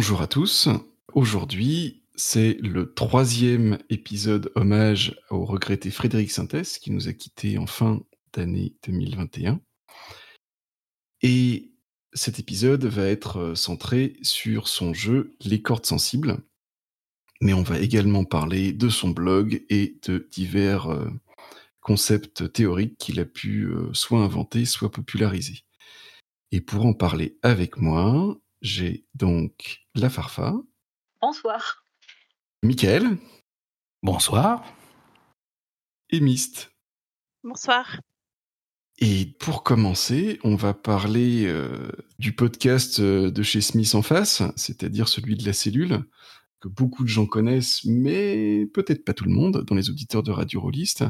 Bonjour à tous. Aujourd'hui, c'est le troisième épisode hommage au regretté Frédéric Sintès qui nous a quittés en fin d'année 2021. Et cet épisode va être euh, centré sur son jeu Les cordes sensibles. Mais on va également parler de son blog et de divers euh, concepts théoriques qu'il a pu euh, soit inventer, soit populariser. Et pour en parler avec moi, j'ai donc la Farfa. Bonsoir. Michael. Bonsoir. Et Myst. Bonsoir. Et pour commencer, on va parler euh, du podcast euh, de chez Smith en face, c'est-à-dire celui de la cellule, que beaucoup de gens connaissent, mais peut-être pas tout le monde, dans les auditeurs de Radio Rollist,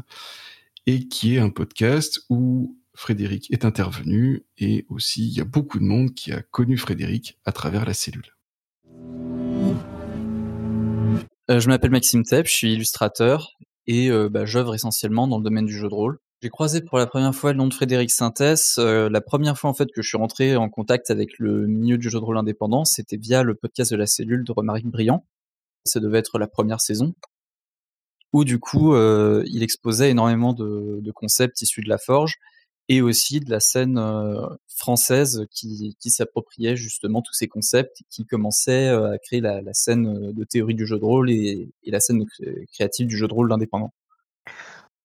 et qui est un podcast où Frédéric est intervenu, et aussi il y a beaucoup de monde qui a connu Frédéric à travers la cellule. Euh, je m'appelle Maxime Tepp, je suis illustrateur, et bah, j'œuvre essentiellement dans le domaine du jeu de rôle. J'ai croisé pour la première fois le nom de Frédéric Sintès. Euh, la première fois en fait que je suis rentré en contact avec le milieu du jeu de rôle indépendant, c'était via le podcast de la cellule de Romaric Briand. Ça devait être la première saison, où du coup euh, il exposait énormément de, concepts issus de la forge et aussi de la scène euh, française qui, s'appropriait justement tous ces concepts qui commençait à créer la, scène de théorie du jeu de rôle et, la scène créative du jeu de rôle indépendant.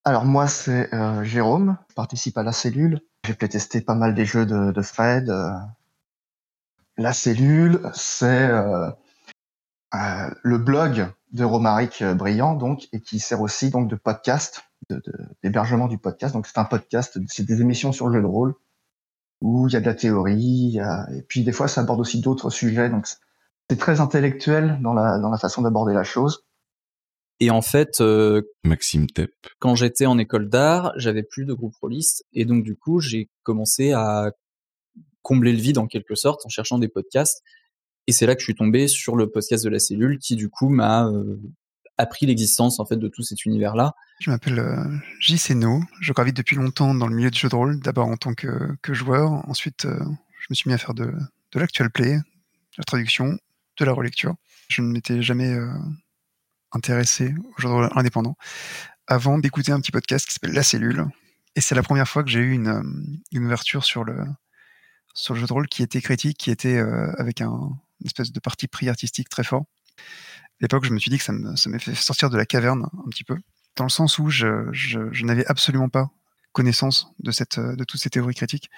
Alors moi c'est euh, Jérôme, je participe à la cellule. J'ai playtesté pas mal des jeux de, Fred. Euh. La cellule, c'est euh, euh le blog de Romaric Briand, donc, et qui sert aussi donc de podcast, d'hébergement de, du podcast. Donc c'est un podcast, c'est des émissions sur le jeu de rôle où il y a de la théorie, a... et puis des fois ça aborde aussi d'autres sujets. Donc c'est très intellectuel dans la dans la façon d'aborder la chose. Et en fait, euh, Maxime Tepp. Quand j'étais en école d'art, j'avais plus de groupe rôliste et donc du coup, j'ai commencé à combler le vide en quelque sorte en cherchant des podcasts. Et c'est là que je suis tombé sur le podcast de la cellule qui du coup m'a euh, appris l'existence en fait de tout cet univers-là. Je m'appelle euh, JCNO, je gravite depuis longtemps dans le milieu du jeu de rôle, d'abord en tant que, joueur, ensuite euh, je me suis mis à faire de, de l'actual play, de la traduction, de la relecture. Je ne m'étais jamais euh, intéressé au jeu de rôle indépendant avant d'écouter un petit podcast qui s'appelle La Cellule. Et c'est la première fois que j'ai eu une, euh, ouverture sur le, sur le jeu de rôle qui était critique, qui était avec un, une espèce de parti pris artistique très fort. L'époque, je me suis dit que ça me, ça fait sortir de la caverne un petit peu, dans le sens où je, n'avais absolument pas connaissance de, de toutes ces théories critiques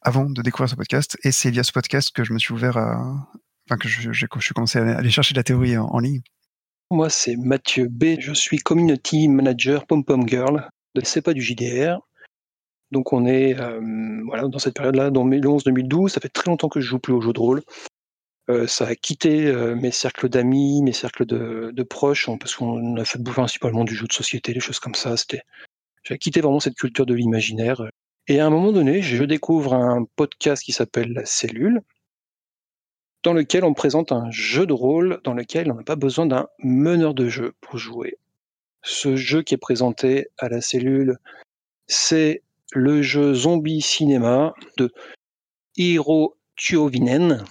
avant de découvrir ce podcast. Et c'est via ce podcast que je me suis ouvert à, enfin que je, suis commencé à aller chercher de la théorie en, ligne. Moi, c'est Mathieu B. Je suis Community Manager Pom Pom Girl. C'est pas du JDR. Donc on est euh, voilà dans cette période-là, dans 2011-2012. Ça fait très longtemps que je joue plus au jeu de rôle. Euh, ça a quitté euh, mes cercles d'amis, mes cercles de, proches, parce qu'on a fait principalement du jeu de société, des choses comme ça. J'ai quitté vraiment cette culture de l'imaginaire. Et à un moment donné, je découvre un podcast qui s'appelle La Cellule, dans lequel on présente un jeu de rôle dans lequel on n'a pas besoin d'un meneur de jeu pour jouer. Ce jeu qui est présenté à la cellule, c'est le jeu Zombie Cinéma de Hiro Tuovinen,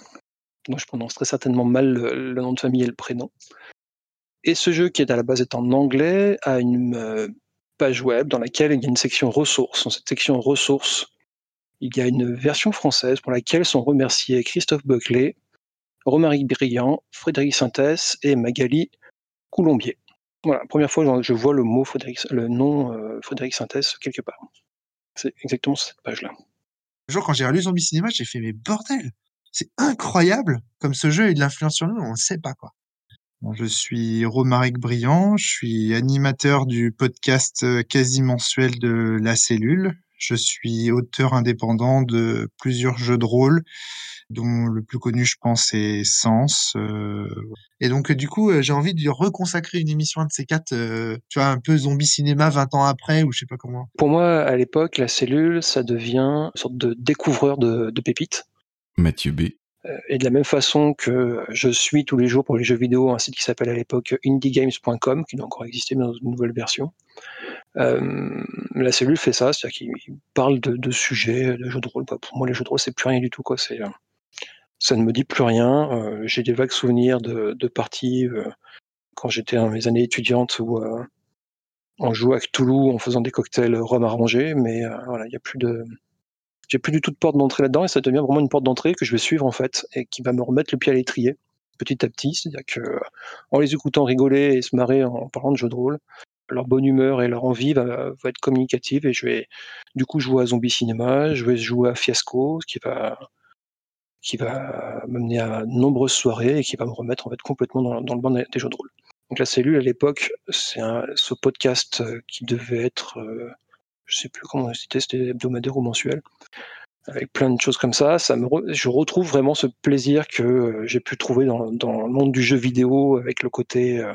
dont je prononce très certainement mal le, nom de famille et le prénom. Et ce jeu, qui est à la base est en anglais, a une euh, page web dans laquelle il y a une section ressources. Dans cette section ressources, il y a une version française pour laquelle sont remerciés Christophe Buckley, Romaric Briand, Frédéric Sintès et Magali Coulombier. Voilà, première fois je vois le mot Frédéric, le nom euh, Frédéric Sintès quelque part. C'est exactement cette page-là. Le jour quand j'ai relu Zombie Cinéma, j'ai fait mais bordel, c'est incroyable comme ce jeu a de l'influence sur nous, on ne sait pas quoi. Je suis Romaric Briand, je suis animateur du podcast euh, quasi mensuel de La Cellule. Je suis auteur indépendant de plusieurs jeux de rôle dont le plus connu, je pense, est Sens. Euh... Et donc, du coup, euh, j'ai envie de reconsacrer une émission de ces quatre, euh, tu vois, un peu zombie cinéma 20 ans après, ou je sais pas comment. Pour moi, à l'époque, la cellule, ça devient une sorte de découvreur de pépites. Mathieu B. Euh, et de la même façon que je suis tous les jours pour les jeux vidéo un site qui s'appelle à l'époque indiegames.com, qui doit encore exister mais dans une nouvelle version. Euh, la cellule fait ça, c'est-à-dire qu'il parle de, sujets, de jeux de rôle. Pour moi, les jeux de rôle, c'est plus rien du tout. Quoi. C'est, ça ne me dit plus rien. Euh, j'ai des vagues souvenirs de, parties euh, quand j'étais dans mes années étudiantes où euh, on jouait à Cthulhu en faisant des cocktails rhum arrangés, mais euh, voilà, il y a plus de, j'ai plus du tout de porte d'entrée là-dedans et ça devient vraiment une porte d'entrée que je vais suivre en fait et qui va me remettre le pied à l'étrier petit à petit. C'est-à-dire que en les écoutant rigoler et se marrer en parlant de jeux de rôle, leur bonne humeur et leur envie va, être communicative et je vais du coup jouer à Zombie Cinéma, je vais jouer à Fiasco, ce qui va qui va m'amener à nombreuses soirées et qui va me remettre en fait complètement dans, le banc des jeux de rôle. Donc la cellule à l'époque, c'est ce podcast qui devait être, euh, je sais plus comment c'était, c'était hebdomadaire ou mensuel, avec plein de choses comme ça. ça me je retrouve vraiment ce plaisir que euh, j'ai pu trouver dans, dans le monde du jeu vidéo avec le côté euh,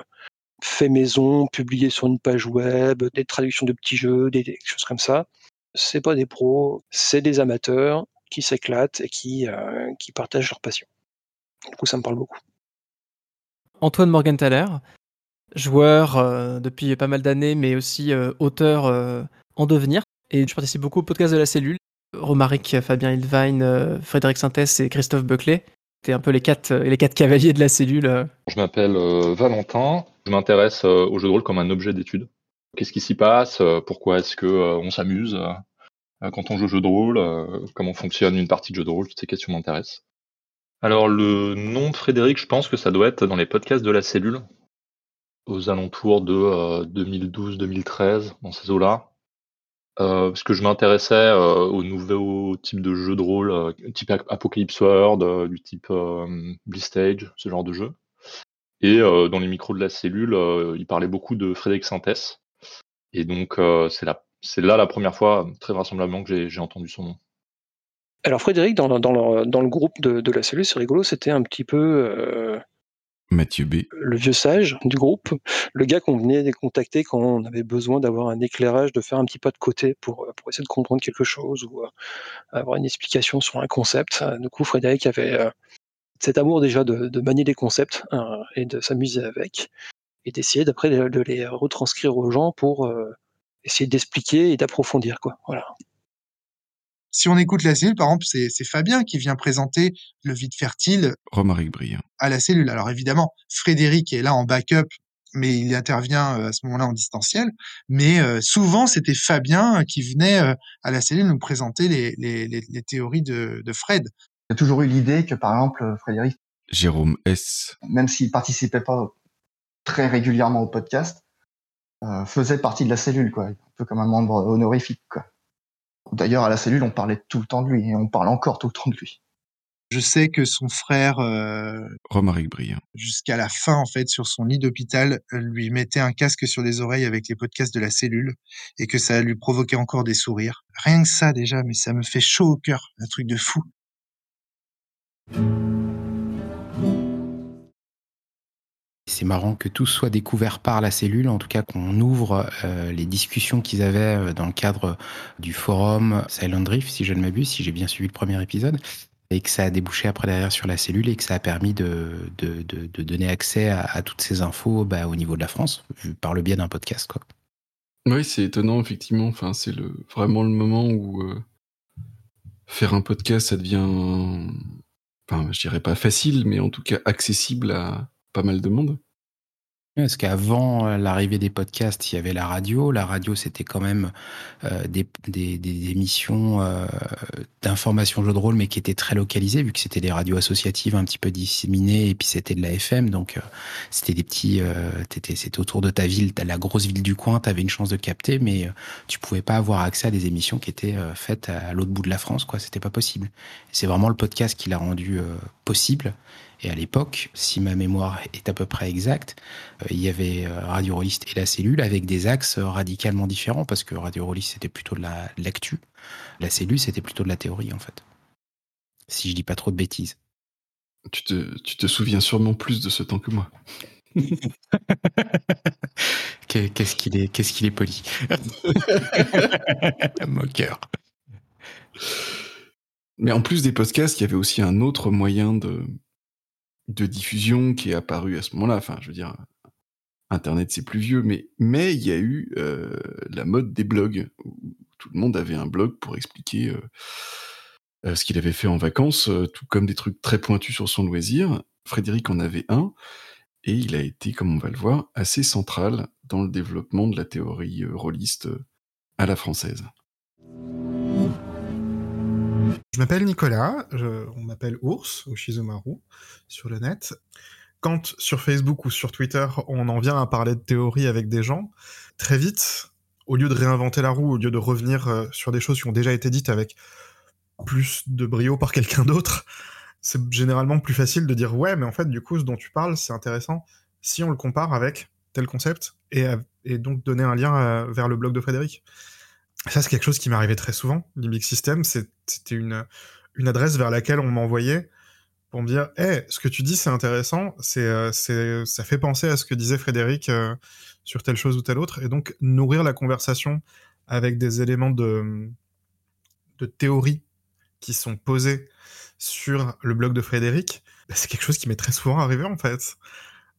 fait maison, publié sur une page web, des traductions de petits jeux, des, choses comme ça. C'est pas des pros, c'est des amateurs qui s'éclatent et qui, euh, qui partagent leur passion. Du coup, ça me parle beaucoup. Antoine Morgenthaler, joueur depuis pas mal d'années, mais aussi auteur en devenir. Et je participe beaucoup au podcast de la cellule. Romaric, Fabien Hildwein, euh, Frédéric Sintès et Christophe Buckley. C'était un peu les quatre, euh, les quatre cavaliers de la cellule. Je m'appelle euh, Valentin. Je m'intéresse au jeu de rôle comme un objet d'étude. Qu'est-ce qui s'y passe Pourquoi est-ce que euh, on s'amuse quand on joue au jeu de rôle Comment fonctionne une partie de jeu de rôle Toutes ces questions m'intéressent. Alors le nom de Frédéric, je pense que ça doit être dans les podcasts de la cellule, aux alentours de euh, 2012-2013, dans ces eaux-là. Euh, parce que je m'intéressais euh, aux nouveaux types de jeux de rôle, euh, type Ap- Apocalypse World, euh, du type euh, Blistage, ce genre de jeu. Et euh, dans les micros de la cellule, euh, il parlait beaucoup de Frédéric Sintès. Et donc, euh, c'est là la première fois, très vraisemblablement, que j'ai- entendu son nom. Alors Frédéric, dans, le- groupe de, de la cellule, c'est rigolo, c'était un petit peu euh, Mathieu B. le vieux sage du groupe, le gars qu'on venait contacter quand on avait besoin d'avoir un éclairage, de faire un petit pas de côté pour, euh, pour essayer de comprendre quelque chose ou euh, avoir une explication sur un concept. Euh, Du coup, Frédéric avait cet amour déjà de, de manier des concepts euh, et de s'amuser avec et d'essayer d'après de, de les retranscrire aux gens pour essayer d'expliquer et d'approfondir. quoi. Voilà. Si on écoute la cellule, par exemple, c'est Fabien qui vient présenter le vide fertile Romaric Briand. à la cellule. Alors évidemment, Frédéric est là en backup, mais il intervient euh, à ce moment-là en distanciel. Mais euh, souvent, c'était Fabien qui venait euh, à la cellule nous présenter les, les, les, les théories de, de Fred. J'ai toujours eu l'idée que, par exemple, Frédéric, Jérôme S. même s'il participait pas très régulièrement au podcast, euh, faisait partie de la cellule, quoi. Un peu comme un membre honorifique, quoi. D'ailleurs, à la cellule, on parlait tout le temps de lui et on parle encore tout le temps de lui. Je sais que son frère, euh, Romaric Briand. jusqu'à la fin, en fait, sur son lit d'hôpital, euh, lui mettait un casque sur les oreilles avec les podcasts de la cellule et que ça lui provoquait encore des sourires. Rien que ça, déjà, mais ça me fait chaud au cœur. Un truc de fou. C'est marrant que tout soit découvert par la cellule, en tout cas qu'on ouvre euh, les discussions qu'ils avaient euh, dans le cadre du forum Silent Drift, si je ne m'abuse, si j'ai bien suivi le premier épisode, et que ça a débouché après derrière sur la cellule et que ça a permis de, donner accès à, toutes ces infos bah, au niveau de la France, par le biais d'un podcast. Quoi. Oui, c'est étonnant, effectivement. Enfin, c'est vraiment le moment où euh, faire un podcast, ça devient, enfin, je dirais pas facile, mais en tout cas accessible à pas mal de monde. Parce qu'avant euh, l'arrivée des podcasts, il y avait la radio. La radio, c'était quand même euh, des, des, des émissions euh, d'information jeu de rôle, mais qui étaient très localisées, vu que c'était des radios associatives un petit peu disséminées, et puis c'était de la FM, donc euh, c'était des petits, euh, c'était autour de ta ville, la grosse ville du coin, t'avais une chance de capter, mais euh, tu pouvais pas avoir accès à des émissions qui étaient faites à l'autre bout de la France, quoi. C'était pas possible. C'est vraiment le podcast qui l'a rendu possible. Et à l'époque, si ma mémoire est à peu près exacte, euh, il y avait euh, Radio Rolliste et la cellule avec des axes euh, radicalement différents parce que Radio Rolliste c'était plutôt de la- l'actu, la cellule c'était plutôt de la théorie en fait. Si je dis pas trop de bêtises. Tu te, tu te souviens sûrement plus de ce temps que moi. Qu'est- Qu'est-ce qu'il est, qu'est-ce qu'il est poli. Moqueur. Mais en plus des podcasts, il y avait aussi un autre moyen de, de diffusion qui est apparu à ce moment-là. Enfin, je veux dire, Internet c'est plus vieux, mais il y a eu euh, la mode des blogs où tout le monde avait un blog pour expliquer euh, euh, ce qu'il avait fait en vacances, tout comme des trucs très pointus sur son loisir. Frédéric en avait un, et il a été, comme on va le voir, assez central dans le développement de la théorie rôliste à la française. Je m'appelle Nicolas, on m'appelle Ours ou Shizumaru sur le net. Quand sur Facebook ou sur Twitter, on en vient à parler de théorie avec des gens, très vite, au lieu de réinventer la roue, au lieu de revenir euh, sur des choses qui ont déjà été dites avec plus de brio par quelqu'un d'autre, c'est généralement plus facile de dire ouais, mais en fait, du coup, ce dont tu parles, c'est intéressant si on le compare avec tel concept et donc donner un lien euh, vers le blog de Frédéric. Ça, c'est quelque chose qui m'arrivait très souvent. Limbic System, c'était une, une adresse vers laquelle on m'envoyait pour me dire hey, ce que tu dis, c'est intéressant, c'est, euh, c'est, ça fait penser à ce que disait Frédéric euh, sur telle chose ou telle autre. Et donc, nourrir la conversation avec des éléments de, de théorie qui sont posés sur le blog de Frédéric, bah, c'est quelque chose qui m'est très souvent arrivé en fait.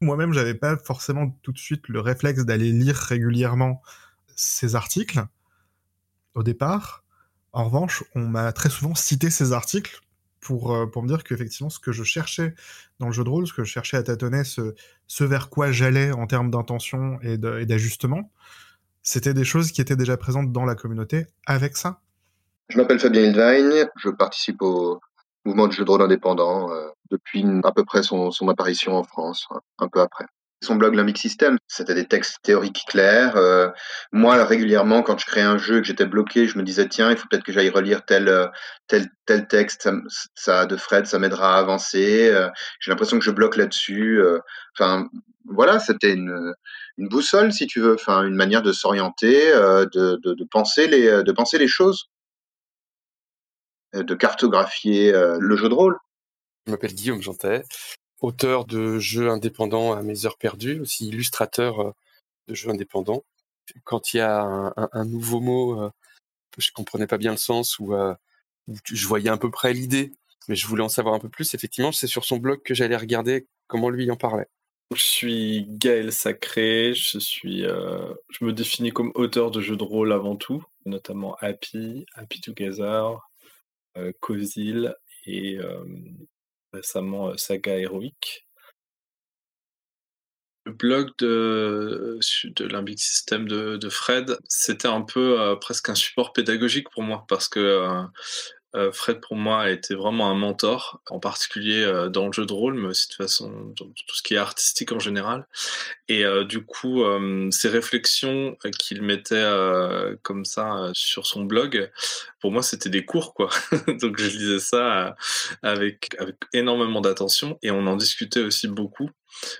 Moi-même, j'avais pas forcément tout de suite le réflexe d'aller lire régulièrement ces articles au départ. En revanche, on m'a très souvent cité ces articles pour, euh, pour me dire qu'effectivement, ce que je cherchais dans le jeu de rôle, ce que je cherchais à tâtonner, ce, vers quoi j'allais en termes d'intention et d'ajustement, c'était des choses qui étaient déjà présentes dans la communauté avec ça. Je m'appelle Fabien Hildwein, je participe au mouvement de jeu de rôle indépendant euh, depuis à peu près son, apparition en France, un peu après. Son blog Limbic System, c'était des textes théoriques clairs. Euh, moi, régulièrement, quand je créais un jeu et que j'étais bloqué, je me disais tiens, il faut peut-être que j'aille relire tel euh, tel tel texte, ça, de Fred, ça m'aidera à avancer. Euh, J'ai l'impression que je bloque là-dessus. Enfin, voilà, c'était une boussole, si tu veux, enfin une manière de s'orienter, de, penser les de penser les choses de cartographier le jeu de rôle. Je m'appelle Guillaume Jantet, auteur de jeux indépendants à mes heures perdues, aussi illustrateur euh, de jeux indépendants. Quand il y a un, nouveau mot, euh, je comprenais pas bien le sens ou euh, où tu- je voyais à peu près l'idée, mais je voulais en savoir un peu plus. Effectivement, c'est sur son blog que j'allais regarder comment lui en parlait. Je suis Gaël Sacré, je suis, je me définis comme auteur de jeux de rôle avant tout, notamment Happy, Happy Together, euh, Cozil et récemment euh, Saga Heroic. Le blog de, de Limbic System de, Fred, c'était un peu euh, presque un support pédagogique pour moi parce que euh, euh, Fred pour moi a été vraiment un mentor, en particulier euh, dans le jeu de rôle, mais aussi de façon dans tout ce qui est artistique en général. Et euh, du coup, euh, ces réflexions euh, qu'il mettait euh, comme ça euh, sur son blog, pour moi, c'était des cours, quoi. Donc, je lisais ça euh, avec, avec énormément d'attention et on en discutait aussi beaucoup.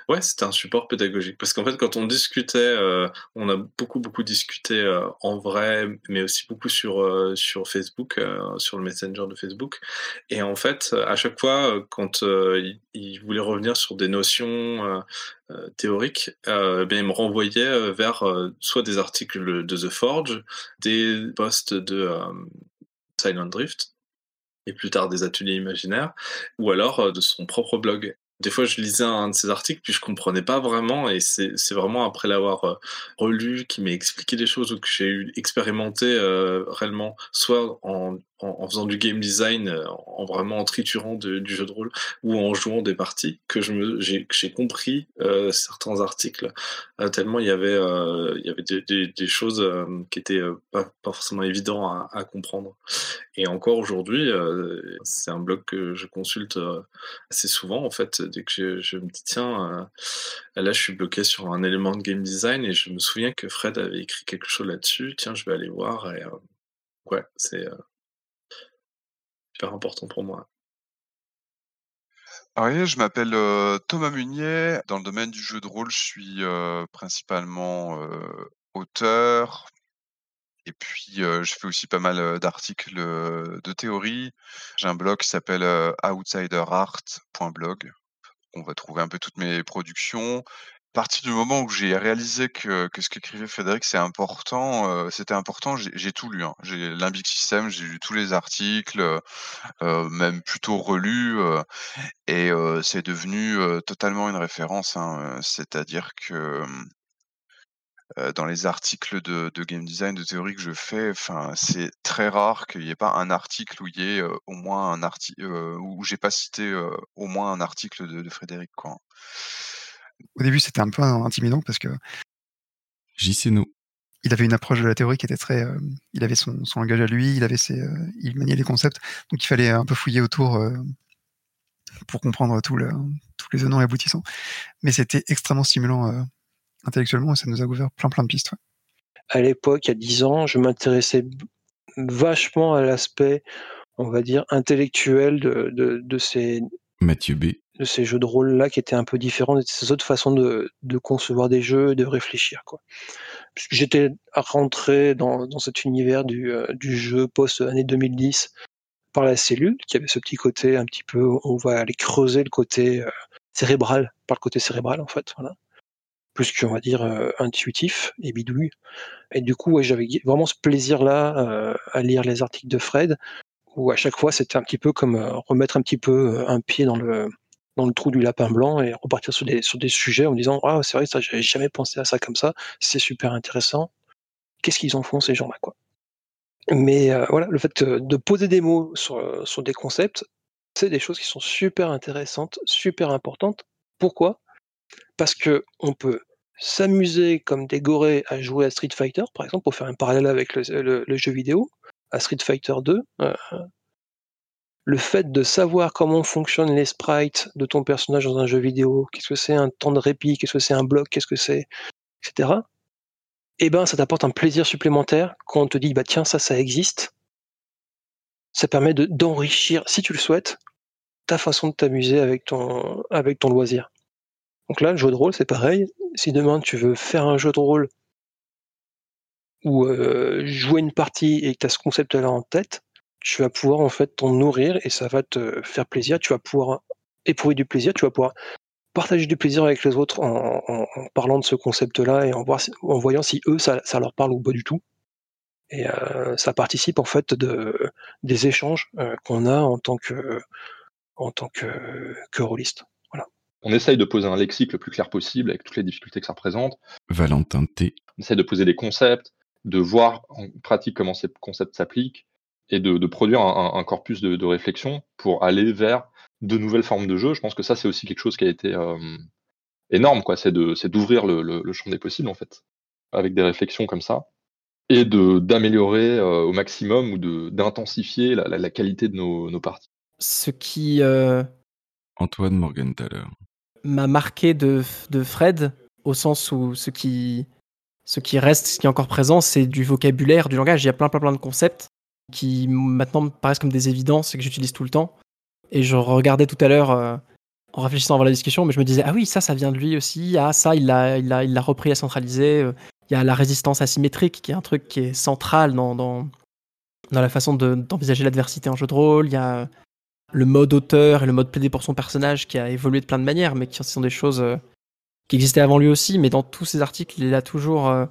Ouais, c'était un support pédagogique. Parce qu'en fait, quand on discutait, euh, on a beaucoup, beaucoup discuté euh, en vrai, mais aussi beaucoup sur, euh, sur Facebook, sur le Messenger de Facebook. Et en fait, à chaque fois, quand il, voulait revenir sur des notions théoriques, bien, il me renvoyait vers soit des articles de The Forge, des posts de Silent Drift, et plus tard des ateliers imaginaires, ou alors de son propre blog. Des fois, je lisais un de ses articles, puis je comprenais pas vraiment, et c'est vraiment après l'avoir euh, relu qui m'a expliqué des choses ou que j'ai expérimenté euh, réellement, soit en, faisant du game design, euh, en vraiment en triturant du jeu de rôle, ou en jouant des parties, que j'ai compris certains articles tellement il y avait il y avait des, choses qui étaient pas, forcément évidents à, comprendre. Et encore aujourd'hui, c'est un blog que je consulte assez souvent en fait. Dès que je, me dis tiens, euh, là je suis bloqué sur un élément de game design et je me souviens que Fred avait écrit quelque chose là-dessus. Tiens, je vais aller voir euh, ouais, c'est euh, super important pour moi. Ah oui, je m'appelle euh, Thomas Munier. Dans le domaine du jeu de rôle, je suis euh, principalement euh, auteur. Et puis, euh, je fais aussi pas mal euh, d'articles euh, de théorie. J'ai un blog qui s'appelle euh, outsiderart.blog. On va trouver un peu toutes mes productions. À partir du moment où j'ai réalisé que, que ce qu'écrivait Frédéric, c'est important, c'était important, j'ai tout lu. hein. J'ai Limbic System, j'ai lu tous les articles, même plutôt relus, et c'est devenu totalement une référence. hein, C'est-à-dire que euh, dans les articles de, de game design, de théorie que je fais, enfin, c'est très rare qu'il n'y ait pas un article où il y ait euh, au moins un article où j'ai pas cité euh, au moins un article de, de Frédéric, quoi. Au début, c'était un peu intimidant parce que JCNO. il avait une approche de la théorie qui était très. euh, il avait son, son langage à lui, il avait ses, euh, il maniait les concepts, donc il fallait un peu fouiller autour euh, pour comprendre tout le, tous les tenants et aboutissants. Mais c'était extrêmement stimulant euh, intellectuellement et ça nous a ouvert plein plein de pistes. ouais. À l'époque, il y a 10 ans, je m'intéressais vachement à l'aspect, on va dire, intellectuel de, de, de ces, Mathieu B. de ces jeux de rôle-là qui étaient un peu différents de ces autres façons de, de concevoir des jeux et de réfléchir. Quoi. Puisque J'étais rentré dans, dans cet univers du, euh, du jeu post-année 2010 par la cellule, qui avait ce petit côté un petit peu, on va aller creuser le côté euh, cérébral, par le côté cérébral en fait, voilà. Plus qu'on va dire euh, intuitif et bidouille. Et du coup, j'avais vraiment ce plaisir-là euh, à lire les articles de Fred, où à chaque fois c'était un petit peu comme euh, remettre un petit peu un pied dans le dans le trou du lapin blanc et repartir sur des sur des sujets en me disant ah c'est vrai j'avais jamais pensé à ça comme ça. C'est super intéressant. Qu'est-ce qu'ils en font ces gens-là mais voilà le fait de poser des mots sur sur des concepts c'est des choses qui sont super intéressantes super importantes. Pourquoi? Parce que on peut s'amuser comme des gorées à jouer à Street Fighter par exemple pour faire un parallèle avec le, jeu vidéo à Street Fighter 2 euh, le fait de savoir comment fonctionnent les sprites de ton personnage dans un jeu vidéo, qu'est-ce que c'est un temps de répit, qu'est-ce que c'est un bloc, qu'est-ce que c'est, etc. Eh ben, ça t'apporte un plaisir supplémentaire quand on te dit, bah tiens, ça, ça existe. Ça permet de- d'enrichir, si tu le souhaites, ta façon de t'amuser avec ton loisir. Donc là, le jeu de rôle, c'est pareil. Si demain tu veux faire un jeu de rôle ou euh, jouer une partie et que tu as ce concept-là en tête, tu vas pouvoir en fait t'en nourrir et ça va te faire plaisir. Tu vas pouvoir éprouver du plaisir, tu vas pouvoir partager du plaisir avec les autres en, parlant de ce concept-là et en, voyant si eux ça, leur parle ou pas du tout. Et euh, ça participe en fait de, des échanges euh, qu'on a en tant que en tant que, que. On essaye de poser un lexique le plus clair possible avec toutes les difficultés que ça représente. Valentin T. On essaie de poser des concepts, de voir en pratique comment ces concepts s'appliquent et de, de produire un, corpus de, de réflexion pour aller vers de nouvelles formes de jeu. Je pense que ça, c'est aussi quelque chose qui a été euh, énorme, quoi. C'est de, c'est d'ouvrir le, le- le champ des possibles, en fait, avec des réflexions comme ça et de d'améliorer euh, au maximum ou de d'intensifier la, la- la qualité de nos, nos parties. Ce qui euh, Antoine Morgenthaler. M'a marqué de, de Fred, au sens où ce qui, ce qui reste, ce qui est encore présent, c'est du vocabulaire, du langage. Il y a plein, plein, plein de concepts qui maintenant me paraissent comme des évidences et que j'utilise tout le temps. Et je regardais tout à l'heure euh, en réfléchissant avant la discussion, mais je me disais, ah oui, ça, ça vient de lui aussi. Ah, ça, il l'a il l'a- il repris à centraliser. Il y a la résistance asymétrique, qui est un truc qui est central dans, dans, la façon de- d'envisager l'adversité en jeu de rôle. Il y a le mode auteur et le mode plaider pour son personnage qui a évolué de plein de manières, mais qui sont des choses euh, qui existaient avant lui aussi. Mais dans tous ses articles, il a toujours euh,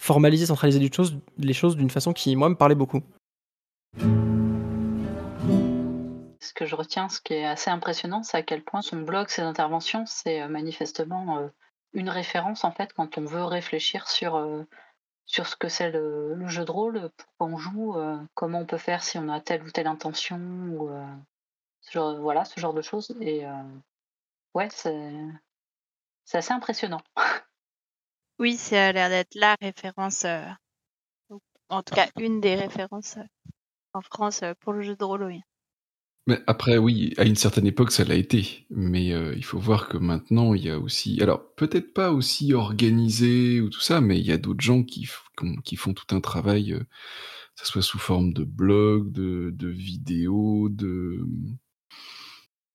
formalisé, centralisé du chose, les choses d'une façon qui, moi, me parlait beaucoup. Ce que je retiens, ce qui est assez impressionnant, c'est à quel point son blog, ses interventions, c'est euh, manifestement une référence en fait quand on veut réfléchir sur, sur ce que c'est le, jeu de rôle, pourquoi on joue, comment on peut faire si on a telle ou telle intention, ce genre, voilà, ce genre de choses. Et euh, ouais, c'est c'est assez impressionnant. Oui, ça a l'air d'être la référence, euh, en tout cas une des références euh, en France euh, pour le jeu de rôle. Oui. Mais après, oui, à une certaine époque, ça l'a été. Mais euh, il faut voir que maintenant, il y a aussi... Alors, peut-être pas aussi organisé ou tout ça, mais il y a d'autres gens qui, qui ont- qui font tout un travail, euh, que ce soit sous forme de blog, de, de vidéos, de,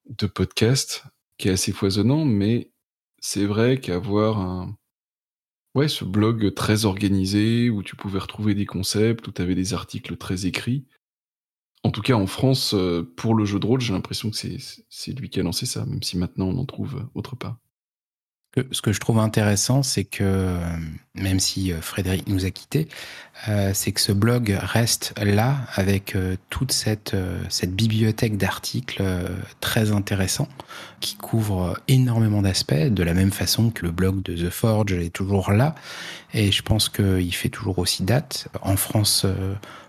de podcast, qui est assez foisonnant, mais c'est vrai qu'avoir un... Ouais, ce blog très organisé, où tu pouvais retrouver des concepts, où tu avais des articles très écrits, en tout cas, en France, euh, pour le jeu de rôle, j'ai l'impression que c'est lui qui a lancé ça, même si maintenant on en trouve euh, autre part. Ce que je trouve intéressant, c'est que euh, même si euh, Frédéric nous a quittés, euh, c'est que ce blog reste là avec toute cette, cette bibliothèque d'articles très intéressants qui couvre énormément d'aspects, de la même façon que le blog de The Forge est toujours là. Et je pense qu'il fait toujours aussi date. En France,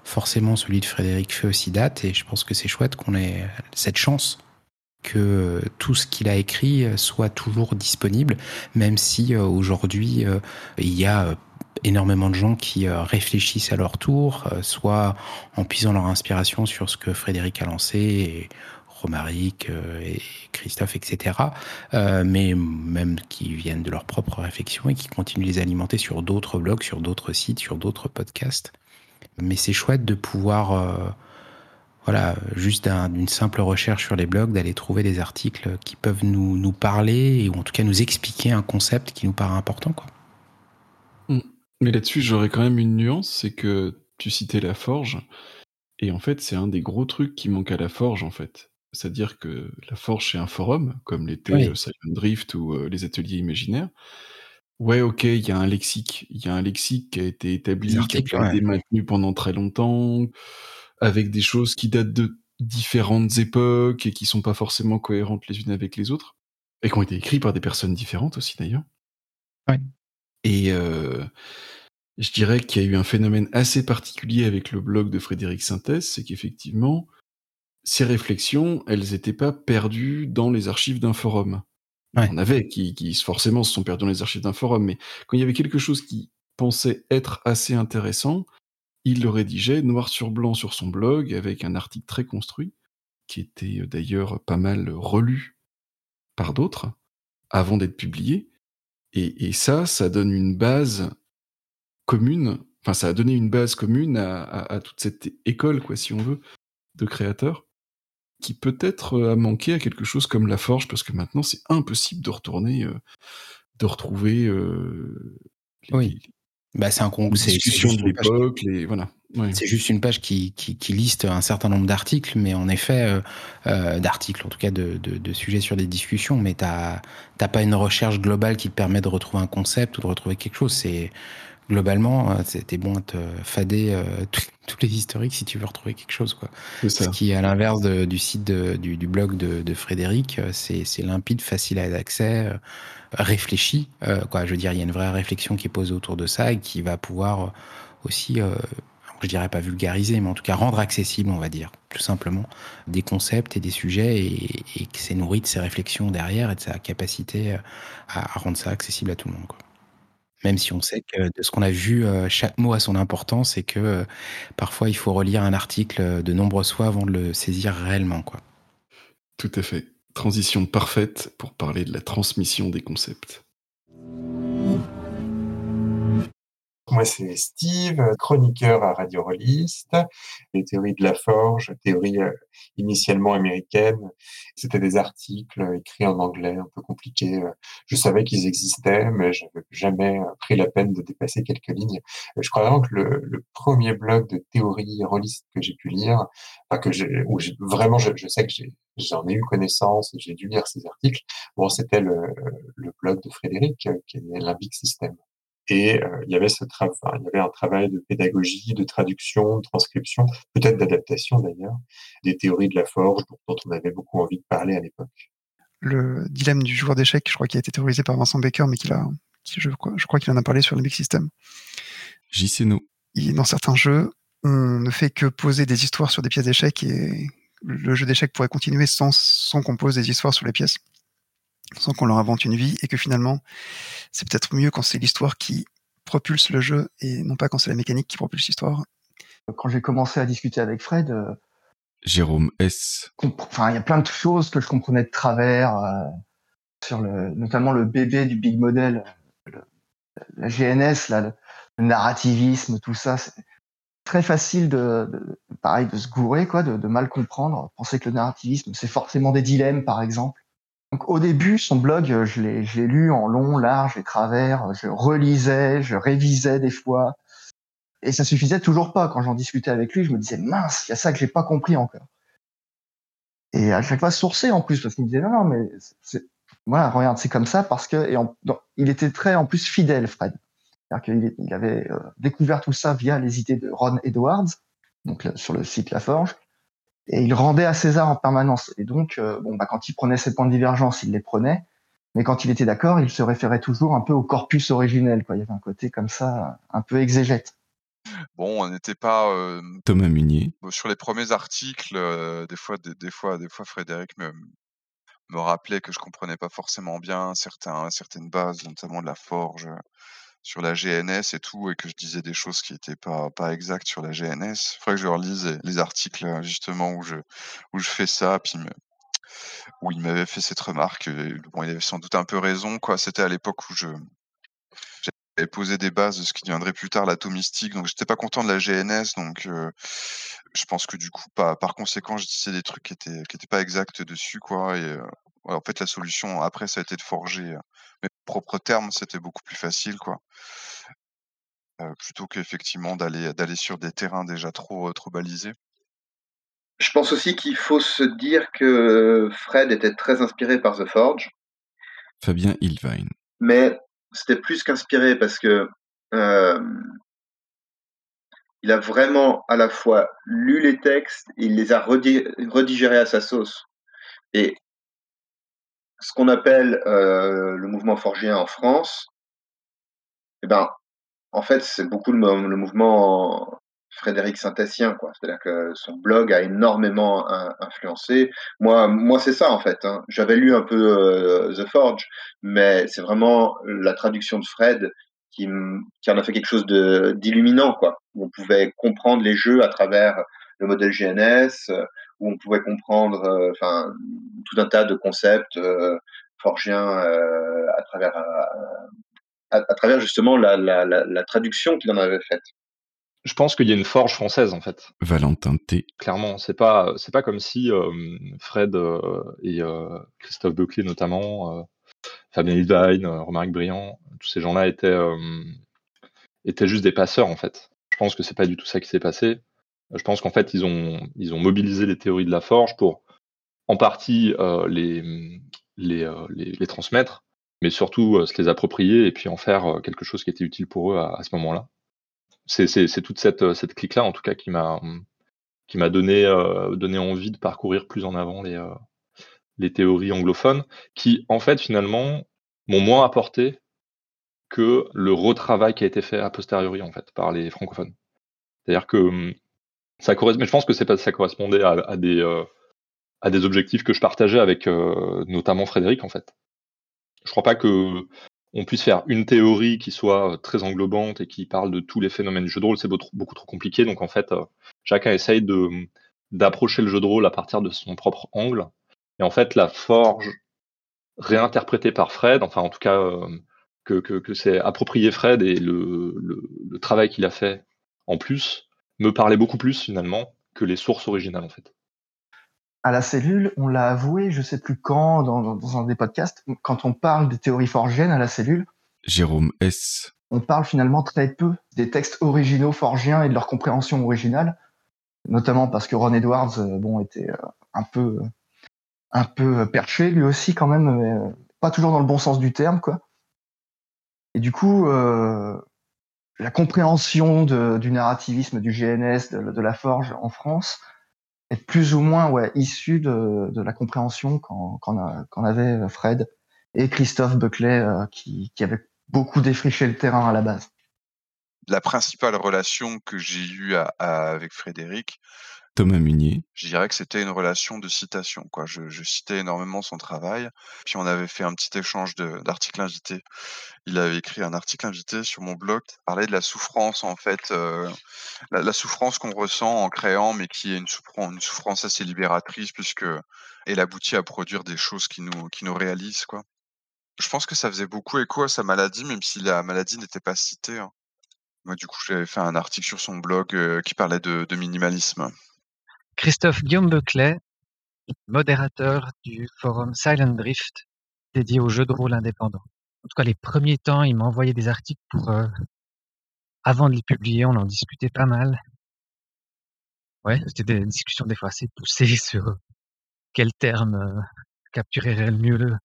forcément, celui de Frédéric fait aussi date. Et je pense que c'est chouette qu'on ait cette chance que tout ce qu'il a écrit soit toujours disponible, même si euh, aujourd'hui euh, il y a euh, énormément de gens qui réfléchissent à leur tour, soit en puisant leur inspiration sur ce que Frédéric a lancé, et Romaric et Christophe, etc., mais même qui viennent de leurs propres réflexions et qui continuent de les alimenter sur d'autres blogs, sur d'autres sites, sur d'autres podcasts. Mais c'est chouette de pouvoir voilà, juste d'une simple recherche sur les blogs, d'aller trouver des articles qui peuvent nous, nous parler, ou en tout cas nous expliquer un concept qui nous paraît important. Quoi. Mm. Mais là-dessus, j'aurais quand même une nuance, c'est que tu citais la forge, et en fait, c'est un des gros trucs qui manque à la forge, en fait. C'est-à-dire que la forge, c'est un forum, comme l'était oui. Silent Drift ou euh, les ateliers imaginaires. Ouais, ok, il y a un lexique. Il y a un lexique qui a été établi, qui a été maintenu pendant très longtemps avec des choses qui datent de différentes époques et qui sont pas forcément cohérentes les unes avec les autres, et qui ont été écrites par des personnes différentes aussi d'ailleurs. Ouais. Et euh, je dirais qu'il y a eu un phénomène assez particulier avec le blog de Frédéric Sintès, c'est qu'effectivement, ces réflexions, elles n'étaient pas perdues dans les archives d'un forum. Ouais. On avait qui, qui forcément se sont perdus dans les archives d'un forum, mais quand il y avait quelque chose qui pensait être assez intéressant, il le rédigeait noir sur blanc sur son blog avec un article très construit, qui était d'ailleurs pas mal relu par d'autres avant d'être publié. Et, et, ça, ça donne une base commune, enfin ça a donné une base commune à, à, à, toute cette école, quoi, si on veut, de créateurs, qui peut-être a manqué à quelque chose comme la forge, parce que maintenant c'est impossible de retourner, euh, de retrouver euh, les, oui. Bah, c'est un c'est discussion de l'époque, voilà. C'est juste une page qui, qui, qui, liste un certain nombre d'articles, mais en effet, euh, euh, d'articles, en tout cas de, de, de, sujets sur des discussions, mais t'as pas une recherche globale qui te permet de retrouver un concept ou de retrouver quelque chose. C'est globalement, euh, c'était bon à te fader euh, tous les historiques si tu veux retrouver quelque chose, quoi. Ce qui, à l'inverse du site de, du, du, blog de, de Frédéric, euh, c'est limpide, facile à d'accès réfléchi. Euh, quoi, je veux dire, il y a une vraie réflexion qui est posée autour de ça et qui va pouvoir aussi, euh, je dirais pas vulgariser, mais en tout cas rendre accessible, on va dire, tout simplement, des concepts et des sujets et, et que c'est nourri de ses réflexions derrière et de sa capacité à, à rendre ça accessible à tout le monde. Quoi. Même si on sait que de ce qu'on a vu, chaque mot a son importance et que parfois il faut relire un article de nombreuses fois avant de le saisir réellement. Quoi. Tout à fait transition parfaite pour parler de la transmission des concepts. Moi, c'est Steve, chroniqueur à Radio Rollist. Les théories de la forge, théories euh, initialement américaines. C'était des articles écrits en anglais, un peu compliqués. Je savais qu'ils existaient, mais je n'avais jamais pris la peine de dépasser quelques lignes. Je crois vraiment que le, premier blog de théorie rolliste que j'ai pu lire, enfin que où vraiment, je, sais que j'ai, j'en ai eu connaissance, j'ai dû lire ces articles. Bon, c'était le, le blog de Frédéric, qui est Limbic System. Et euh, il y avait ce travail, il y avait un travail de pédagogie, de traduction, de transcription, peut-être d'adaptation d'ailleurs, des théories de la forge dont on avait beaucoup envie de parler à l'époque. Le dilemme du joueur d'échecs, je crois qu'il a été théorisé par Vincent Baker, mais qu'il a, je crois, je crois qu'il en a parlé sur le Big System. JC nous. Dans certains jeux, on ne fait que poser des histoires sur des pièces d'échecs et le jeu d'échecs pourrait continuer sans, sans qu'on pose des histoires sur les pièces sans qu'on leur invente une vie, et que finalement, c'est peut-être mieux quand c'est l'histoire qui propulse le jeu et non pas quand c'est la mécanique qui propulse l'histoire. Quand j'ai commencé à discuter avec Fred, euh, Jérôme S. Enfin, il y a plein de choses que je comprenais de travers euh, sur le, notamment le bébé du big model, le, la GNS, là, le, le, narrativisme, tout ça. C'est très facile de, de, pareil, de se gourer, quoi, de, de mal comprendre, penser que le narrativisme, c'est forcément des dilemmes, par exemple. Au début, son blog, je l'ai, je l'ai lu en long, large et travers. Je relisais, je révisais des fois. Et ça suffisait toujours pas. Quand j'en discutais avec lui, je me disais, mince, il y a ça que j'ai pas compris encore. Et à chaque fois, sourcé en plus, parce qu'il me disait, non, non, mais c'est, voilà, regarde, c'est comme ça parce que et en- il était très en plus fidèle, Fred. C'est-à-dire qu'il il avait euh, découvert tout ça via les idées de Ron Edwards, donc sur le site La Forge, et il rendait à César en permanence. Et donc, euh, bon, bah, quand il prenait ses points de divergence, il les prenait, mais quand il était d'accord, il se référait toujours un peu au corpus originel. Quoi. Il y avait un côté comme ça, un peu exégète. Bon, on n'était pas euh, Thomas Munier. bon, sur les premiers articles. euh, des fois, des, des fois, des fois, Frédéric me, me rappelait que je comprenais pas forcément bien certains, certaines bases, notamment de la forge euh, sur la GNS et tout, et que je disais des choses qui étaient pas pas exactes sur la GNS. Il faudrait que je relise les, les articles euh, justement où je où je fais ça, puis où il m'avait fait cette remarque. bon, il avait sans doute un peu raison, quoi. C'était à l'époque où je j'avais posé des bases de ce qui deviendrait plus tard l'atomistique, donc j'étais pas content de la GNS, donc euh, je pense que du coup, par, par conséquent, je disais des trucs qui étaient qui étaient pas exacts dessus, quoi. Et euh, en fait, la solution après, ça a été de forger mes propres termes, c'était beaucoup plus facile, quoi. Euh, plutôt qu'effectivement d'aller d'aller sur des terrains déjà trop trop balisés. Je pense aussi qu'il faut se dire que Fred était très inspiré par The Forge, Fabien Ilvine. mais c'était plus qu'inspiré parce que il a vraiment à la fois lu les textes, il les a redi- redigérés à sa sauce. Et ce qu'on appelle le mouvement forgien en France, eh ben, en fait, c'est beaucoup le, le mouvement Frédéric Saint-Essien, quoi. C'est-à-dire que son blog a énormément in- influencé. Moi, moi, c'est ça en fait. hein. J'avais lu un peu euh, The Forge, mais c'est vraiment la traduction de Fred qui, qui en a fait quelque chose de d'illuminant, quoi. On pouvait comprendre les jeux à travers le modèle GNS, où on pouvait comprendre, euh, tout un tas de concepts euh, forgiens à travers à, travers justement la, la, la traduction qu'il en avait faite. Je pense qu'il y a une forge française en fait. Valentin T. Clairement, c'est pas c'est pas comme si euh, Fred euh, et euh, Christophe Beuclé notamment, Fabien Hildine, Romaric Briand, tous ces gens-là étaient étaient juste des passeurs en fait. Je pense que c'est pas du tout ça qui s'est passé. Je pense qu'en fait ils ont ils ont mobilisé les théories de la forge pour en partie les les, les les transmettre, mais surtout se les approprier et puis en faire quelque chose qui était utile pour eux à, à ce moment-là. C'est toute cette euh, cette clique là en tout cas qui m'a euh, donné envie de parcourir plus en avant les euh, les théories anglophones qui en fait finalement m'ont moins apporté que le retravail qui a été fait a posteriori en fait par les francophones. C'est-à-dire que hum, ça correspond, mais je pense que pas ça correspondait à, des à des objectifs que je partageais avec notamment Frédéric en fait. Je crois pas que on puisse faire une théorie qui soit euh, très englobante et qui parle de tous les phénomènes du jeu de rôle, c'est beaucoup, trop compliqué. Donc en fait, euh, chacun essaye de d'approcher le jeu de rôle à partir de son propre angle. Et en fait, la forge réinterprétée par Fred, enfin en tout cas euh, que, que, c'est approprié Fred et le, le, le travail qu'il a fait en plus me parlait beaucoup plus finalement que les sources originales en fait. À la cellule, on l'a avoué, je sais plus quand, dans, dans, dans un des podcasts, quand on parle des théories forgiennes à la cellule, Jérôme S. on parle finalement très peu des textes originaux forgiens et de leur compréhension originale, notamment parce que Ron Edwards, euh, bon, était euh, un peu, euh, un peu perché lui aussi quand même, mais pas toujours dans le bon sens du terme, quoi. Et du coup, euh, la compréhension de- du narrativisme du GNS, de, de la forge en France, est plus ou moins ouais, issue de, de la compréhension qu'en a- qu'en avait Fred et Christophe Buckley, euh, qui, qui beaucoup défriché le terrain à la base. La principale relation que j'ai eue à- à- avec Frédéric, Thomas Munier. je dirais que c'était une relation de citation. Je, citais énormément son travail. Puis on avait fait un petit échange d'articles invités. Il avait écrit un article invité sur mon blog qui parlait de la souffrance, en fait, euh, la, souffrance qu'on ressent en créant, mais qui est une souffrance, une souffrance assez libératrice, puisque elle aboutit à produire des choses qui nous, qui nous réalisent. Je pense que ça faisait beaucoup écho à sa maladie, même si la maladie n'était pas citée. hein. Moi, du coup, j'avais fait un article sur son blog euh, qui parlait de minimalisme. Christophe Guillaume Beclet, modérateur du forum Silent Drift, dédié aux jeux de rôle indépendants. En tout cas, les premiers temps, il m'a envoyé des articles pour, euh, avant de les publier, on en discutait pas mal. Ouais, c'était des discussions des fois assez poussées sur quel terme euh, capturerait le mieux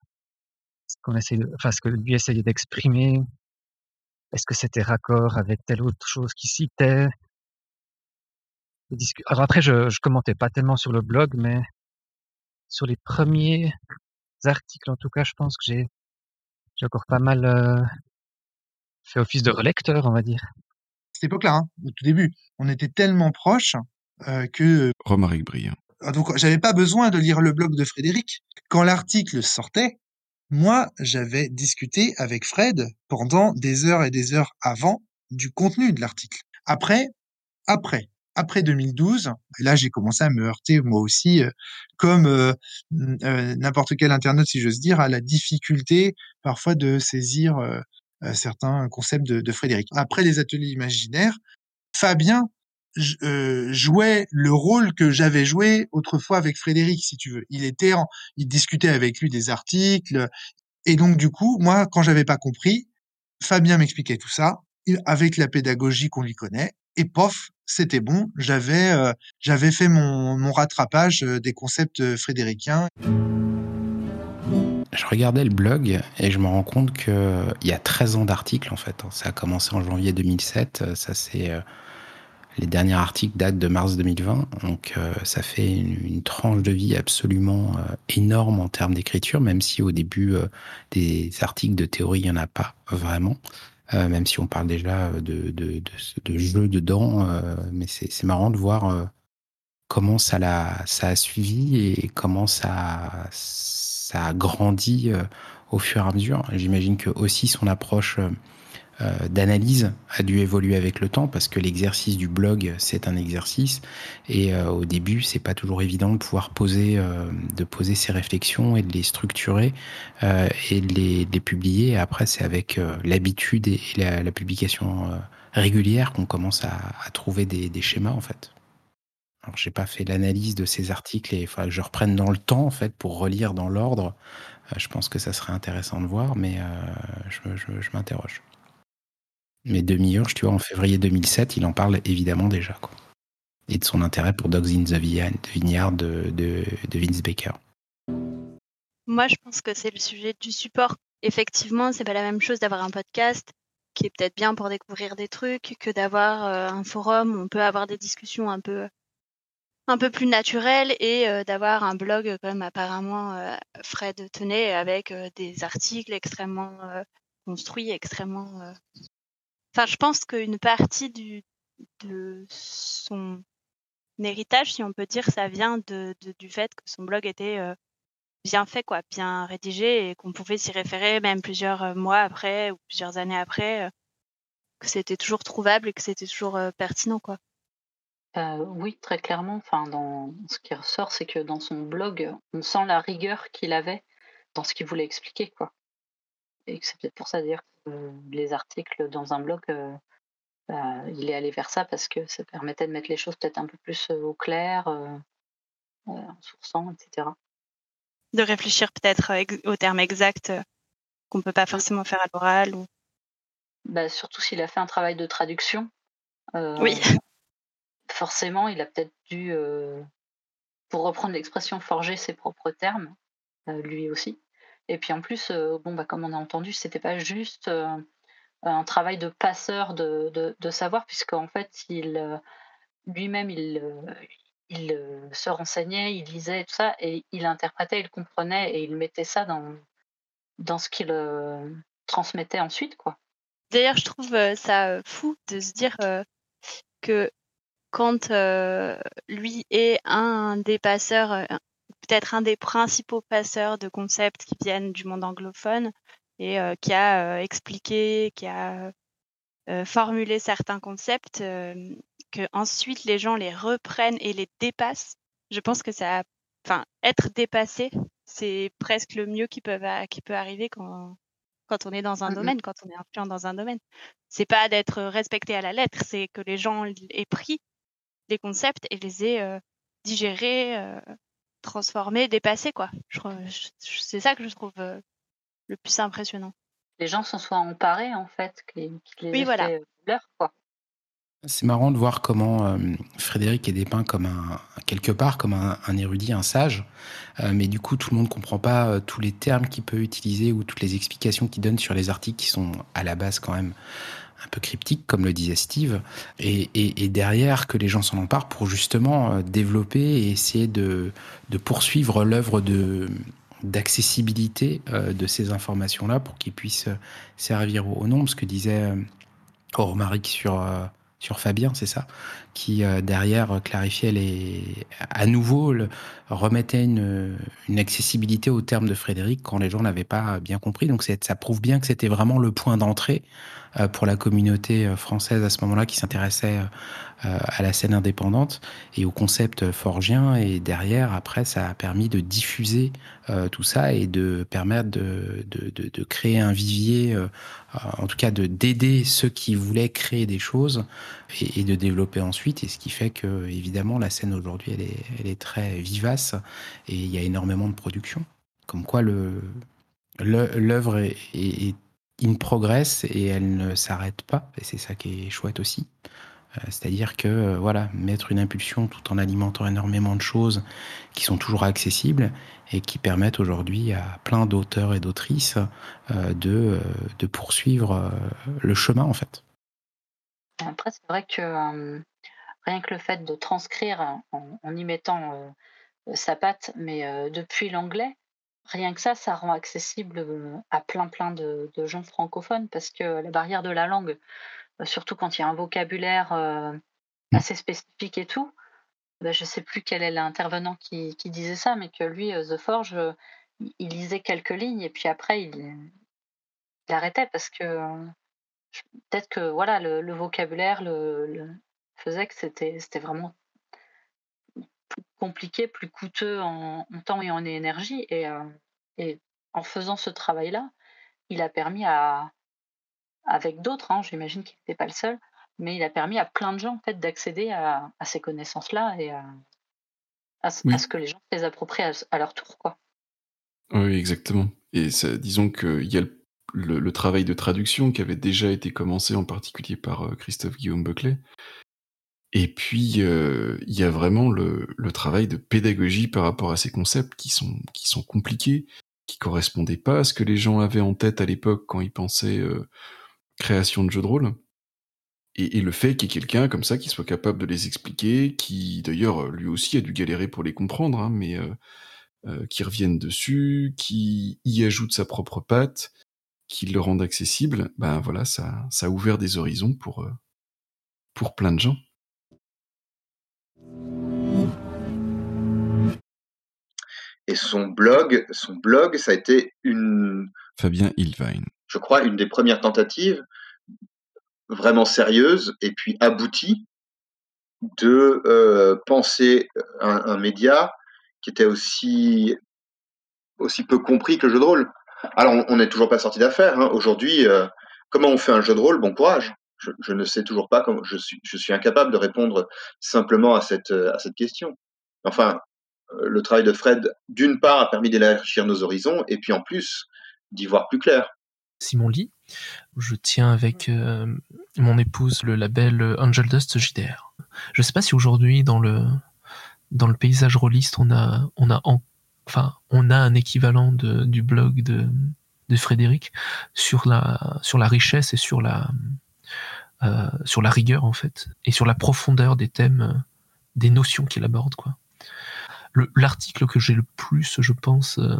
ce qu'on essaie de, enfin, ce que lui essayait d'exprimer. Est-ce que c'était raccord avec telle autre chose qu'il citait? Alors après, je, je commentais pas tellement sur le blog, mais sur les premiers articles, en tout cas, je pense que j'ai, j'ai encore pas mal euh, fait office de relecteur, on va dire. cette époque-là, hein, au tout début, on était tellement proches euh, que Romaric Briand. euh, donc j'avais pas besoin de lire le blog de Frédéric. Quand l'article sortait, moi, j'avais discuté avec Fred pendant des heures et des heures avant du contenu de l'article. Après, après, après 2012, et là j'ai commencé à me heurter moi aussi, euh, comme euh, euh, n'importe quel internaute si j'ose dire, à la difficulté parfois de saisir euh, certains concepts de, Frédéric. Après les ateliers imaginaires, Fabien jouait le rôle que j'avais joué autrefois avec Frédéric, si tu veux. Il était, en, il discutait avec lui des articles, et donc du coup, moi, quand j'avais pas compris, Fabien m'expliquait tout ça avec la pédagogie qu'on lui connaît, et pof, c'était bon. J'avais, euh, fait mon, rattrapage euh, des concepts euh, frédéricains. Je regardais le blog et je me rends compte qu'il y a 13 ans d'articles en fait. Ça a commencé en janvier 2007. Ça, c'est. les derniers articles datent de mars 2020. Donc, ça fait une, une tranche de vie absolument énorme en termes d'écriture, même si au début, des articles de théorie, il n'y en a pas vraiment. Euh, même si on parle déjà de, de, de, de jeux dedans. euh, mais c'est marrant de voir euh, comment ça, l'a, ça a suivi et comment ça, ça a grandi euh, au fur et à mesure. J'imagine que aussi son approche euh, euh, d'analyse a dû évoluer avec le temps parce que l'exercice du blog c'est un exercice et euh, au début c'est pas toujours évident de pouvoir poser euh, de poser ses réflexions et de les structurer euh, et de les, publier. Après c'est avec euh, l'habitude et, la, publication euh, régulière qu'on commence à, trouver des, schémas en fait. Alors, j'ai pas fait l'analyse de ces articles et il faudra que je reprenne dans le temps, en fait, pour relire dans l'ordre. Euh, je pense que ça serait intéressant de voir, mais euh, je m'interroge. Mais Demi-Urge, tu vois, en février 2007, il en parle évidemment déjà, quoi. Et de son intérêt pour Dogs in the Vineyard de, de, de Vince Baker. Moi, je pense que c'est le sujet du support. Effectivement, c'est pas la même chose d'avoir un podcast qui est peut-être bien pour découvrir des trucs que d'avoir euh, un forum où on peut avoir des discussions un peu un peu plus naturelles et euh, d'avoir un blog comme apparemment euh, Fred tenait avec des articles extrêmement construits, extrêmement. Enfin, je pense qu'une partie du de son héritage, si on peut dire, ça vient de, du fait que son blog était euh, bien fait, quoi, bien rédigé et qu'on pouvait s'y référer même plusieurs euh, mois après ou plusieurs années après, euh, que c'était toujours trouvable et que c'était toujours pertinent, quoi. Oui, très clairement. Enfin, dans ce qui ressort, c'est que dans son blog, on sent la rigueur qu'il avait dans ce qu'il voulait expliquer, quoi. Et que c'est peut-être pour ça d'ailleurs que euh, les articles dans un blog, euh, bah, il est allé vers ça parce que ça permettait de mettre les choses peut-être un peu plus euh, au clair, euh, euh, en sourçant, etc. De réfléchir peut-être euh, ex- au terme exact euh, qu'on peut pas forcément faire à l'oral. Ou... Bah, surtout s'il a fait un travail de traduction. euh, Oui. Forcément, il a peut-être dû, euh, pour reprendre l'expression, forger ses propres termes, euh, lui aussi. Et puis en plus, euh, bon, bah, comme on a entendu, c'était pas juste euh, un travail de passeur de, de, de savoir, puisqu'en fait, il euh, lui-même, il, il se renseignait, il lisait et tout ça, et il interprétait, il comprenait, et il mettait ça dans, dans ce qu'il transmettait ensuite, quoi. D'ailleurs, je trouve ça fou de se dire que quand lui est un des passeurs, peut-être un des principaux passeurs de concepts qui viennent du monde anglophone et euh, qui a euh, expliqué, qui a euh, formulé certains concepts, euh, que ensuite les gens les reprennent et les dépassent. Je pense que ça, enfin, être dépassé, c'est presque le mieux qui peut, qui peut arriver quand, quand on est dans un Mhm. domaine, quand on est influent dans un domaine. C'est pas d'être respecté à la lettre, c'est que les gens aient pris les concepts et les aient euh, digérés, euh, transformés, dépassés, quoi. Je trouve- je- C'est ça que je trouve euh, le plus impressionnant. Les gens s'en soient emparés, en fait, qu'ils les Oui, voilà. fait leur, quoi. C'est marrant de voir comment euh, Frédéric est dépeint comme un quelque part comme un, un érudit, un sage, euh, mais du coup tout le monde comprend pas euh, tous les termes qu'il peut utiliser ou toutes les explications qu'il donne sur les articles qui sont à la base quand même un peu cryptiques, comme le disait Steve, et, derrière que les gens s'en emparent pour justement développer et essayer de, poursuivre l'œuvre de d'accessibilité euh, de ces informations-là pour qu'ils puissent servir au nombre, ce que disait euh, Romaric sur euh, sur Fabien, c'est ça, qui euh, derrière clarifiait les, à nouveau remettait une, accessibilité au terme de Frédéric quand les gens n'avaient pas bien compris. Donc ça prouve bien que c'était vraiment le point d'entrée euh, pour la communauté euh, française à ce moment-là qui s'intéressait euh, à la scène indépendante et au concept forgien. Et derrière, après, ça a permis de diffuser euh, tout ça et de permettre de, créer un vivier, euh, en tout cas de d'aider ceux qui voulaient créer des choses et, de développer ensuite. Et ce qui fait que, évidemment, la scène aujourd'hui, elle est, très vivace et il y a énormément de production. Comme quoi, le l'œuvre est, est, est in progress et elle ne s'arrête pas. Et c'est ça qui est chouette aussi. Euh, c'est-à-dire que euh, voilà, mettre une impulsion tout en alimentant énormément de choses qui sont toujours accessibles et qui permettent aujourd'hui à plein d'auteurs et d'autrices euh, de, de poursuivre le chemin en fait. Après, c'est vrai que rien que le fait de transcrire en, y mettant euh, sa patte, mais euh, depuis l'anglais, rien que ça, ça rend accessible à plein plein de, gens francophones parce que la barrière de la langue, surtout quand il y a un vocabulaire euh, assez spécifique et tout. Ben, je sais plus quel est l'intervenant qui, disait ça, mais que lui, euh, The Forge, euh, il lisait quelques lignes et puis après il, arrêtait parce que peut-être que voilà le, vocabulaire le, faisait que c'était vraiment plus compliqué, plus coûteux en, en, temps et en énergie et, et en faisant ce travail-là, il a permis à, avec d'autres, hein, j'imagine qu'il n'était pas le seul, mais il a permis à plein de gens en fait, d'accéder à, à, ces connaissances-là et à, à, oui. à, ce que les gens les approprient à, leur tour. Quoi. Oui, exactement. Et ça, disons qu'il y a le, le, le, travail de traduction qui avait déjà été commencé en particulier par euh, Christophe Guillaume Buckley. Et puis, euh, il y a vraiment le, le, travail de pédagogie par rapport à ces concepts qui sont, qui sont compliqués, qui correspondaient pas à ce que les gens avaient en tête à l'époque quand ils pensaient euh, création de jeux de rôle. Et, et le fait qu'il y ait quelqu'un comme ça qui soit capable de les expliquer, qui d'ailleurs lui aussi a dû galérer pour les comprendre, hein, mais euh, euh, qui revienne dessus, qui y ajoute sa propre patte, qui le rende accessible, ben voilà, ça, ça a ouvert des horizons pour, euh, pour plein de gens. Et son blog, son blog, ça a été une. Fabien Ilvine je crois, une des premières tentatives vraiment sérieuses et puis abouties de euh, penser un, un, média qui était aussi, aussi peu compris que le jeu de rôle. Alors, on n'est toujours pas sorti d'affaire. Hein. Aujourd'hui, euh, comment on fait un jeu de rôle? Bon courage. Je, ne sais toujours pas comment. Je suis, incapable de répondre simplement à cette, question. Enfin, euh, le travail de Fred, d'une part, a permis d'élargir nos horizons, et puis en plus, d'y voir plus clair. Simon Lee. Je tiens avec euh, mon épouse le label Angel Dust JDR. Je ne sais pas si aujourd'hui dans le dans le paysage rôliste on a on a en, enfin on a un équivalent du blog de, de Frédéric sur la sur la richesse et sur la euh, sur la rigueur en fait et sur la profondeur des thèmes euh, des notions qu'il aborde quoi. L'article que j'ai le plus je pense euh,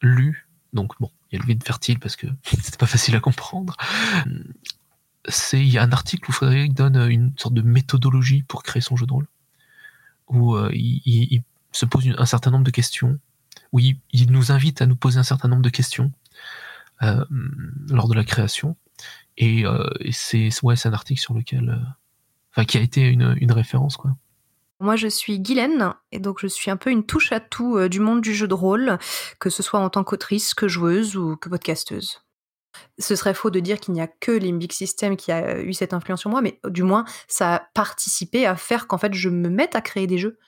lu donc bon il y a le vide fertile parce que c'était pas facile à comprendre. C'est il y a un article où Frédéric donne une sorte de méthodologie pour créer son jeu de rôle, où il, se pose un certain nombre de questions, où il, nous invite à nous poser un certain nombre de questions lors de la création, et, euh, et c'est ouais un article sur lequel, euh, enfin qui a été une, une référence quoi. Moi, je suis Guylaine, et donc je suis un peu une touche à tout euh, du monde du jeu de rôle, que ce soit en tant qu'autrice, que joueuse ou que podcasteuse. Ce serait faux de dire qu'il n'y a que Limbic System qui a eu cette influence sur moi, mais du moins, ça a participé à faire qu'en fait, je me mette à créer des jeux.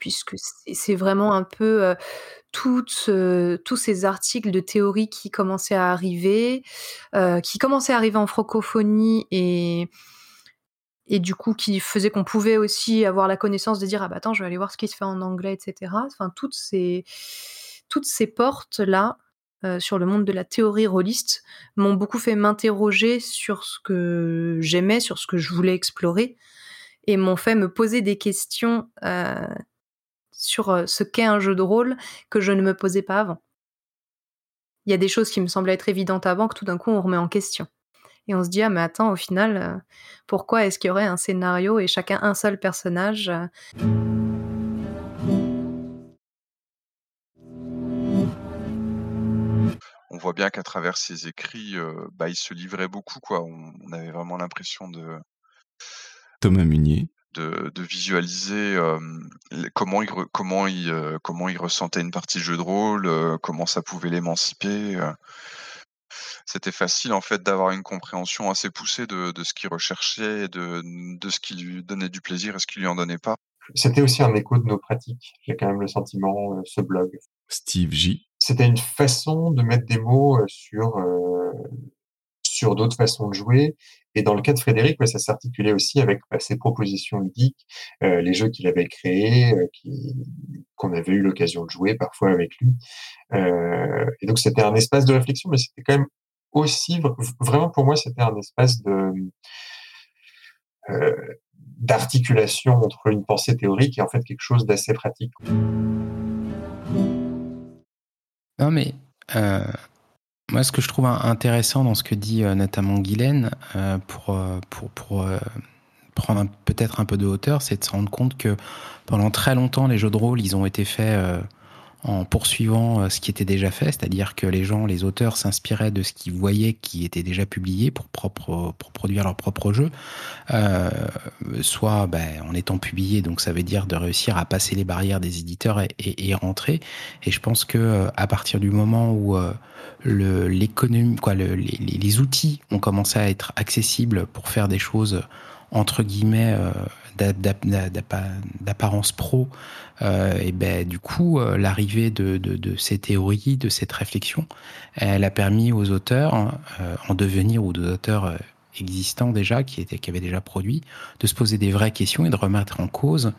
Puisque c'est vraiment un peu, tous ces articles de théorie qui commençaient à arriver, qui commençaient à arriver en francophonie et et du coup qui faisaient qu'on pouvait aussi avoir la connaissance de dire: «Ah bah attends, je vais aller voir ce qui se fait en anglais» et cetera. Enfin toutes ces toutes ces portes-là, heu, sur le monde de la théorie rôliste m'ont beaucoup fait m'interroger sur ce que j'aimais, sur ce que je voulais explorer et m'ont fait me poser des questions, sur, ce qu'est un jeu de rôle que je ne me posais pas avant. Il y a des choses qui me semblaient être évidentes avant que tout d'un coup on remet en question et on se dit: «Ah mais attends au final, pourquoi est-ce qu'il y aurait un scénario et chacun un seul personnage?» On voit bien qu'à travers ses écrits, bah, il se livrait beaucoup quoi. On on avait vraiment l'impression de Thomas Munier. De de visualiser, comment il comment il, comment il ressentait une partie de jeu de rôle, comment ça pouvait l'émanciper. C'était facile en fait d'avoir une compréhension assez poussée de de ce qu'il recherchait et de de ce qui lui donnait du plaisir et ce qui lui en donnait pas. C'était aussi un écho de nos pratiques. J'ai quand même le sentiment, ce blog. Steve J. C'était une façon de mettre des mots, sur, sur d'autres façons de jouer et dans le cas de Frédéric, ouais, ça s'articulait aussi avec, bah, ses propositions ludiques, heu, les jeux qu'il avait créés, qui qu'on avait eu l'occasion de jouer parfois avec lui. Heu et donc c'était un espace de réflexion, mais c'était quand même aussi vraiment pour moi, c'était un espace de, d'articulation entre une pensée théorique et en fait quelque chose d'assez pratique. Non mais, moi ce que je trouve in intéressant dans ce que dit, heu, notamment Guylaine, pour, heu, pour pour, heu, prendre peut-être un peu de hauteur, c'est de se rendre compte que pendant très longtemps, les jeux de rôle, ils ont été faits, en poursuivant, heu, ce qui était déjà fait. C'est-à-dire que les gens, les auteurs s'inspiraient de ce qu'ils voyaient qui était déjà publié pour propre pour produire leur propre jeu. Heu, soit, bah, en étant publié, donc ça veut dire de réussir à passer les barrières des éditeurs et rentrer et je pense que, heu, à partir du moment où, quoi, le les outils ont commencé à être accessibles pour faire des choses entre guillemets, «d'apparence pro», heu et beh, du coup, heu, l'arrivée de de ces théories, de cette réflexion, elle a permis aux auteurs, heu, en devenir ou aux auteurs, existants déjà, qui qui avaient déjà produit, de se poser des vraies questions et de remettre en cause,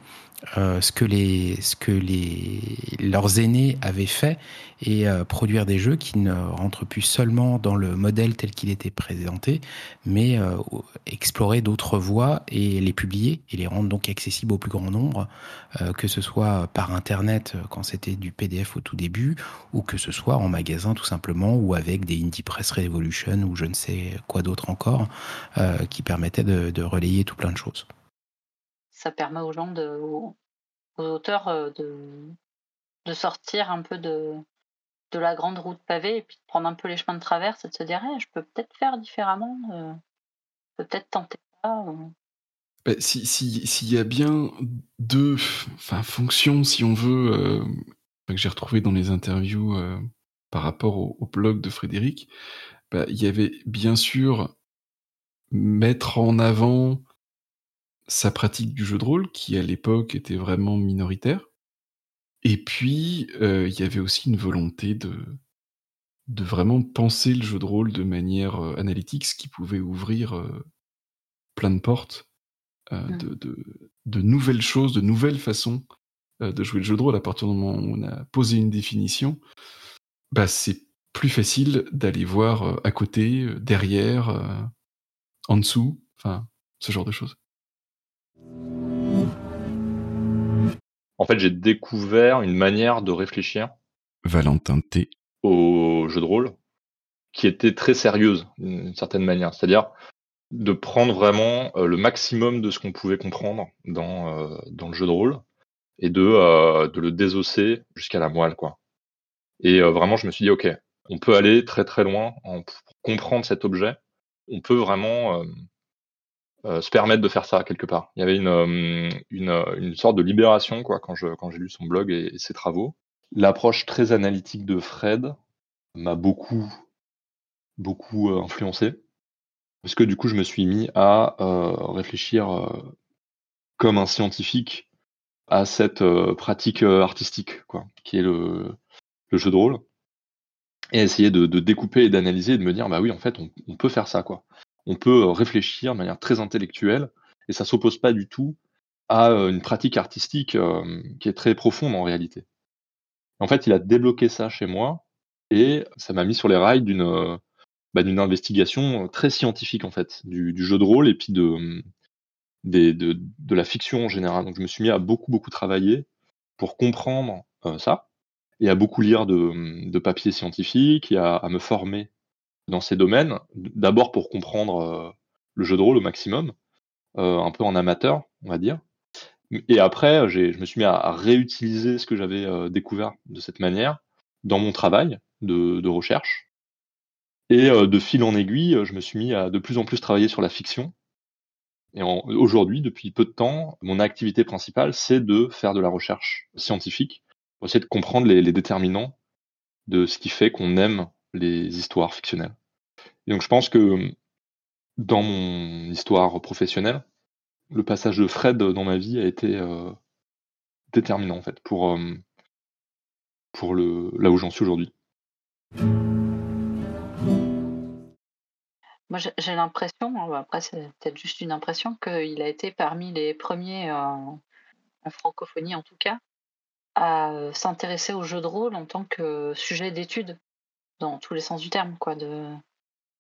heu, ce que les ce que les leurs aînés avaient fait et heu, produire des jeux qui ne rentrent plus seulement dans le modèle tel qu'il était présenté, mais au explorer d'autres voies et les publier et les rendre donc accessibles au plus grand nombre, que ce soit par internet, quand c'était du PDF au tout début ou que ce soit en magasin tout simplement ou avec des Indie Press Revolution ou je ne sais quoi d'autre encore, qui permettaient de relayer tout plein de choses. Ça permet aux gens aux auteurs, heu, de sortir un peu de la grande route pavée et puis de prendre un peu les chemins de traverse et de se dire: «Eh, je peux peut-être faire différemment, peux peut-être tenter ça», Bah, si si s'il y a bien 2 f enfin fonctions si on veut, heu, que j'ai retrouvées dans les interviews, par rapport au au blog de Frédéric, bah, il y avait bien sûr mettre en avant sa pratique du jeu de rôle qui, à l'époque, était vraiment minoritaire et puis, heu, il y avait aussi une volonté de de vraiment penser le jeu de rôle de manière, heu, analytique, ce qui pouvait ouvrir, heu, plein de portes, Mmh. de de de nouvelles choses, de nouvelles façons, de jouer le jeu de rôle. À partir du moment où on a posé une définition, bah, c'est plus facile d'aller voir, à côté, derrière, en dessous, enfin, ce genre de choses. En fait, j'ai découvert une manière de réfléchir Valentin T. au jeu de rôle, qui était très sérieuse, d'une certaine manière. C'est-à-dire, de prendre vraiment, heu, le maximum de ce qu'on pouvait comprendre dans, heu, dans le jeu de rôle et de, heu, de le désosser jusqu'à la moelle, quoi et heu, vraiment, je me suis dit: «OK, on peut aller très, très loin en pour comprendre cet objet. On peut vraiment, heu, se permettre de faire ça quelque part». Il y avait une, hem, une, heu, une sorte de libération, quoi, quand je quand j'ai lu son blog et ses travaux. L'approche très analytique de Fred m'a beaucoup, beaucoup, heu, influencé. Parce que du coup, je me suis mis à, réfléchir, comme un scientifique à cette euh, pratique euh, artistique, quoi, qui est le, le jeu de rôle, et essayer de, de découper et d'analyser et de me dire, bah oui, en fait, on, on peut faire ça, quoi. On peut euh, réfléchir de manière très intellectuelle, et ça s'oppose pas du tout à euh, une pratique artistique euh, qui est très profonde en réalité. En fait, il a débloqué ça chez moi, et ça m'a mis sur les rails d'une bah, d'une investigation très scientifique en fait, du, jeu de rôle et puis de, des- de, de la fiction en général. Donc je me suis mis à beaucoup beaucoup travailler pour comprendre ça et à beaucoup lire de, de papiers scientifiques et à me former dans ces domaines. D'abord pour comprendre euh, le jeu de rôle au maximum, euh, un peu en amateur, on va dire. Et après, j'ai- je me suis mis à, réutiliser ce que j'avais euh, découvert de cette manière dans mon travail de, de recherche. Et euh, de fil en aiguille, euh, je me suis mis à de plus en plus travailler sur la fiction. Et aujourd'hui, depuis peu de temps, mon activité principale, c'est de faire de la recherche scientifique pour essayer de comprendre les, les déterminants de ce qui fait qu'on aime les histoires fictionnelles. Et donc je pense que dans mon histoire professionnelle, le passage de Fred dans ma vie a été euh, déterminant en fait pour, euh, pour le, là où j'en suis aujourd'hui. Moi, j'ai l'impression, hein, bah, après c'est peut-être juste une impression, qu'il a été parmi les premiers, euh, en francophonie en tout cas, à s'intéresser au jeu de rôle en tant que sujet d'étude, dans tous les sens du terme, quoi. De,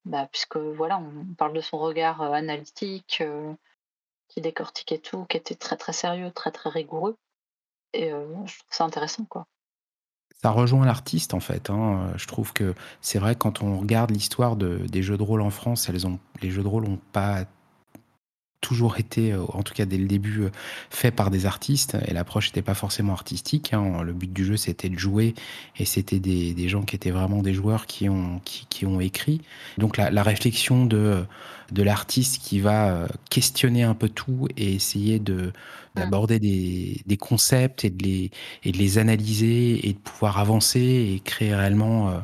bah, puisque voilà, on parle de son regard euh, analytique, euh, qui décortiquait tout, qui était très très sérieux, très très rigoureux. Et euh, je trouve ça intéressant, quoi. Ça rejoint l'artiste en fait. hein. Je trouve que c'est vrai quand on regarde l'histoire de, des jeux de rôle en France, elles ont, les jeux de rôle n'ont pas toujours été, euh, en tout cas dès le début, euh, faits par des artistes et l'approche n'était pas forcément artistique. hein. Le but du jeu c'était de jouer et c'était des, des gens qui étaient vraiment des joueurs qui ont, qui, qui ont écrit. Donc la, la réflexion de, de l'artiste qui va euh, questionner un peu tout et essayer de d'aborder des, des concepts et de, les, et de les analyser et de pouvoir avancer et créer réellement euh,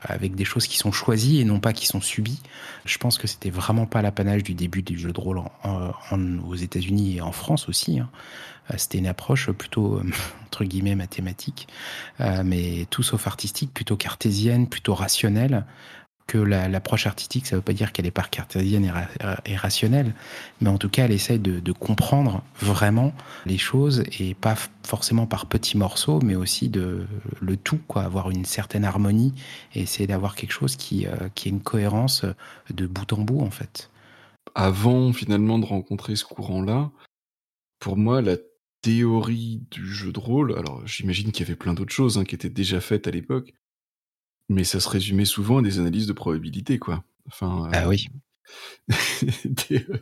avec des choses qui sont choisies et non pas qui sont subies. Je pense que c'était vraiment pas l'apanage du début du jeu de rôle aux États-Unis et en France aussi. hein. Euh, C'était une approche plutôt, euh, entre guillemets, mathématique, euh, mais tout sauf artistique, plutôt cartésienne, plutôt rationnelle. Que la- l'approche artistique, ça ne veut pas dire qu'elle est pas cartésienne et, et rationnelle, mais en tout cas, elle essaye de, comprendre vraiment les choses et pas forcément par petits morceaux, mais aussi de le tout, quoi, avoir une certaine harmonie et essayer d'avoir quelque chose qui, euh, ait une cohérence de bout en bout, en fait. Avant finalement de rencontrer ce courant-là, pour moi, la théorie du jeu de rôle, alors j'imagine qu'il y avait plein d'autres choses hein, qui étaient déjà faites à l'époque, mais ça se résumait souvent à des analyses de probabilité, quoi. Enfin, Ah oui. des- euh,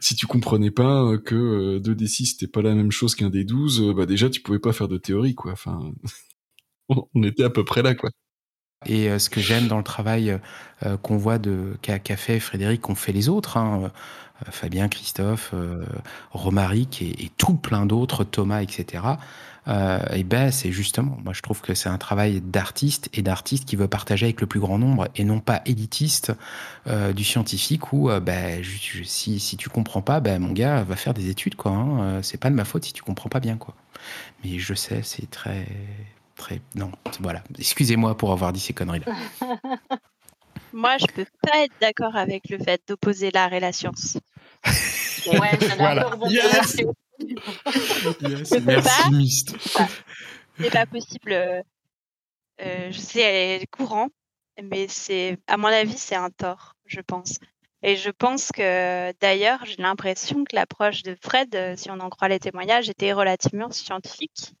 si tu comprenais pas euh, que euh, 2d6 c'était pas la même chose qu'un d12, euh, bah déjà tu pouvais pas faire de théorie, quoi. Enfin, on était à peu près là, quoi. Et euh, ce que j'aime dans le travail euh, qu'on voit de qu'a fait Frédéric, qu'ont fait les autres, hein, euh, Fabien, Christophe, euh, Romaric et, et tout plein d'autres, Thomas, etc. Euh, et ben c'est justement, moi je trouve que c'est un travail d'artiste et d'artiste qui veut partager avec le plus grand nombre et non pas élitiste euh, du scientifique où euh, ben, je- je- si, si tu comprends pas, ben mon gars va faire des études quoi. Hein, Euh, c'est pas de ma faute si tu comprends pas bien quoi. Mais je sais, c'est très très non, voilà. Excusez-moi pour avoir dit ces conneries là. Moi, je peux pas être d'accord avec le fait d'opposer l'art et la science. Ouais, Voilà. Yes. Yes, merci. C'est pas possible. euh, euh, je sais, elle est courant, mais c'est, à mon avis, c'est un tort, je pense. Et je pense que, d'ailleurs, j'ai l'impression que l'approche de Fred, euh, si on en croit les témoignages, était relativement scientifique,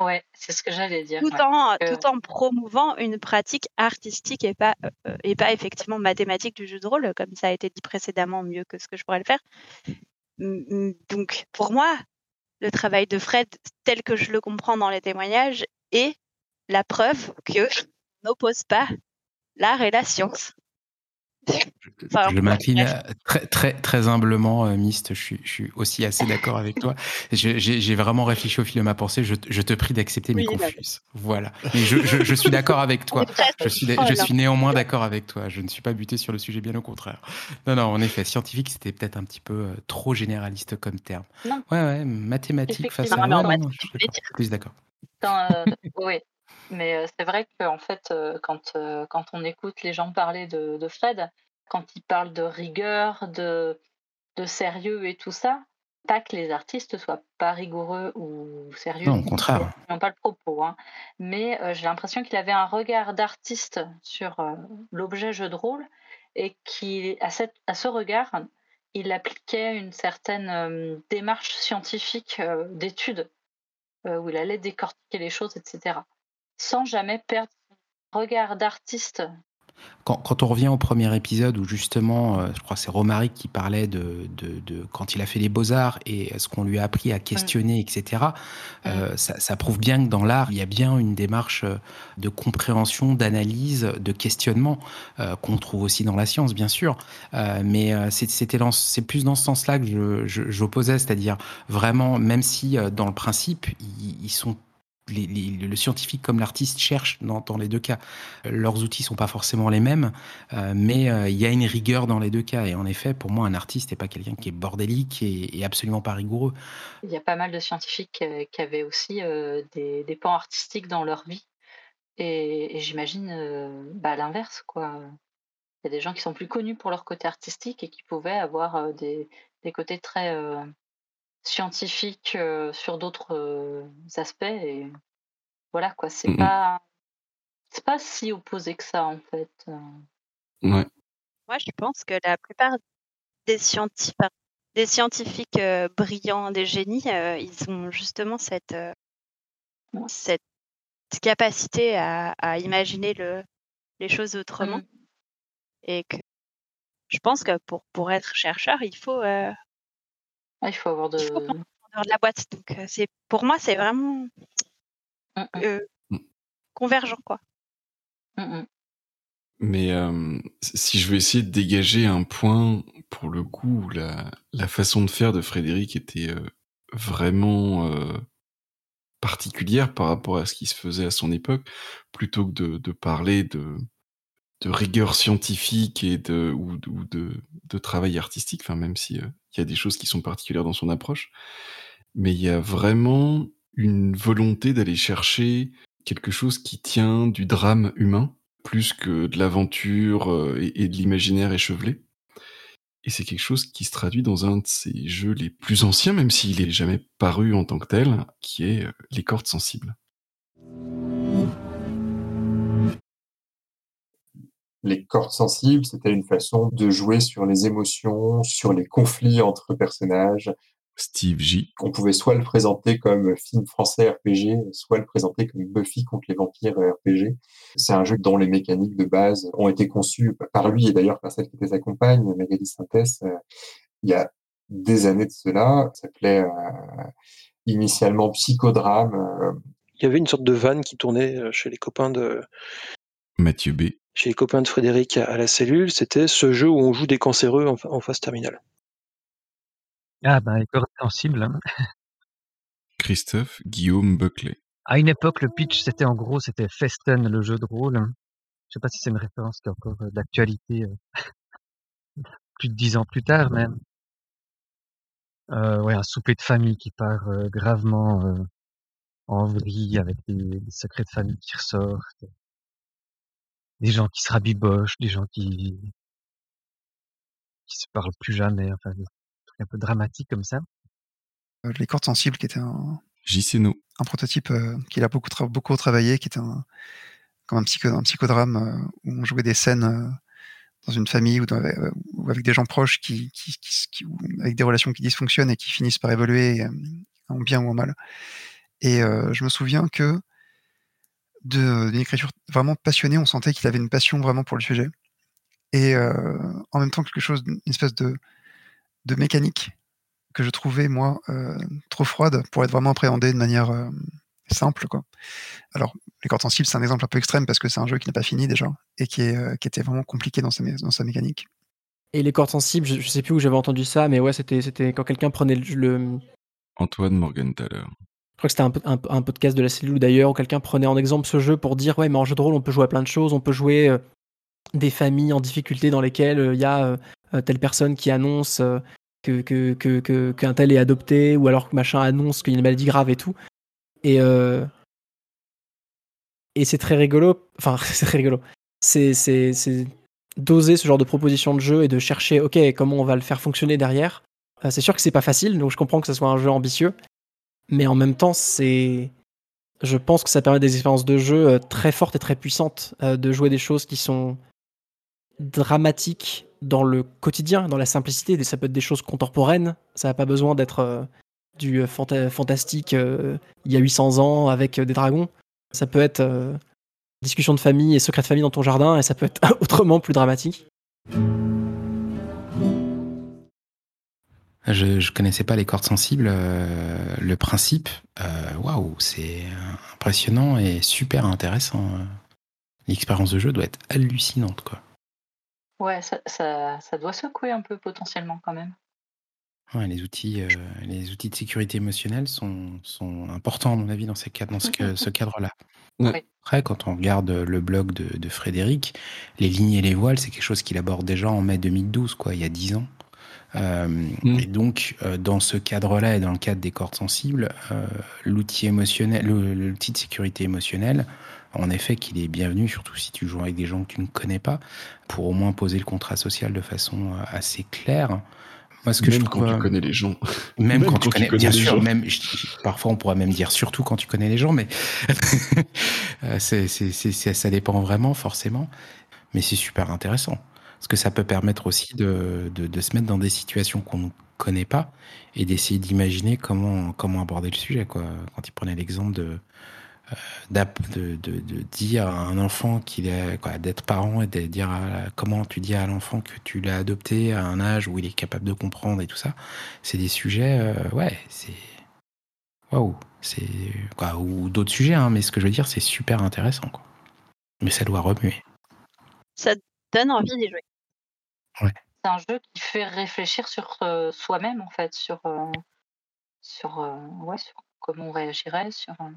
Ouais, c'est ce que j'allais dire. tout ouais. en, Euh, tout en promouvant une pratique artistique et pas, euh, et pas effectivement mathématique du jeu de rôle, comme ça a été dit précédemment, mieux que ce que je pourrais le faire. Donc, pour moi, le travail de Fred, tel que je le comprends dans les témoignages, est la preuve que n'oppose pas l'art et la science. Enfin, Je m'incline très, très, très humblement, euh, Mist. Je suis, je suis aussi assez d'accord avec toi. J'ai vraiment réfléchi au fil de ma pensée. Je, je te prie d'accepter mes Oui, bah, confuses. Voilà. Mais je, je, suis d'accord avec toi. Je suis, je suis néanmoins d'accord avec toi. Je ne suis pas buté sur le sujet, bien au contraire. Non, non, en effet, scientifique, c'était peut-être un petit peu euh, trop généraliste comme terme. Non. Ouais, ouais, mathématiques face à. Non, non, maths, je suis d'accord. Plus d'accord. Quand, euh, oui, mais euh, c'est vrai qu'en fait, euh, quand, euh, quand on écoute les gens parler de, de Fred, quand ils parlent de rigueur, de, de sérieux et tout ça, pas que les artistes soient pas rigoureux ou sérieux. Non, au contraire. Ils n'ont pas le propos, hein. mais euh, j'ai l'impression qu'il avait un regard d'artiste sur euh, l'objet jeu de rôle et qu'à à ce regard, il appliquait une certaine euh, démarche scientifique d'étude où il allait décortiquer les choses, etc. Sans jamais perdre son regard d'artiste. Quand, quand on revient au premier épisode où justement, euh, je crois que c'est Romaric qui parlait de, de, de quand il a fait les beaux-arts et ce qu'on lui a appris à questionner, etc., euh, ça, ça prouve bien que dans l'art, il y a bien une démarche euh, de compréhension, d'analyse, de questionnement euh, qu'on trouve aussi dans la science, bien sûr. Euh, mais euh, c'est- c'était dans- c'est plus dans ce sens-là que je- je- j'opposais, c'est-à-dire vraiment, même si euh, dans le principe, ils, ils sont le scientifique comme l'artiste cherchent dans, les deux cas. Leurs outils sont pas forcément les mêmes, euh, mais euh, il y a une rigueur dans les deux cas. Et en effet, pour moi, un artiste n'est pas quelqu'un qui est bordélique et, absolument pas rigoureux. Il y a pas mal de scientifiques qui avaient aussi euh, des, pans artistiques dans leur vie. Et, j'imagine bah, l'inverse. Il y a des gens qui sont plus connus pour leur côté artistique et qui pouvaient avoir des côtés très scientifiques euh, sur d'autres euh, aspects. Et voilà, quoi. C'est Mhm. pas, c'est pas si opposé que ça, en fait. euh. Ouais. Moi, je pense que la plupart des scientifiques, des scientifiques euh, brillants, des génies, euh, ils ont justement cette, euh, cette capacité à, à imaginer le, les choses autrement. Et que je pense que pour, pour être chercheur, il faut, euh, Ah, il faut avoir de. il faut de la boîte. Donc, euh, c'est, pour moi, c'est vraiment euh, convergent, quoi. Mais euh, si je veux essayer de dégager un point, pour le coup, la, la façon de faire de Frédéric était euh, vraiment euh, particulière par rapport à ce qui se faisait à son époque, plutôt que de, de parler de, de rigueur scientifique et de, ou, de, de travail artistique, enfin, même si euh, il y a des choses qui sont particulières dans son approche, mais il y a vraiment une volonté d'aller chercher quelque chose qui tient du drame humain, plus que de l'aventure euh, et, et de l'imaginaire échevelé. Et c'est quelque chose qui se traduit dans un de ses jeux les plus anciens, même s'il est jamais paru en tant que tel, qui est euh, Les cordes sensibles. Les cordes sensibles, c'était une façon de jouer sur les émotions, sur les conflits entre personnages. Steve J. On pouvait soit le présenter comme film français RPG, soit le présenter comme Buffy contre les vampires RPG. C'est un jeu dont les mécaniques de base ont été conçues par lui et d'ailleurs par celle qui était sa compagne, Magali Sintès, euh, il y a des années de cela. Ça s'appelait euh, initialement Psychodrame. euh, Il y avait une sorte de vanne qui tournait euh, chez les copains de Mathieu B. chez les copains de Frédéric à, la cellule. C'était ce jeu où on joue des cancéreux en, phase terminale. Ah ben, les cordes sensibles. hein. Christophe Guillaume Buckley. À une époque, le pitch, c'était en gros, c'était Festen, le jeu de rôle. Je sais pas si c'est une référence qui est encore euh, d'actualité euh, plus de dix ans plus tard, mais euh, ouais, un souper de famille qui part euh, gravement euh, en vrille avec des, des secrets de famille qui ressortent, des gens qui se rabibochent, des gens qui qui se parlent plus jamais, enfin des trucs un peu dramatiques comme ça. Euh, Les cordes sensibles, qui était un, JCNO. un prototype euh, qu'il a beaucoup, tra- beaucoup travaillé, qui était un, comme un, psycho, un psychodrame euh, où on jouait des scènes euh, dans une famille ou, dans- euh, ou avec des gens proches qui, qui, qui- qui- ou avec des relations qui dysfonctionnent et qui finissent par évoluer euh, en bien ou en mal. Et euh, je me souviens que d'une écriture vraiment passionnée, on sentait qu'il avait une passion vraiment pour le sujet. Et euh, en même temps quelque chose, une espèce de, de mécanique que je trouvais moi euh, trop froide pour être vraiment appréhendée de manière euh, simple, quoi. Alors, les cordes sensibles, c'est un exemple un peu extrême parce que c'est un jeu qui n'est pas fini déjà et qui, est, euh, qui était vraiment compliqué dans sa, mé- dans sa mécanique. Et les cordes sensibles, je, je sais plus où j'avais entendu ça, mais ouais, c'était c'était quand quelqu'un prenait le, le- Antoine Morgenthaler. Je crois que c'était un, po- un, un podcast de la cellule d'ailleurs, où quelqu'un prenait en exemple ce jeu pour dire ouais, mais en jeu de rôle, on peut jouer à plein de choses, on peut jouer euh, des familles en difficulté dans lesquelles euh, il y a euh, euh, telle personne qui annonce euh, que qu'un tel est adopté, ou alors que machin annonce qu'il y a une maladie grave et tout. Et euh, et c'est très rigolo. Enfin, c'est très rigolo. C'est c'est d'oser ce genre de proposition de jeu et de chercher ok comment on va le faire fonctionner derrière. Euh, c'est sûr que c'est pas facile, donc je comprends que ce soit un jeu ambitieux, mais en même temps c'est je pense que ça permet des expériences de jeu euh, très fortes et très puissantes, euh, de jouer des choses qui sont dramatiques dans le quotidien, dans la simplicité. Ça peut être des choses contemporaines, ça n'a pas besoin d'être euh, du fanta- fantastique il y a 800 ans avec des dragons. Ça peut être discussion de famille et secret de famille dans ton jardin, et ça peut être autrement plus dramatique. Je, je connaissais pas les cordes sensibles. euh, le principe, euh, waouh, c'est impressionnant et super intéressant. euh. L'expérience de jeu doit être hallucinante, quoi. Ouais, ça, ça, ça doit secouer un peu potentiellement quand même. Ouais, les outils, euh, les outils de sécurité émotionnelle sont, sont importants à mon avis dans, ces cadres, dans ce, cadre-là. Ouais. Après, quand on regarde le blog de, de Frédéric, les lignes et les voiles, c'est quelque chose qu'il aborde déjà en mai 2012, quoi, il y a 10 ans. Euh, Et donc, euh, dans ce cadre-là et dans le cadre des cordes sensibles, euh, l'outil émotionnel, l'outil de sécurité émotionnelle, en effet, qu'il est bienvenu, surtout si tu joues avec des gens que tu ne connais pas, pour au moins poser le contrat social de façon assez claire. Moi, ce que Même je quand trouve, tu connais les gens. Même, Même quand, quand tu tu connais, bien les sûr, gens. même, je- je- parfois on pourrait même dire surtout quand tu connais les gens, mais ça dépend vraiment, forcément. Mais c'est super intéressant. Parce que ça peut permettre aussi de, de, se mettre dans des situations qu'on ne connaît pas et d'essayer d'imaginer comment, comment aborder le sujet. Quoi. Quand il prenait l'exemple de, euh, de, de, dire à un enfant qu'il est d'être parent et de dire à- comment tu dis à l'enfant que tu l'as adopté à un âge où il est capable de comprendre et tout ça c'est des sujets euh, ouais c'est waouh c'est ou d'autres sujets hein, mais ce que je veux dire c'est super intéressant quoi mais ça doit remuer Ça donne envie d'y jouer. C'est un jeu qui fait réfléchir sur euh, soi-même en fait, sur, euh, sur, euh, ouais, sur comment on réagirait, sur. euh,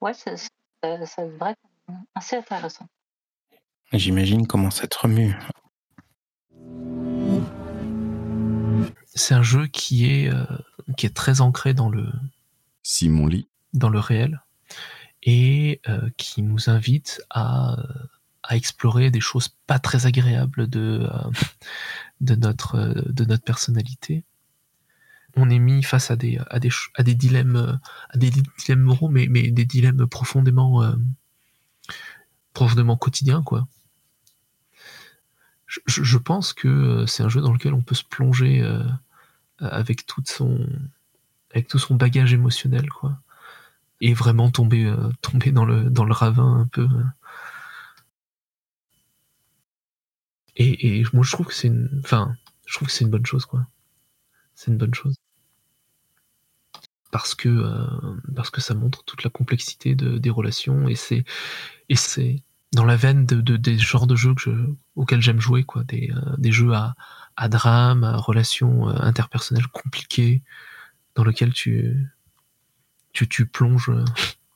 Ouais, ça, ça, ça devrait être assez intéressant. j'imagine comment ça te remue C'est un jeu qui est, euh, qui est très ancré dans le, Simon Lee. dans le réel et euh, qui nous invite à, à explorer des choses pas très agréables de, euh, euh, de notre personnalité. On est mis face à des, euh, dilemmes moraux, mais, des dilemmes profondément, quotidiens. Je, pense que c'est un jeu dans lequel on peut se plonger avec tout son bagage émotionnel, quoi et vraiment tomber dans le ravin un peu. Et, et moi je trouve que c'est une enfin je trouve que c'est une bonne chose quoi. C'est une bonne chose. Parce que euh, parce que ça montre toute la complexité de, des relations et c'est et c'est dans la veine de, de- des genres de jeux que je, auxquels j'aime jouer quoi. Des, euh, des jeux à, à drame à relations euh, interpersonnelles compliquées dans lesquelles tu tu, tu plonges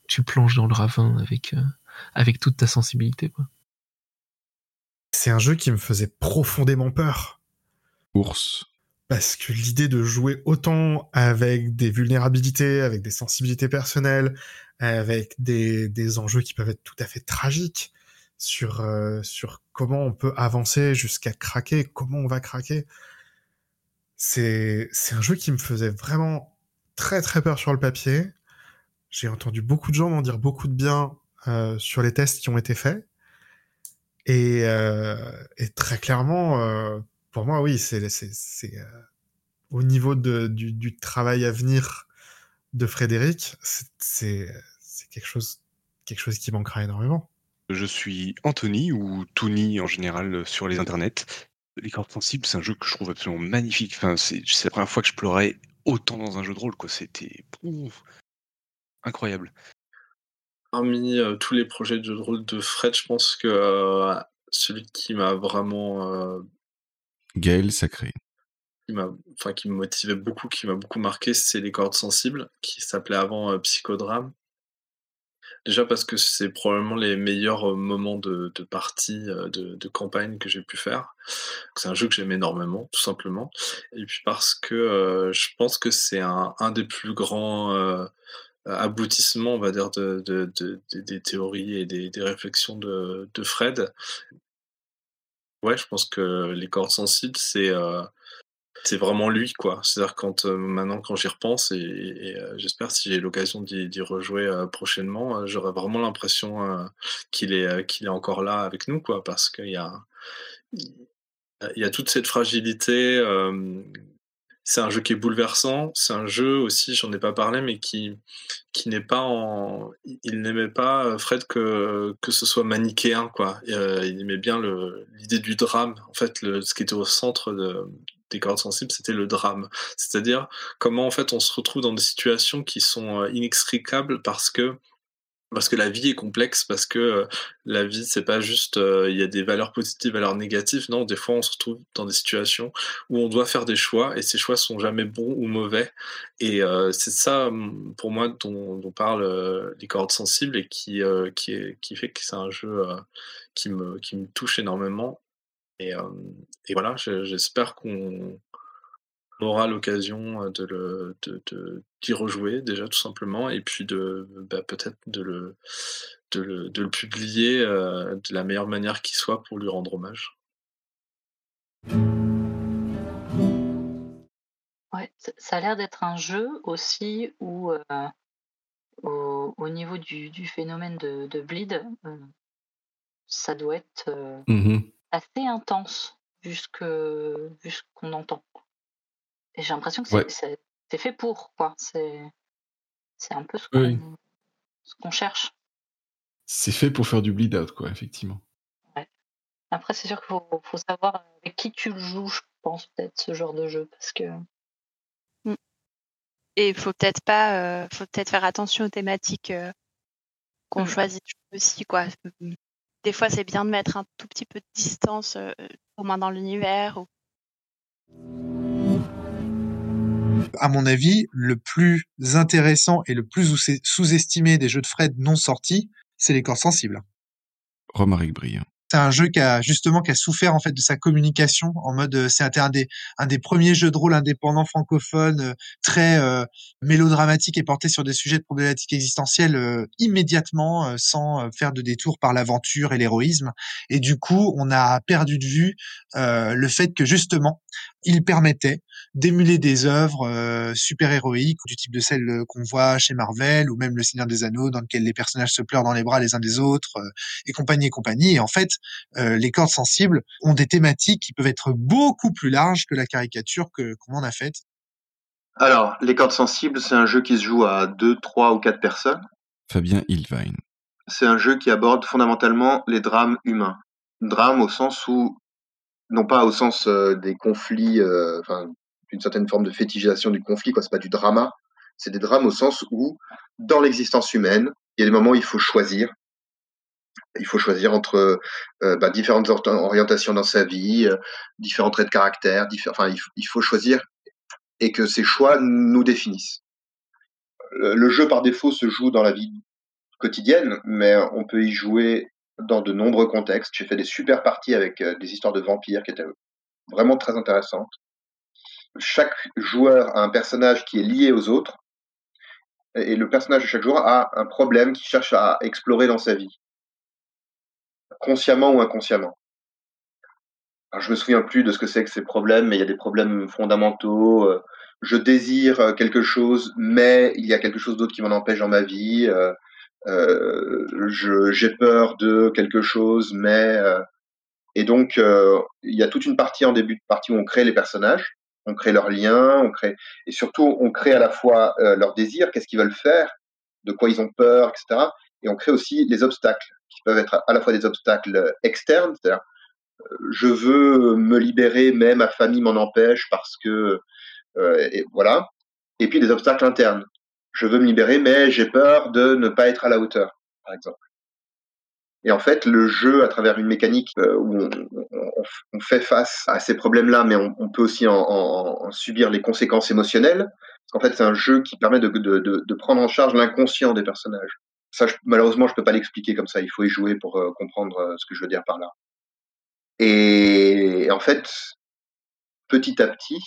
tu plonges dans le ravin avec euh, avec toute ta sensibilité quoi. C'est un jeu qui me faisait profondément peur. Ours. Parce que l'idée de jouer autant avec des vulnérabilités, avec des sensibilités personnelles, avec des, des enjeux qui peuvent être tout à fait tragiques sur, euh, sur comment on peut avancer jusqu'à craquer, comment on va craquer, c'est c'est un jeu qui me faisait vraiment très très peur sur le papier. J'ai entendu beaucoup de gens m'en dire beaucoup de bien euh, sur les tests qui ont été faits. Et, euh, et très clairement, euh, pour moi, oui, c'est euh, au niveau de, du, travail à venir de Frédéric, c'est- quelque chose, quelque chose qui manquera énormément. Je suis Anthony ou Tony en général sur les internets. Les cordes sensibles, c'est un jeu que je trouve absolument magnifique. Enfin, c'est la première fois que je pleurais autant dans un jeu de rôle. C'était. Incroyable. Parmi euh, tous les projets de jeu de rôle de Fred, je pense que euh, celui qui m'a vraiment euh, Gaël Sacré. qui m'a, enfin, qui me motivait beaucoup, qui m'a beaucoup marqué, c'est les cordes sensibles, qui s'appelait avant Psychodrame. Déjà parce que c'est probablement les meilleurs moments de, de partie, de, de campagne que j'ai pu faire. C'est un jeu que j'aime énormément, tout simplement. Et puis parce que je pense que c'est un, un des plus grands euh, aboutissements, on va dire, de, de- de- de- des théories et des, réflexions de, Fred. Ouais, je pense que les cordes sensibles, c'est euh, vraiment lui, quoi. C'est-à-dire quand euh, maintenant, quand j'y repense, et, et, euh, j'espère si j'ai l'occasion d'y rejouer prochainement, j'aurai vraiment l'impression qu'il est qu'il est encore là avec nous, quoi, parce qu'il y a y a toute cette fragilité. C'est un jeu qui est bouleversant. C'est un jeu aussi, j'en ai pas parlé, mais qui qui n'est pas en. Il n'aimait pas euh, Fred que que ce soit manichéen, quoi. Euh, il aimait bien l'idée du drame. En fait, le, ce qui était au centre de, des cordes sensibles, c'était le drame. C'est-à-dire comment en fait on se retrouve dans des situations qui sont euh, inextricables parce que parce que la vie est complexe, parce que euh, la vie, c'est pas juste, euh, il y a des valeurs positives, valeurs négatives. Non, des fois, on se retrouve dans des situations où on doit faire des choix, et ces choix sont jamais bons ou mauvais. Et euh, c'est ça, hum, pour moi, dont, dont parlent les cordes sensibles, et qui, qui, fait que c'est un jeu qui, me, qui me touche énormément. Et, voilà, je- j'espère qu'on aura l'occasion euh, de le de, de- d'y rejouer déjà tout simplement et puis de bah, peut-être de le de le, de le publier euh, de la meilleure manière qui soit pour lui rendre hommage. Ouais, ça a l'air d'être un jeu aussi où, euh, au, au niveau du, du phénomène de, de bleed, euh, ça doit être euh, Mhm. assez intense vu ce que- vu ce qu'on entend. Et j'ai l'impression que c'est Ouais. fait pour, quoi. C'est c'est un peu ce qu'on ce qu'on cherche. C'est fait pour faire du bleed out, quoi, effectivement. Après, c'est sûr qu'il faut, faut savoir avec qui tu le joues, je pense, peut-être, ce genre de jeu. Parce que Et il faut peut-être pas, euh, faut peut-être faire attention aux thématiques euh, qu'on Mm. choisit aussi, quoi. Des fois, c'est bien de mettre un tout petit peu de distance, euh, au moins dans l'univers. ou- À mon avis, le plus intéressant et le plus sous- sous-estimé des jeux de Fred non sortis, c'est les corps sensibles. Romaric Brillant. C'est un jeu qui a justement qui a souffert en fait de sa communication en mode euh, c'était un des un des premiers jeux de rôle indépendants francophones euh, très euh, mélodramatique et porté sur des sujets de problématiques existentielles euh, immédiatement euh, sans faire de détour par l'aventure et l'héroïsme et du coup on a perdu de vue le fait que justement il permettait d'émuler des œuvres euh, super héroïques du type de celles euh, qu'on voit chez Marvel ou même Le Seigneur des Anneaux dans lequel les personnages se pleurent dans les bras les uns des autres euh, et compagnie et compagnie. Et en fait, euh, les cordes sensibles ont des thématiques qui peuvent être beaucoup plus larges que la caricature que qu'on en a faite. Alors, les cordes sensibles, c'est un jeu qui se joue à deux, trois ou quatre personnes. Fabien Ilvain. C'est un jeu qui aborde fondamentalement les drames humains. Drame au sens où, non pas au sens euh, des conflits, euh, enfin, d'une certaine forme de fétichisation du conflit, quoi. C'est pas du drama. C'est des drames au sens où, dans l'existence humaine, il y a des moments où il faut choisir. Il faut choisir entre euh, bah, différentes or- orientations dans sa vie, euh, différents traits de caractère. Enfin, il, faut choisir et que ces choix nous définissent. Le jeu par défaut se joue dans la vie quotidienne, mais on peut y jouer dans de nombreux contextes. J'ai fait des super parties avec euh, des histoires de vampires qui étaient vraiment très intéressantes. Chaque joueur a un personnage qui est lié aux autres, et le personnage de chaque joueur a un problème qu'il cherche à explorer dans sa vie, consciemment ou inconsciemment. Alors, je me souviens plus de ce que c'est que ces problèmes, mais il y a des problèmes fondamentaux. euh, je désire euh, quelque chose, mais il y a quelque chose d'autre qui m'en empêche dans ma vie. Euh, j'ai peur de quelque chose, mais euh, et donc euh, il y a toute une partie en début de partie où on crée les personnages, on crée leurs liens, on crée et surtout on crée à la fois leurs désirs, qu'est-ce qu'ils veulent faire, de quoi ils ont peur, etc. Et on crée aussi les obstacles qui peuvent être à la fois des obstacles externes, c'est-à-dire je veux me libérer, mais ma famille m'en empêche parce que voilà. Et puis des obstacles internes. Je veux me libérer, mais j'ai peur de ne pas être à la hauteur, par exemple. Et en fait, le jeu, à travers une mécanique euh, où on, fait face à ces problèmes-là, mais on, peut aussi en, subir les conséquences émotionnelles. Parce qu'en fait, c'est un jeu qui permet de, prendre en charge l'inconscient des personnages. Ça, je, malheureusement, je peux pas l'expliquer comme ça. Il faut y jouer pour euh, comprendre euh, ce que je veux dire par là. Et en fait, petit à petit,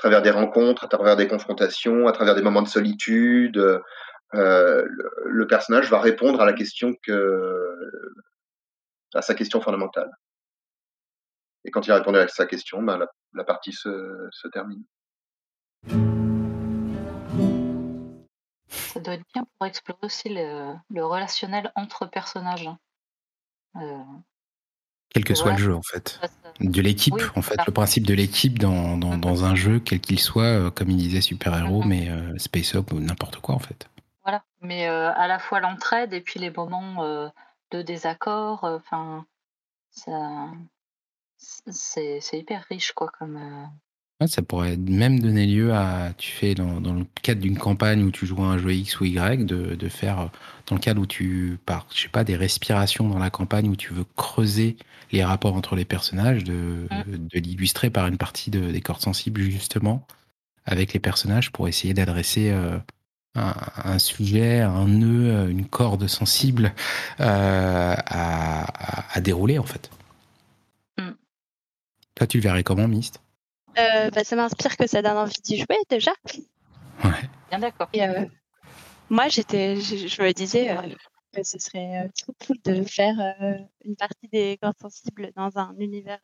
à travers des rencontres, à travers des confrontations, à travers des moments de solitude, euh, le, personnage va répondre à la question que à sa question fondamentale. Et quand il a répondu à sa question, ben, la, partie se, termine. Ça doit être bien pour explorer aussi le, le relationnel entre personnages. Hein. Euh, quel que soit le jeu, en fait. De l'équipe, oui, en fait. Ça. Le principe de l'équipe dans, dans, dans, un jeu, quel qu'il soit, euh, comme il disait super-héros, mm -hmm. mais euh, Space Up ou n'importe quoi, en fait. Voilà. Mais euh, à la fois l'entraide et puis les moments euh, de désaccord, enfin, c'est hyper riche, quoi, comme. Euh, Ouais, ça pourrait même donner lieu à, tu fais dans, dans le cadre d'une campagne où tu joues à un jeu X ou Y, de, de faire, dans le cadre où tu pars, je sais pas, des respirations dans la campagne où tu veux creuser les rapports entre les personnages, de, de l'illustrer par une partie de, des cordes sensibles, justement, avec les personnages pour essayer d'adresser euh, un, un sujet, un nœud, une corde sensible euh, à, à, à dérouler, en fait. Mm. Toi, tu le verrais comment, Myst? Euh, bah, ça m'inspire que ça donne envie d'y jouer déjà. Ouais. Bien d'accord. Et euh, moi, j'étais, je, je me disais euh, que ce serait euh, trop cool de faire euh, une partie des cordes sensibles dans un univers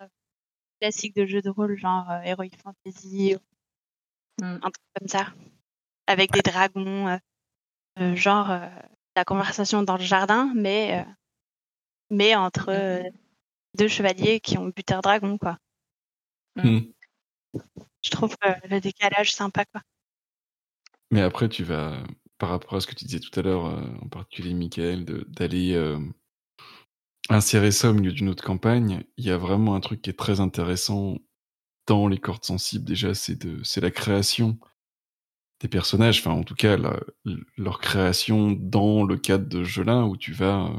classique de jeu de rôle, genre euh, Heroic Fantasy, ou Mm. un truc comme ça, avec des dragons, euh, euh, genre euh, la conversation dans le jardin, mais euh, mais entre euh, deux chevaliers qui ont buté un dragon, quoi. Hmm. Je trouve euh, le décalage sympa, quoi. Mais après, tu vas, par rapport à ce que tu disais tout à l'heure, euh, en particulier Michael, d'aller euh, insérer ça au milieu d'une autre campagne, il y a vraiment un truc qui est très intéressant dans les cordes sensibles. Déjà, c'est de, c'est la création des personnages, enfin en tout cas leur création dans le cadre de jeu-là, où tu vas,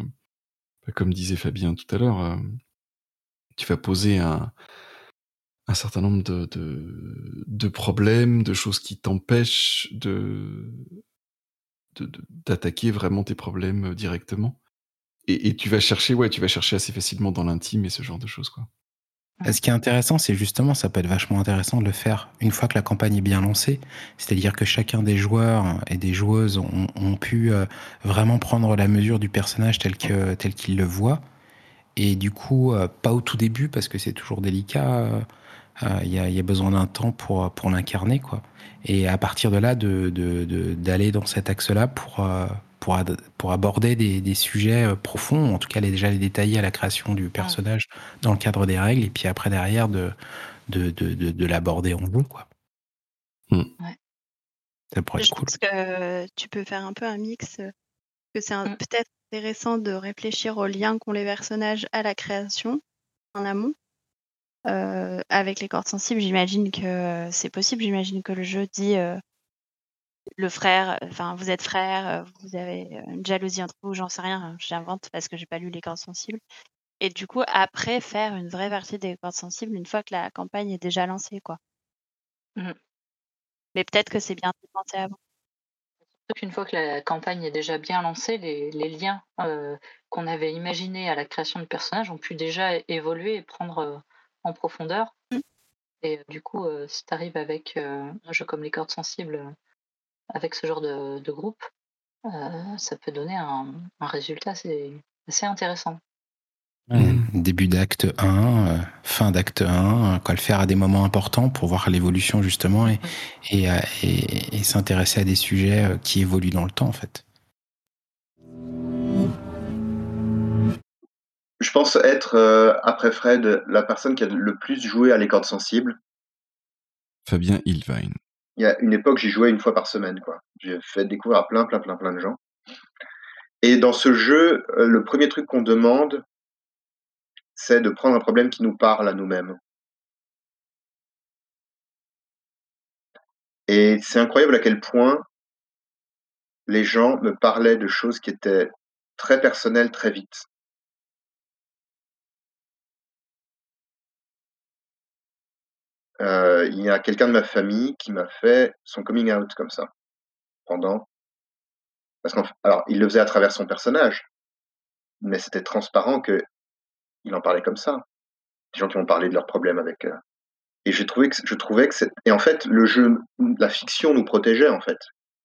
bah, comme disait Fabien tout à l'heure, tu vas poser un, un certain nombre de, de, problèmes, de choses qui t'empêchent de d'attaquer vraiment tes problèmes euh, directement. Et, tu vas chercher, ouais, tu vas chercher assez facilement dans l'intime et ce genre de choses, quoi. Ce qui est intéressant, c'est justement, ça peut être vachement intéressant de le faire une fois que la campagne est bien lancée. C'est-à-dire que chacun des joueurs et des joueuses ont, ont pu euh, vraiment prendre la mesure du personnage tel que tel qu'il le voit. Et du coup, euh, pas au tout début parce que c'est toujours délicat. Euh, euh, Il y, a, il y a besoin d'un temps pour pour l'incarner, quoi. Et à partir de là, de de- de- d'aller dans cet axe-là pour euh, pour, ad- pour aborder des, des sujets euh, profonds, en tout cas les, déjà les détailler à la création du personnage dans le cadre des règles, et puis après derrière de, de, de, de, de l'aborder en jeu, quoi. Hmm. Ouais. Ça pourrait Je être cool. pense que tu peux faire un peu un mix, que c'est un- peut-être intéressant de réfléchir aux liens qu'ont les personnages à la création en amont. Euh, avec les cordes sensibles, j'imagine que c'est possible. J'imagine que le jeu dit euh, le frère, enfin vous êtes frères, euh, vous avez une jalousie entre vous, j'en sais rien, hein, j'invente parce que j'ai pas lu les cordes sensibles. Et du coup, après, faire une vraie partie des cordes sensibles une fois que la campagne est déjà lancée, quoi. Mm. Mais peut-être que c'est bien de penser avant. Surtout qu'une fois que la campagne est déjà bien lancée, les, les liens euh, qu'on avait imaginés à la création du personnage ont pu déjà évoluer et prendre euh, en profondeur. Et euh, du coup, euh, si tu arrives avec euh, un jeu comme les cordes sensibles, avec ce genre de, de groupe, euh, ça peut donner un, un résultat assez, assez intéressant. Ouais, Début d'acte 1, euh, fin d'acte 1, euh, quoi, le faire à des moments importants pour voir l'évolution justement et, et, euh, et- et s'intéresser à des sujets qui évoluent dans le temps en fait. Je pense être, euh, après Fred, la personne qui a le plus joué à les cordes sensibles. Fabien Ilvine. Il y a une époque, j'y jouais une fois par semaine, quoi. J'ai fait découvrir à plein, plein, plein, plein de gens. Et dans ce jeu, euh, le premier truc qu'on demande, c'est de prendre un problème qui nous parle à nous-mêmes. Et c'est incroyable à quel point les gens me parlaient de choses qui étaient très personnelles très vite. Euh, il y a quelqu'un de ma famille qui m'a fait son coming out comme ça pendant parce qu'en alors il le faisait à travers son personnage, mais c'était transparent que il en parlait comme ça. Des gens qui m'ont parlé de leurs problèmes avec. Euh, et j'ai trouvé que je trouvais que et en fait le jeu, la fiction nous protégeait en fait.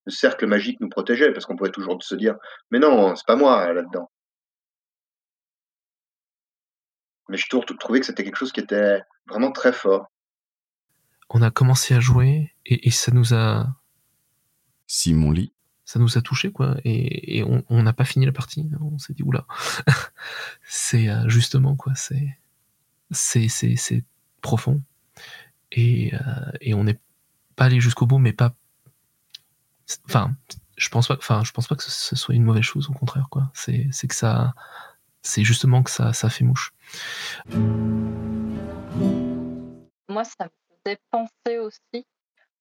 Le cercle magique nous protégeait parce qu'on pouvait toujours se dire mais non c'est pas moi là-dedans. Mais je trouvais que c'était quelque chose qui était vraiment très fort. On a commencé à jouer et, et ça nous a Simon lit. ça nous a touché quoi. Et, et on on n'a pas fini la partie. On s'est dit oula. C'est euh, justement quoi c'est c'est c'est c'est profond. Et euh, et on n'est pas allé jusqu'au bout mais pas enfin je pense pas enfin je pense pas que ce, ce soit une mauvaise chose au contraire quoi. C'est c'est que ça c'est justement que ça ça fait mouche. Moi, ça me faisait penser aussi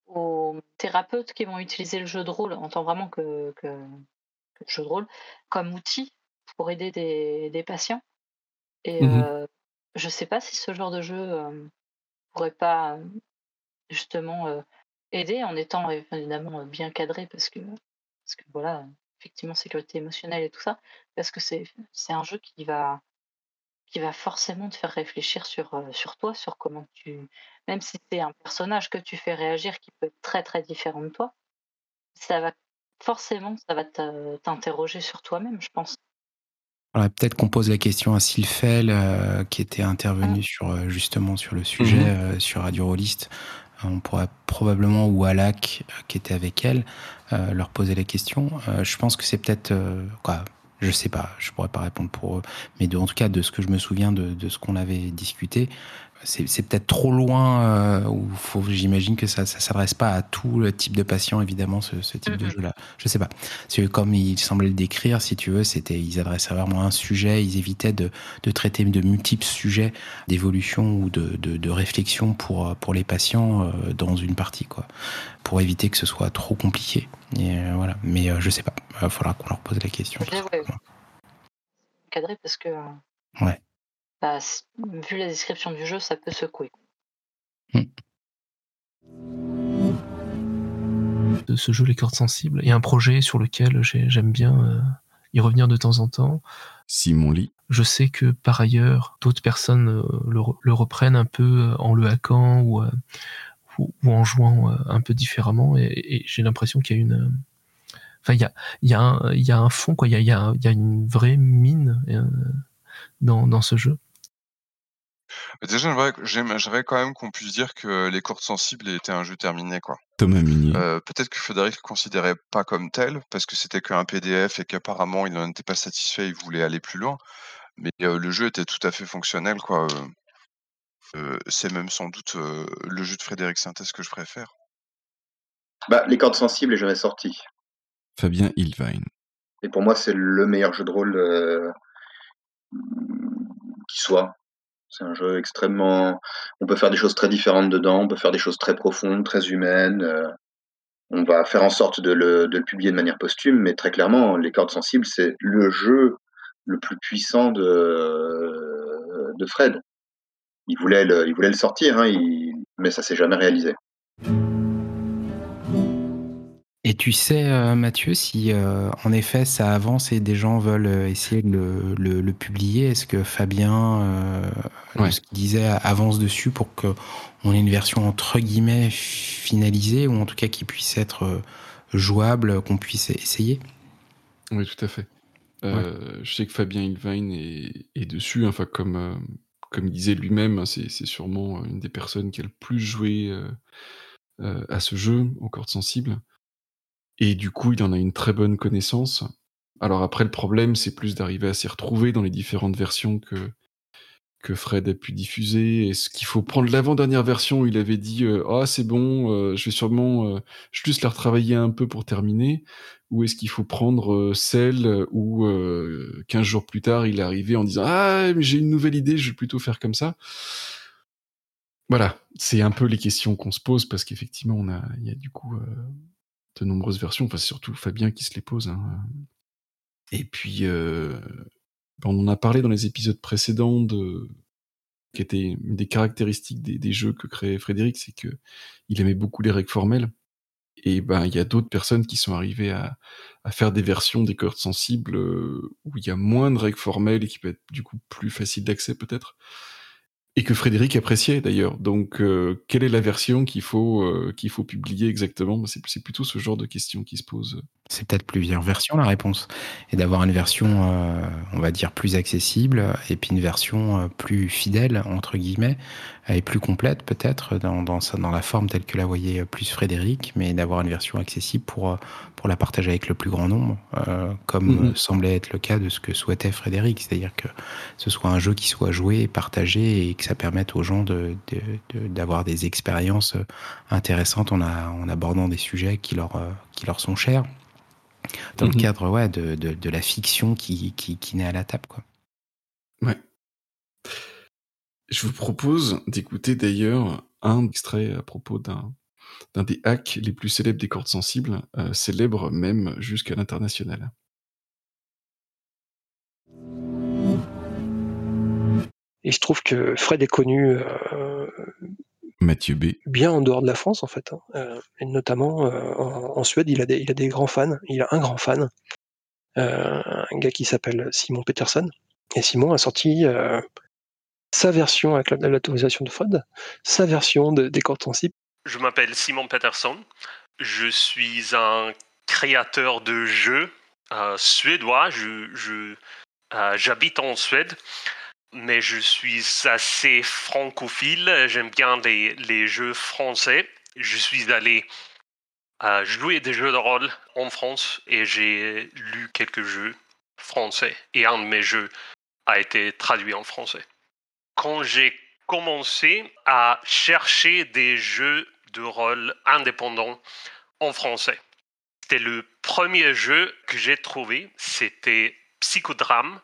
aux thérapeutes qui vont utiliser le jeu de rôle en tant vraiment que, que, que jeu de rôle comme outil pour aider des, des patients. Et Mhm. euh, je sais pas si ce genre de jeu euh, pourrait pas justement euh, aider en étant euh, évidemment bien cadré parce que parce que voilà effectivement sécurité émotionnelle et tout ça parce que c'est un jeu qui va qui va forcément te faire réfléchir sur euh, sur toi sur comment tu même si c'est un personnage que tu fais réagir qui peut être très très différent de toi ça va forcément ça va te- t'interroger sur toi-même je pense Voilà, peut-être qu'on pose la question à Sylphel, euh, qui était intervenu sur euh, justement sur le sujet Mhm. euh, sur Radio Rollist. On pourrait probablement ou Alak, qui était avec elle, euh, leur poser la question. Euh, je pense que c'est peut-être euh, quoi. Je sais pas, je pourrais pas répondre pour eux, mais de, en tout cas de ce que je me souviens de, de ce qu'on avait discuté, c'est peut-être trop loin. Euh, j'imagine que ça, ça s'adresse pas à tout le type de patient, évidemment, ce, ce type de jeu-là. Je sais pas. Parce que comme il semblait le décrire, si tu veux, c'était, ils adressaient vraiment un sujet, ils évitaient de, de traiter de multiples sujets d'évolution ou de, de, de réflexion pour, euh, pour les patients euh, dans une partie, quoi. Pour éviter que ce soit trop compliqué. Et euh, voilà. Mais je sais pas. Il falloir qu'on leur pose la question. Ouais, cadré parce que Ouais. Bah, vu la description du jeu ça peut secouer de ce jeu les cordes sensibles et un projet sur lequel j'ai- j'aime bien euh, y revenir de temps en temps Simon lit. Je sais que par ailleurs, d'autres personnes euh, le, re- le reprennent un peu euh, en le hackant ou, euh, ou, ou en jouant un peu différemment, et, et j'ai l'impression qu'il y a une. Enfin, il y a, il y, a un- il y a un fond, quoi. Il y a, il y, a, un- il y a une vraie mine euh, dans, dans ce jeu. Mais Déjà, j'aimerais j'aimerais quand même qu'on puisse dire que Les Cordes Sensibles était un jeu terminé, quoi. Thomas Munier. Euh, Peut-être que Frédéric le considérait pas comme tel, parce que c'était qu'un PDF et qu'apparemment il n'en était pas satisfait, il voulait aller plus loin. Mais euh, le jeu était tout à fait fonctionnel, quoi. Euh, C'est même sans doute euh, le jeu de Frédéric Synthèse que je préfère. Bah, les cordes sensibles est jamais sorti. Fabien Ilvine. Et pour moi, c'est le meilleur jeu de rôle euh, qui soit. C'est un jeu extrêmement. On peut faire des choses très différentes dedans, on peut faire des choses très profondes, très humaines. euh, on va faire en sorte de le, de le publier de manière posthume, mais très clairement, Les Cordes Sensibles, c'est le jeu le plus puissant de, de Fred. Il voulait le, il voulait le sortir, hein, mais ça s'est jamais réalisé. Et tu sais, euh, Mathieu, si euh, en effet ça avance et des gens veulent euh, essayer de le, le- le publier, est-ce que Fabien, euh, de ce qu'il disait, avance dessus pour que on ait une version entre guillemets finalisée ou en tout cas qui puisse être jouable, qu'on puisse essayer? Oui, tout à fait. Euh, Je sais que Fabien Ilvine est, est dessus, enfin comme, comme il disait lui-même, hein, c'est c'est sûrement une des personnes qui a le plus joué euh, euh, à ce jeu, aux cordes sensibles. Et du coup, il en a une très bonne connaissance. Alors après, le problème, c'est plus d'arriver à s'y retrouver dans les différentes versions que, que Fred a pu diffuser. Est-ce qu'il faut prendre l'avant-dernière version où il avait dit euh, Ah, c'est bon, euh, je vais sûrement euh, juste la retravailler un peu pour terminer Ou est-ce qu'il faut prendre euh, celle où euh, 15 jours plus tard, il est arrivé en disant Ah, j'ai une nouvelle idée, je vais plutôt faire comme ça Voilà, c'est un peu les questions qu'on se pose parce qu'effectivement, on a, il y a du coup de nombreuses versions. Enfin, c'est surtout Fabien qui se les pose. hein. Et puis, euh, on en a parlé dans les épisodes précédents de qui était une des caractéristiques des, des jeux que créait Frédéric, c'est que il aimait beaucoup les règles formelles. Et ben, il y a d'autres personnes qui sont arrivées à, à faire des versions des cordes sensibles euh, où il y a moins de règles formelles et qui peut être du coup plus facile d'accès peut-être. Et que Frédéric appréciait d'ailleurs. Donc, euh, quelle est la version qu'il faut, euh, qu'il faut publier exactement? C'est c'est plutôt ce genre de questions qui se posent. C'est peut-être plusieurs versions la réponse. Et d'avoir une version, euh, on va dire, plus accessible et puis une version plus fidèle, entre guillemets, et plus complète peut-être dans, dans, la forme telle que la voyait plus Frédéric, mais d'avoir une version accessible pour, pour la partager avec le plus grand nombre, euh, comme Mhm. euh, semblait être le cas de ce que souhaitait Frédéric. C'est-à-dire que ce soit un jeu qui soit joué, partagé et que ça permette aux gens de- de- de- d'avoir des expériences intéressantes en, a- en abordant des sujets qui leur, euh, qui leur sont chers dans le Mhm. cadre ouais, de, de, de la fiction qui, qui, qui naît à la table. Quoi. Ouais. Je vous propose d'écouter d'ailleurs un extrait à propos d'un d'un des hacks les plus célèbres des cordes sensibles, euh, célèbre même jusqu'à l'international. Et je trouve que Fred est connu euh, Mathieu B. bien en dehors de la France, en fait. hein. Euh, et notamment euh, en, en Suède, il a, des, il a des grands fans. Il a un grand fan, un gars qui s'appelle Simon Peterson. Et Simon a sorti sa version avec la- l'autorisation de Fred, sa version de, des cordes sensibles. Je m'appelle Simon Peterson. Je suis un créateur de jeux euh, suédois. Je, euh, j'habite en Suède, mais je suis assez francophile. J'aime bien les, les jeux français. Je suis allé euh, jouer des jeux de rôle en France et j'ai lu quelques jeux français. Et un de mes jeux a été traduit en français. Quand j'ai commencé à chercher des jeux de rôle indépendants en français. C'était le premier jeu que j'ai trouvé, c'était Psychodrame,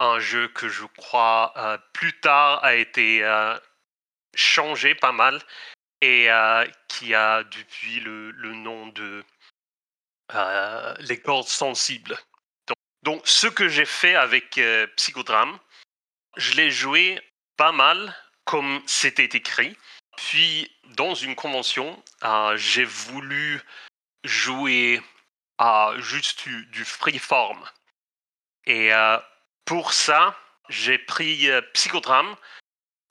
un jeu que je crois euh, plus tard a été euh, changé pas mal et euh, qui a depuis le, nom de Les cordes sensibles. Donc, ce que j'ai fait avec Psychodrame, je l'ai joué pas mal comme c'était écrit. Puis, dans une convention, euh, j'ai voulu jouer à juste du, freeform. Et euh, pour ça, j'ai pris euh, Psychodrame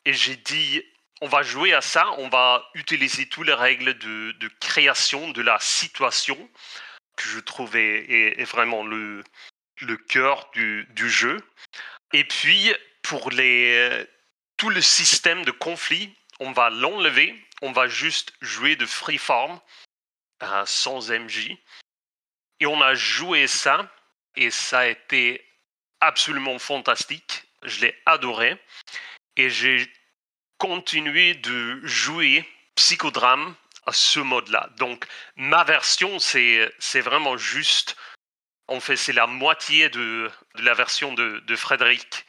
et j'ai dit on va jouer à ça, on va utiliser toutes les règles de, création de la situation que je trouvais est, vraiment le, le cœur du, du jeu. Et puis, pour les, tout le système de conflit, on va l'enlever, on va juste jouer de freeform sans MJ. Et on a joué ça, et ça a été absolument fantastique. Je l'ai adoré. Et j'ai continué de jouer psychodrame à ce mode-là. Donc, ma version, c'est c'est vraiment juste. En fait, c'est la moitié de, de la version de, de Frédéric.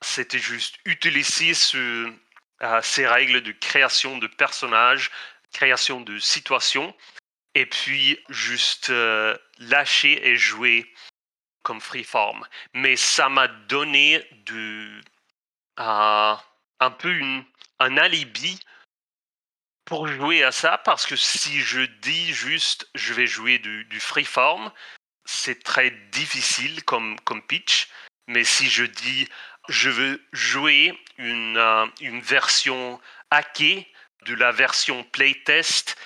C'était juste utiliser ce, euh, ces règles de création de personnages, création de situations, et puis juste euh, lâcher et jouer comme freeform. Mais ça m'a donné de, euh, un peu un alibi pour jouer à ça, parce que si je dis juste je vais jouer du, du freeform, c'est très difficile comme, comme pitch. Mais si je dis je veux jouer une, euh, une version hackée de la version playtest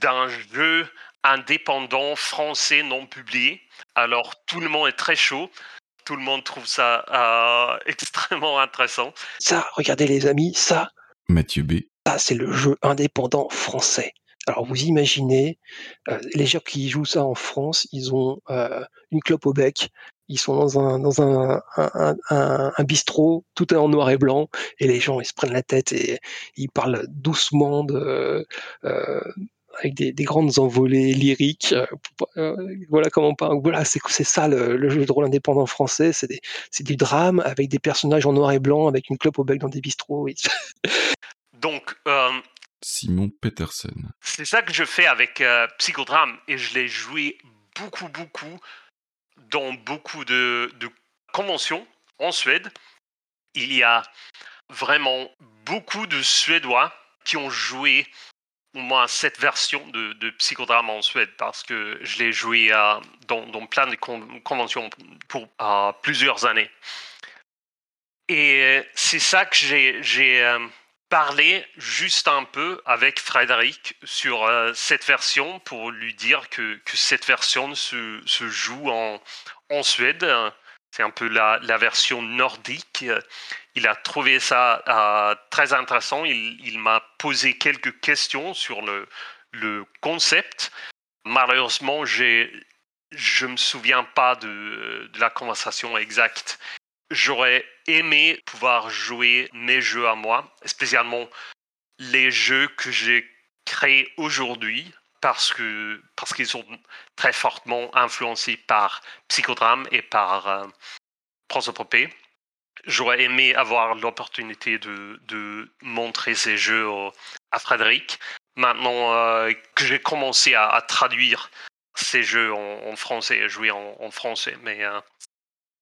d'un jeu indépendant français non publié, alors tout le monde est très chaud. Tout le monde trouve ça euh, extrêmement intéressant. Ça, regardez les amis, ça, Mathieu B. ça c'est le jeu indépendant français. Alors vous imaginez, euh, les gens qui jouent ça en France, ils ont euh, une clope au bec, ils sont dans un dans un, un, un, un bistrot, tout est en noir et blanc, et les gens ils se prennent la tête et ils parlent doucement de euh, avec des, des grandes envolées lyriques. euh, euh, voilà comment pas. Voilà, c'est c'est ça le, le jeu de rôle indépendant français. C'est des- c'est du drame avec des personnages en noir et blanc, avec une clope au bec dans des bistrots. oui. Donc, euh, Simon Peterson. C'est ça que je fais avec euh, Psychodrame et je l'ai joué beaucoup, beaucoup dans beaucoup de, conventions en Suède. Il y a vraiment beaucoup de Suédois qui ont joué au moins cette version de, de Psychodrame en Suède parce que je l'ai joué euh, dans, plein de con- conventions pour euh, plusieurs années. Et euh, c'est ça que j'ai parlé juste un peu avec Frédéric sur euh, cette version pour lui dire que, cette version se, joue en, en Suède. C'est un peu la, la version nordique. Il a trouvé ça euh, très intéressant. Il, m'a posé quelques questions sur le, le concept. Malheureusement, je ne me souviens pas de la conversation exacte. J'aurais aimé pouvoir jouer mes jeux à moi, spécialement les jeux que j'ai créés aujourd'hui, parce que parce qu'ils sont très fortement influencés par Psychodrame et par euh, Prosopopée. J'aurais aimé avoir l'opportunité de, de montrer ces jeux à Frédéric. Maintenant euh, que j'ai commencé à, traduire ces jeux en, français, et jouer en, en français, mais euh,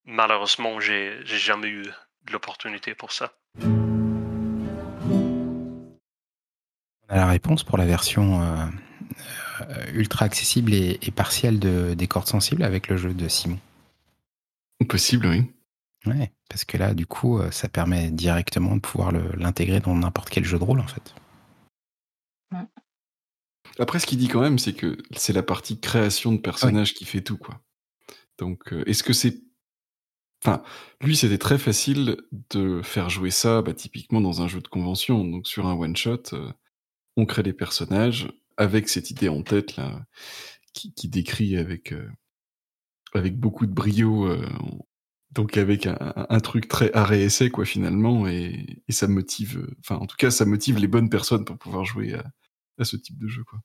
malheureusement, j'ai jamais eu l'opportunité pour ça. On a la réponse pour la version euh, euh, ultra accessible et, et partielle de, des cordes sensibles avec le jeu de Simon. Possible, oui. Ouais, parce que là, du coup, euh, ça permet directement de pouvoir l'intégrer dans n'importe quel jeu de rôle, en fait. Après, ce qu'il dit quand même, c'est que c'est la partie création de personnages qui fait tout, quoi. Donc, est-ce que c'est. Lui, c'était très facile de faire jouer ça, bah, typiquement dans un jeu de convention. Donc, sur un one-shot, euh, on crée des personnages avec cette idée en tête, là, qui, décrit avec, euh, avec beaucoup de brio, euh, donc avec un, truc très art et essai, quoi, finalement, et, et ça motive. en tout cas, ça motive les bonnes personnes pour pouvoir jouer à, à ce type de jeu, quoi.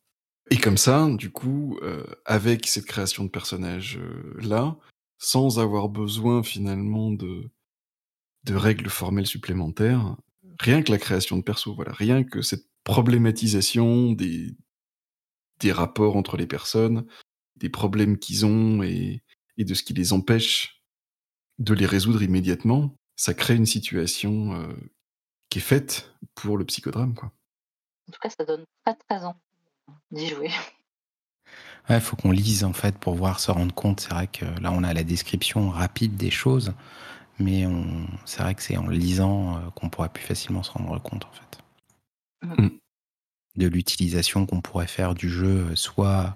Et comme ça, du coup, avec cette création de personnages là, sans avoir besoin finalement de, de règles formelles supplémentaires, rien que la création de perso, voilà, rien que cette problématisation des, des rapports entre les personnes, des problèmes qu'ils ont et, et de ce qui les empêche de les résoudre immédiatement, ça crée une situation euh, qui est faite pour le psychodrame, quoi. En tout cas, ça donne très très envie d'y jouer. Ouais, faut qu'on lise, en fait, pour voir, se rendre compte. C'est vrai que là, on a la description rapide des choses, mais on... c'est vrai que c'est en lisant euh, qu'on pourrait plus facilement se rendre compte, en fait. Mm. De l'utilisation qu'on pourrait faire du jeu, euh, soit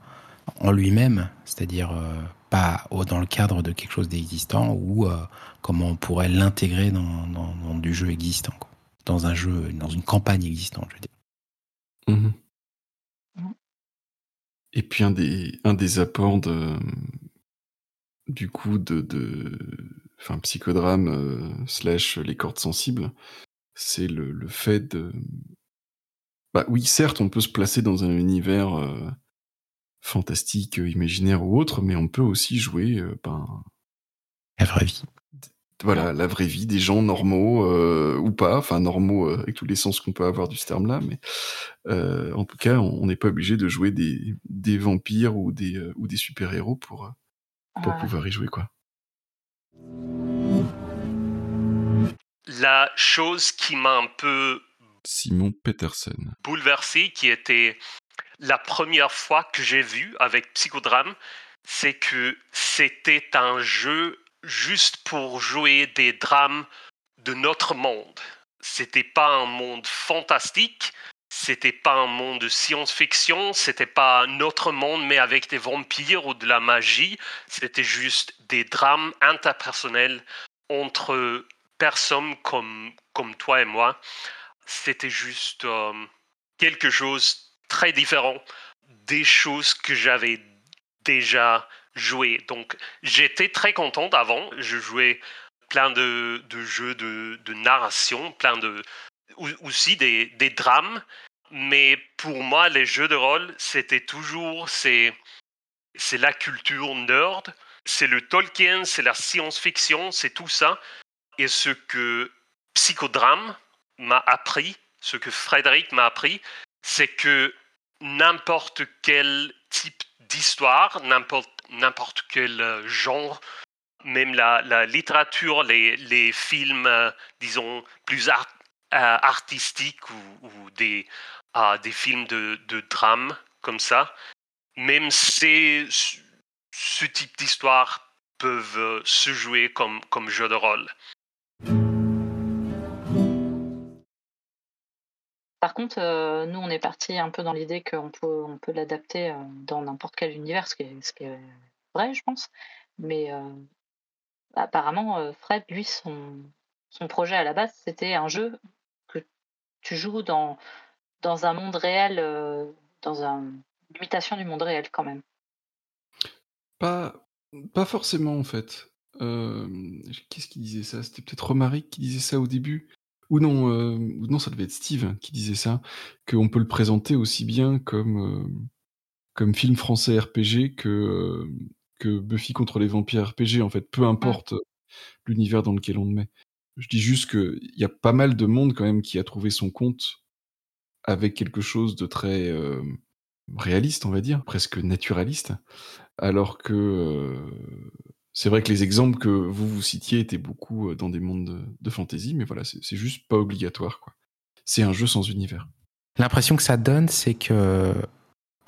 en lui-même, c'est-à-dire euh, pas au- dans le cadre de quelque chose d'existant, ou euh, comment on pourrait l'intégrer dans, dans- dans du jeu existant, quoi. dans un jeu, dans une campagne existante, je veux dire. Mhm. Et puis un des, un des apports de, du coup de, de enfin, psychodrame euh, slash les cordes sensibles, c'est le, le fait de... Bah oui, certes, on peut se placer dans un univers euh, fantastique, euh, imaginaire ou autre, mais on peut aussi jouer ben, La vraie vie. Voilà, la vraie vie des gens normaux euh, ou pas, enfin normaux euh, avec tous les sens qu'on peut avoir du ce terme-là, mais euh, en tout cas, on n'est pas obligé de jouer des, des vampires ou des, euh, ou des super-héros pour, pour Ouais. pouvoir y jouer, quoi. La chose qui m'a un peu Simon Peterson. bouleversé, qui était la première fois que j'ai vu avec Psychodrame, c'est que c'était un jeu juste pour jouer des drames de notre monde. C'était pas un monde fantastique, c'était pas un monde de science-fiction, c'était pas notre monde mais avec des vampires ou de la magie, c'était juste des drames interpersonnels entre personnes comme, comme toi et moi. C'était juste euh, quelque chose très différent des choses que j'avais déjà jouées. Donc j'étais très contente avant. Je jouais plein de, jeux de, narration, plein de aussi des, des drames. Mais pour moi, les jeux de rôle, c'était toujours c'est c'est la culture nerd, c'est le Tolkien, c'est la science-fiction, c'est tout ça. Et ce que Psychodrame m'a appris, ce que Frédéric m'a appris, c'est que n'importe quel type d'histoire, n'importe quel euh, genre, même la, la littérature, les, les films, euh, disons, plus euh, artistiques ou, des, ah, des films de, de drame comme ça, même ces, ce type d'histoire peuvent se jouer comme, comme jeu de rôle. Euh, nous, on est parti un peu dans l'idée qu'on peut, on peut l'adapter euh, dans n'importe quel univers, ce qui, est, vrai, je pense. Mais euh, apparemment, Fred, lui, son, projet à la base, c'était un jeu que tu joues dans, un monde réel, dans un, une imitation du monde réel quand même. Pas, forcément en fait. Qu'est-ce qui disait ça? C'était peut-être Romaric qui disait ça au début Ou non, euh, ou non, ça devait être Steve qui disait ça, qu'on peut le présenter aussi bien comme, euh, comme film français RPG que, euh, que Buffy contre les vampires RPG, en fait, peu importe l'univers dans lequel on le met. Je dis juste qu'il y a pas mal de monde quand même qui a trouvé son compte avec quelque chose de très euh, réaliste, on va dire, presque naturaliste, alors que euh, c'est vrai que les exemples que vous vous citiez étaient beaucoup euh, dans des mondes de, fantasy, mais voilà, c'est juste pas obligatoire, quoi. C'est un jeu sans univers. L'impression que ça donne, c'est que,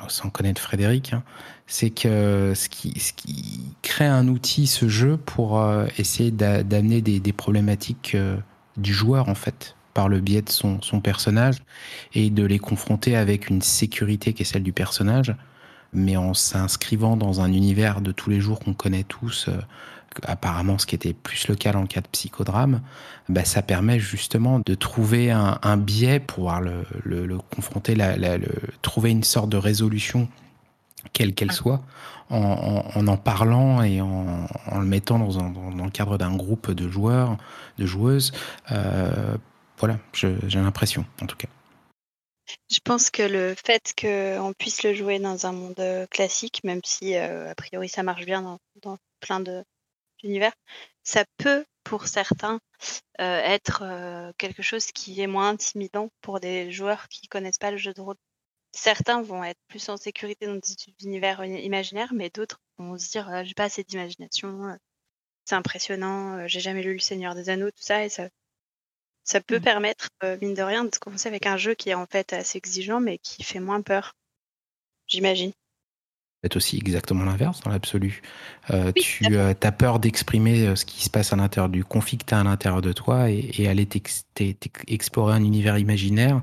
sans connaître Frédéric, hein, c'est que ce qui, crée un outil, ce jeu, pour euh, essayer d'a- d'amener des, des problématiques euh, du joueur, en fait, par le biais de son, son personnage, et de les confronter avec une sécurité qui est celle du personnage, mais en s'inscrivant dans un univers de tous les jours qu'on connaît tous, euh, apparemment ce qui était plus le cas dans le cas de psychodrame, bah, ça permet justement de trouver un, un biais pour pouvoir le, le- le confronter, la- la- le- trouver une sorte de résolution, quelle qu'elle soit, en, en, parlant et en, en le mettant dans, un- dans- dans le cadre d'un groupe de joueurs, de joueuses. Euh, voilà, j'ai l'impression, en tout cas. Je pense que le fait qu'on puisse le jouer dans un monde euh, classique, même si euh, a priori ça marche bien dans, plein d'univers, ça peut pour certains euh, être quelque chose qui est moins intimidant pour des joueurs qui connaissent pas le jeu de rôle. Certains vont être plus en sécurité dans des univers uni- imaginaires, mais d'autres vont se dire j'ai pas assez d'imagination, c'est impressionnant, j'ai jamais lu Le Seigneur des Anneaux, tout ça, et ça, ça peut permettre, euh, mine de rien, de commencer avec un jeu qui est en fait assez exigeant, mais qui fait moins peur. J'imagine. Peut-être aussi exactement l'inverse dans l'absolu. Euh, tu as peur d'exprimer euh, ce qui se passe à l'intérieur du conflit que tu as à l'intérieur de toi et, et aller explorer un univers imaginaire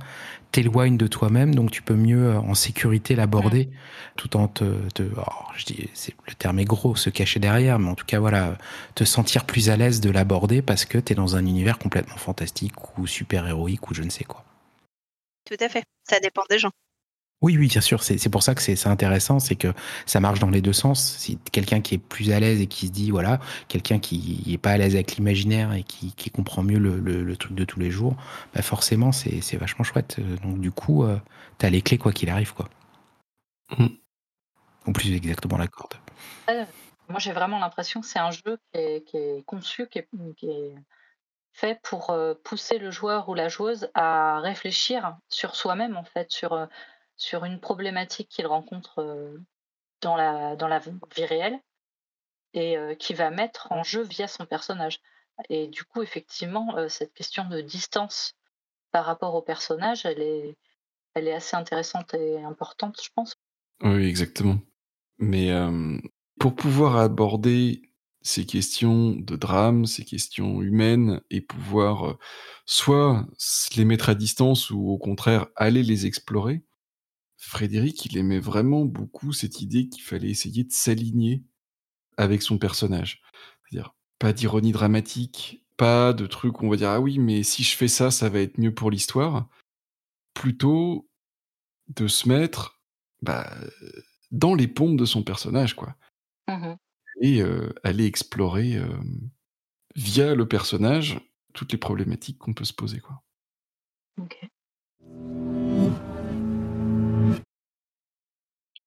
t'éloigne de toi-même, donc tu peux mieux euh, en sécurité l'aborder tout en te... te alors, je dis, le terme est gros, se cacher derrière, mais en tout cas, voilà, te sentir plus à l'aise de l'aborder parce que tu es dans un univers complètement fantastique ou super-héroïque ou je ne sais quoi. Tout à fait. Ça dépend des gens. Oui, oui, bien sûr. C'est pour ça que c'est intéressant, c'est que ça marche dans les deux sens. Si quelqu'un qui est plus à l'aise et qui se dit, voilà, quelqu'un qui est pas à l'aise avec l'imaginaire et qui, qui comprend mieux le, le- le truc de tous les jours, bah forcément, c'est vachement chouette. Euh, Donc du coup, euh, t'as les clés quoi qu'il arrive, quoi. Ou plus exactement la corde. Euh, moi, j'ai vraiment l'impression que c'est un jeu qui est, qui est conçu, qui est, qui est fait pour euh, pousser le joueur ou la joueuse à réfléchir sur soi-même, en fait, sur, euh, sur une problématique qu'il rencontre euh, dans, la, dans la vie réelle et euh, qui va mettre en jeu via son personnage. Et du coup, effectivement, euh, cette question de distance par rapport au personnage, elle est, elle est assez intéressante et importante, je pense. Oui, exactement. Mais pour pouvoir aborder ces questions de drame, ces questions humaines, et pouvoir soit les mettre à distance ou au contraire aller les explorer, Frédéric, il aimait vraiment beaucoup cette idée qu'il fallait essayer de s'aligner avec son personnage. C'est-à-dire, pas d'ironie dramatique, pas de trucs où on va dire ah oui, mais si je fais ça, ça va être mieux pour l'histoire. Plutôt de se mettre bah, dans les pompes de son personnage, quoi. Mhm. Et euh, aller explorer euh, via le personnage toutes les problématiques qu'on peut se poser, quoi.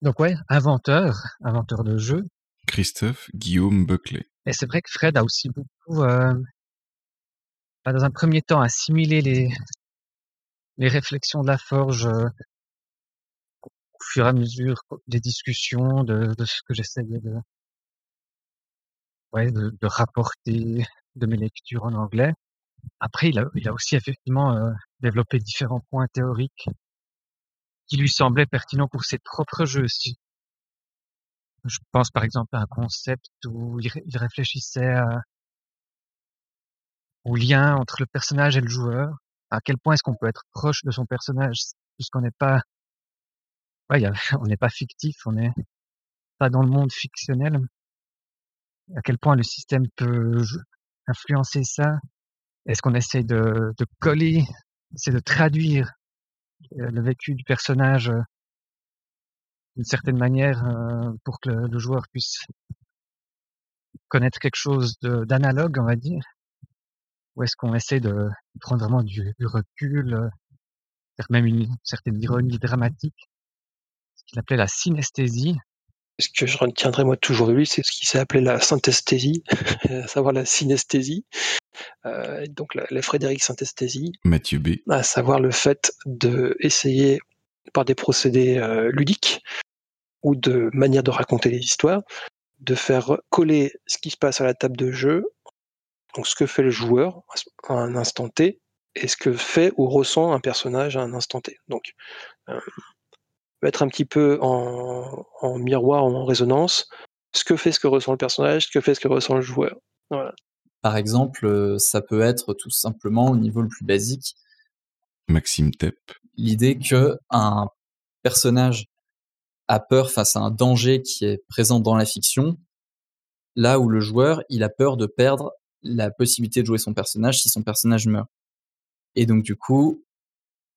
Donc ouais, inventeur, inventeur de jeux. Christophe Guillaume Buckley. Et c'est vrai que Fred a aussi beaucoup, euh, bah, dans un premier temps, assimilé les, les réflexions de la forge euh, au fur et à mesure des discussions, de, de ce que j'essayais de, ouais, de, de rapporter de mes lectures en anglais. Après, il a, il a aussi effectivement euh, développé différents points théoriques qui lui semblaient pertinents pour ses propres jeux aussi. Je pense par exemple à un concept où il, ré- il réfléchissait à- au lien entre le personnage et le joueur. À quel point est-ce qu'on peut être proche de son personnage puisqu'on n'est pas, ouais, on n'est pas fictif, on n'est pas dans le monde fictionnel. À quel point le système peut influencer ça? Est-ce qu'on essaie de, de coller, c'est de traduire le vécu du personnage euh, d'une certaine manière euh, pour que le, joueur puisse connaître quelque chose d'analogue, on va dire. Ou est-ce qu'on essaie de prendre vraiment du, du recul, euh, faire même une certaine ironie dramatique, ce qu'il appelait la synesthésie Ce que je retiendrai moi toujours de lui, c'est ce qui s'est appelé la synthesthésie, à savoir la synesthésie, euh, donc la, la Frédéric synthesthésie, Mathieu B. à savoir le fait de essayer par des procédés euh, ludiques ou de manière de raconter les histoires, de faire coller ce qui se passe à la table de jeu, donc ce que fait le joueur à un instant T, et ce que fait ou ressent un personnage à un instant T. Donc, euh, mettre un petit peu en, en miroir, en résonance, ce que fait ce que ressent le personnage, ce que fait ce que ressent le joueur. Voilà. Par exemple, euh, ça peut être tout simplement au niveau le plus basique, Maxime Tepp. l'idée que un personnage a peur face à un danger qui est présent dans la fiction, là où le joueur, il a peur de perdre la possibilité de jouer son personnage si son personnage meurt. Et donc du coup,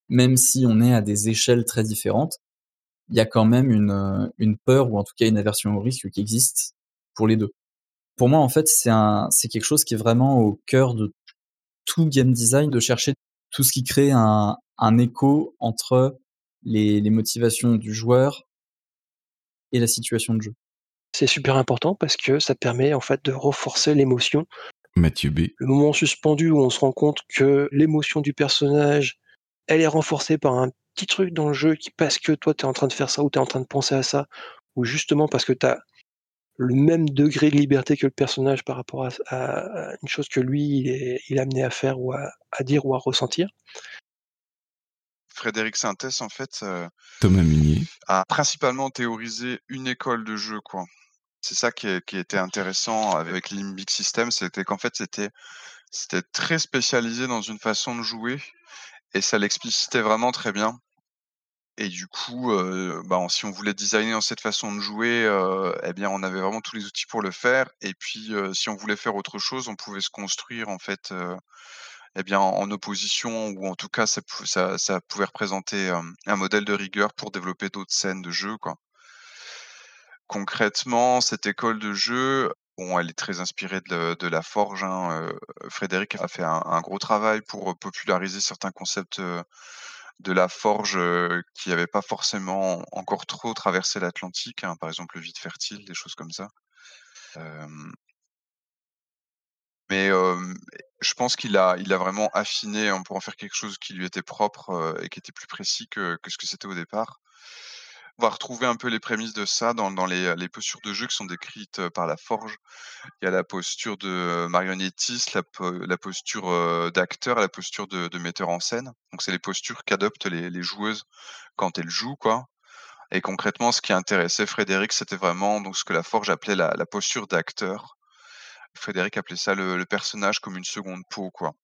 même si on est à des échelles très différentes, il y a quand même une, euh, une peur ou en tout cas une aversion au risque qui existe pour les deux. Pour moi, en fait, c'est un, c'est quelque chose qui est vraiment au cœur de tout game design, de chercher tout ce qui crée un, un écho entre les, les motivations du joueur et la situation de jeu. C'est super important parce que ça permet en fait de renforcer l'émotion. Mathieu B. Le moment suspendu où on se rend compte que l'émotion du personnage, elle est renforcée par un petit truc dans le jeu qui parce que toi tu es en train de faire ça ou tu es en train de penser à ça, ou justement parce que tu as le même degré de liberté que le personnage par rapport à, à- à une chose que lui il est, il est amené à faire ou à, à dire ou à ressentir. Frédéric Sintès, en fait, euh, Thomas Munier. a principalement théorisé une école de jeu, quoi. C'est ça qui, est- qui était intéressant avec Limbic System, c'était qu'en fait, c'était c'était très spécialisé dans une façon de jouer et ça l'explicitait vraiment très bien. Et du coup, bah, si on voulait designer dans cette façon de jouer, eh bien, on avait vraiment tous les outils pour le faire. Et puis, si on voulait faire autre chose, on pouvait se construire en fait, eh bien, en opposition ou en tout cas, ça, pou- ça, ça pouvait représenter un modèle de rigueur pour développer d'autres scènes de jeu, quoi. Concrètement, cette école de jeu, elle est très inspirée de, la forge. hein, euh, Frédéric a fait un, gros travail pour euh, populariser certains concepts euh, de la forge qui n'avaient pas forcément encore trop traversé l'Atlantique. hein, par exemple, le vide fertile, des choses comme ça. Mais je pense qu'il a, vraiment affiné hein, pour en faire quelque chose qui lui était propre et qui était plus précis que ce que c'était au départ. On va retrouver un peu les prémices de ça dans, les, postures de jeu qui sont décrites euh, par la forge. Il y a la posture de euh, marionnettiste, la, po- la posture euh, d'acteur, la posture de, metteur en scène. Donc c'est les postures qu'adoptent les, joueuses quand elles jouent, quoi. Et concrètement, ce qui intéressait Frédéric, c'était vraiment donc ce que la forge appelait la, la posture d'acteur. Frédéric appelait ça le, le personnage comme une seconde peau, quoi.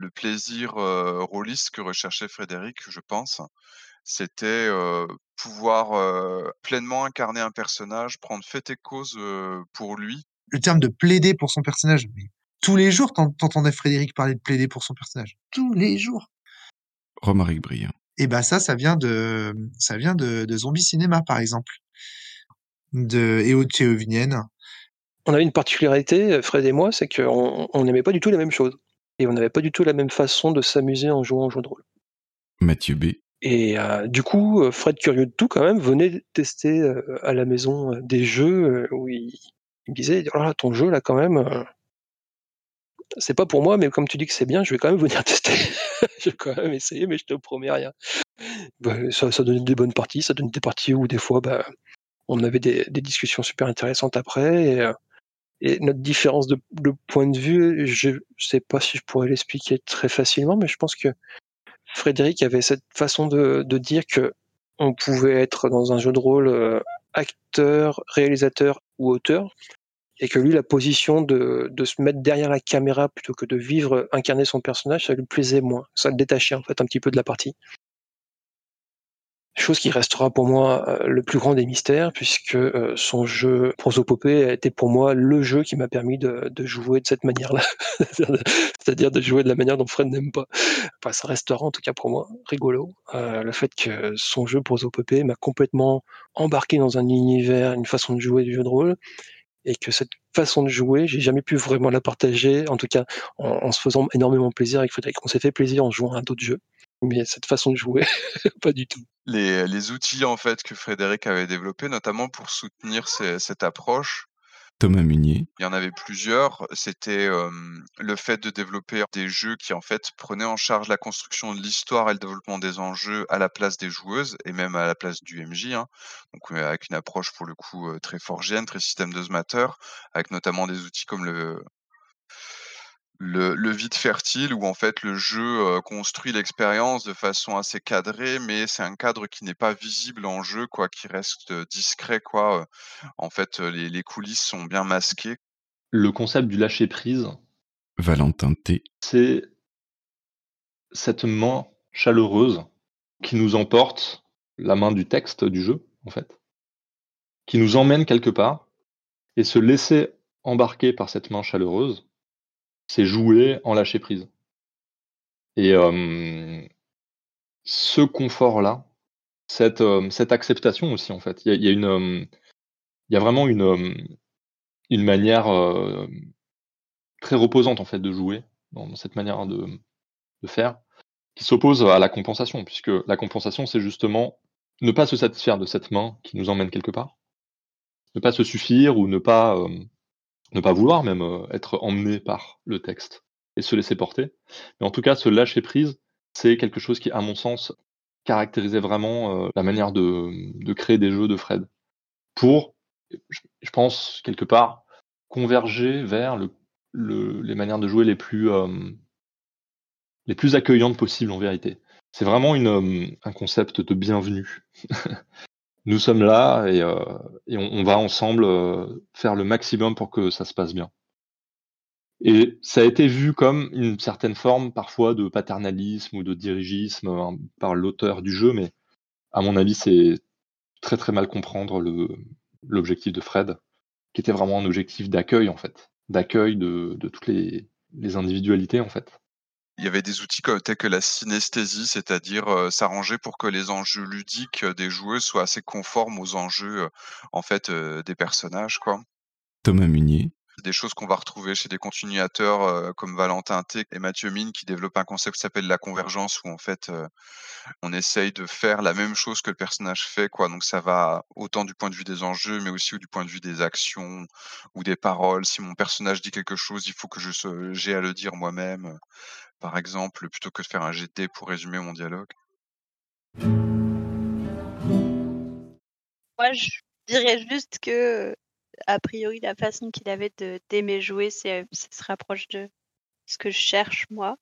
Le plaisir euh, rôliste que recherchait Frédéric, je pense, c'était euh, pouvoir euh, pleinement incarner un personnage, prendre fait et cause euh, pour lui. Le terme de plaider pour son personnage. Mais tous les jours, t'en- t'entendais Frédéric parler de plaider pour son personnage. Tous les jours. Romaric Briand. Et ben ça, ça vient de, ça vient de, de Zombie Cinéma, par exemple. De Eo Théovinienne. On avait une particularité, Fred et moi, c'est qu'on on n'aimait pas du tout la même chose. Et on n'avait pas du tout la même façon de s'amuser en jouant au jeu de rôle. Mathieu B. Et euh, du coup, euh, Fred, curieux de tout, quand même, venait tester euh, à la maison euh, des jeux où il, il me disait oh là, ton jeu, là, quand même, c'est pas pour moi, mais comme tu dis que c'est bien, je vais quand même venir tester. je vais quand même essayer, mais je te promets rien. Bah, ça, ça donnait des bonnes parties, ça donnait des parties où des fois, bah, on avait des, des discussions super intéressantes après. Et, et notre différence de, point de vue, je sais pas si je pourrais l'expliquer très facilement, mais je pense que Frédéric avait cette façon de, dire que on pouvait être dans un jeu de rôle euh, acteur, réalisateur ou auteur, et que lui, la position de se mettre derrière la caméra plutôt que de vivre, incarner son personnage, ça lui plaisait moins. Ça le détachait en fait un petit peu de la partie. Chose qui restera pour moi euh, le plus grand des mystères, puisque euh, son jeu prosopopée a été pour moi le jeu qui m'a permis de, jouer de cette manière-là. C'est-à-dire de jouer de la manière dont Fred n'aime pas. Enfin, ça restera en tout cas pour moi rigolo. Euh, le fait que son jeu prosopopée m'a complètement embarqué dans un univers, une façon de jouer du jeu de rôle, et que cette façon de jouer, j'ai jamais pu vraiment la partager, en tout cas en, en se faisant énormément plaisir avec Frédéric. On s'est fait plaisir en jouant à d'autres jeux, mais cette façon de jouer, pas du tout. Les, les outils en fait que Frédéric avait développés, notamment pour soutenir ces- cette approche, Thomas Munier. il y en avait plusieurs. C'était euh, le fait de développer des jeux qui en fait prenaient en charge la construction de l'histoire et le développement des enjeux à la place des joueuses et même à la place du MJ. hein. Donc euh, avec une approche pour le coup euh, très forgienne, très système d'osmateur, avec notamment des outils comme le le, le vide fertile où en fait le jeu euh, construit l'expérience de façon assez cadrée, mais c'est un cadre qui n'est pas visible en jeu, quoi, qui reste euh, discret, quoi. euh. En fait, les, les coulisses sont bien masquées. Le concept du lâcher prise, Valentin T. c'est cette main chaleureuse qui nous emporte, la main du texte du jeu, en fait, qui nous emmène quelque part, et se laisser embarquer par cette main chaleureuse, c'est jouer en lâcher prise. Et ce confort-là, cette, acceptation aussi, en fait, il y a, vraiment une, manière très reposante en fait de jouer dans, cette manière de, faire, qui s'oppose à la compensation, puisque la compensation, c'est justement ne pas se satisfaire de cette main qui nous emmène quelque part, ne pas se suffire ou ne pas, ne pas vouloir même euh, être emmené par le texte et se laisser porter. Mais en tout cas, se lâcher prise, c'est quelque chose qui, à mon sens, caractérisait vraiment euh, la manière de, créer des jeux de Fred. Pour, je, pense, quelque part, converger vers le, le- les manières de jouer les plus, euh, les plus accueillantes possibles en vérité. C'est vraiment une, euh, un concept de bienvenue. Nous sommes là et, euh, on, va ensemble euh, faire le maximum pour que ça se passe bien. Et ça a été vu comme une certaine forme parfois de paternalisme ou de dirigisme hein, par l'auteur du jeu, mais à mon avis, c'est très très mal comprendre l'objectif de Fred, qui était vraiment un objectif d'accueil en fait, d'accueil de, toutes les individualités en fait. Il y avait des outils comme, tels que la synesthésie, c'est-à-dire euh, s'arranger pour que les enjeux ludiques des joueurs soient assez conformes aux enjeux en fait des personnages, quoi. Thomas Munier. des choses qu'on va retrouver chez des continuateurs euh, comme Valentin T et Mathieu Mine qui développent un concept qui s'appelle la convergence où en fait euh, on essaye de faire la même chose que le personnage fait quoi donc ça va autant du point de vue des enjeux mais aussi du point de vue des actions ou des paroles si mon personnage dit quelque chose il faut que je j'ai à le dire moi-même par exemple plutôt que de faire un GT pour résumer mon dialogue? Moi, je dirais juste que, a priori, la façon qu'il avait de d'aimer jouer, c'est, ça se rapproche de ce que je cherche, moi.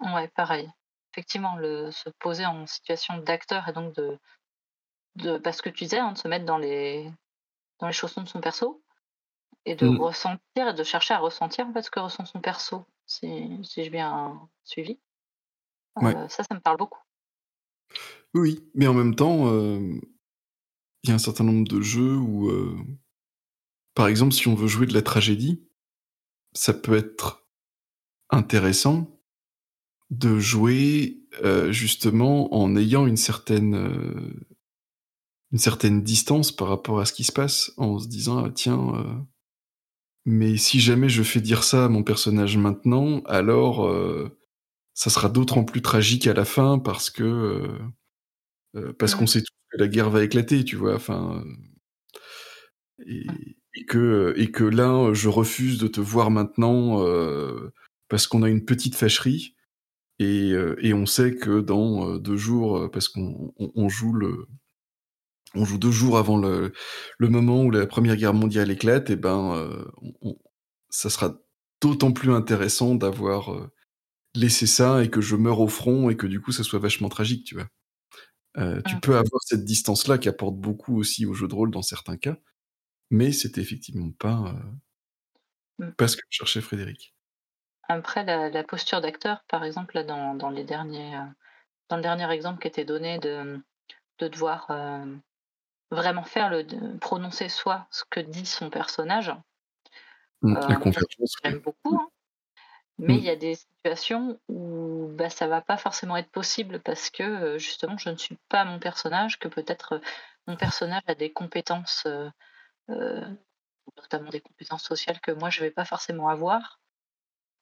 Ouais, pareil. Effectivement, le, se poser en situation d'acteur et donc de, de parce que tu disais, hein, de se mettre dans les, dans les chaussons de son perso et de Mm. ressentir et de chercher à ressentir en fait ce que ressent son perso, si, si j'ai bien suivi. Ouais. Euh, ça, ça me parle beaucoup. Oui, mais en même temps, euh, il y a un certain nombre de jeux où, euh, par exemple, si on veut jouer de la tragédie, ça peut être intéressant de jouer euh, justement en ayant une certaine, euh, une certaine distance par rapport à ce qui se passe, en se disant, ah, tiens, euh, mais si jamais je fais dire ça à mon personnage maintenant, alors euh, ça sera d'autant plus tragique à la fin parce que euh, euh, parce qu'on sait tous que la guerre va éclater, tu vois. Enfin, et, et que et que là, je refuse de te voir maintenant euh, parce qu'on a une petite fâcherie. Et, et on sait que dans deux jours, parce qu'on on, on joue le, on joue deux jours avant le, le moment où la Première Guerre mondiale éclate, et ben, euh, on- ça sera d'autant plus intéressant d'avoir euh, laissé ça et que je meure au front et que du coup ça soit vachement tragique, tu vois. Euh, tu Mm. peux avoir cette distance-là qui apporte beaucoup aussi au jeu de rôle dans certains cas, mais c'était effectivement pas, Mm. pas ce que cherchait Frédéric. Après, la, la posture d'acteur, par exemple, là, dans, dans les derniers, dans le dernier exemple qui était donné de, de devoir vraiment faire le, prononcer soit ce que dit son personnage. Mm, euh. J'aime beaucoup, hein. mais il Mm. y a des situations où bah, ça va pas forcément être possible parce que euh, justement je ne suis pas mon personnage, que peut-être euh, mon personnage a des compétences, euh, euh, notamment des compétences sociales que moi je vais pas forcément avoir.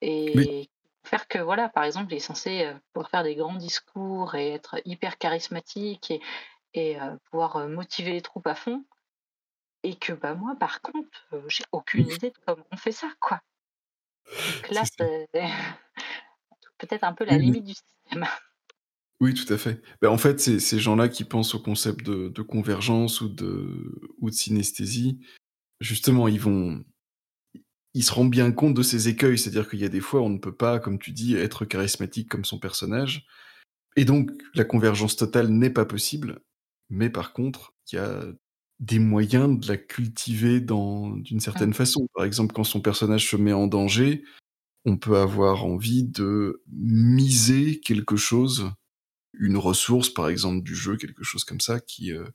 Et faire que, voilà, par exemple, il est censé pouvoir faire des grands discours et être hyper charismatique et, et pouvoir motiver les troupes à fond. Et que bah, moi, par contre, j'ai aucune idée de comment on fait ça, quoi. Donc là, c'est peut-être un peu la limite du système. Oui, tout à fait. Ben, en fait, ces gens-là qui pensent au concept de, de convergence ou de, ou de synesthésie. Justement, ils vont, ils se rendent bien compte de ces écueils. C'est-à-dire qu'il y a des fois, on ne peut pas, comme tu dis, être charismatique comme son personnage. Et donc, la convergence totale n'est pas possible. Mais par contre, il y a des moyens de la cultiver dans, d'une certaine façon. Par exemple, quand son personnage se met en danger, on peut avoir envie de miser quelque chose, une ressource, par exemple, du jeu, quelque chose comme ça, qui, euh,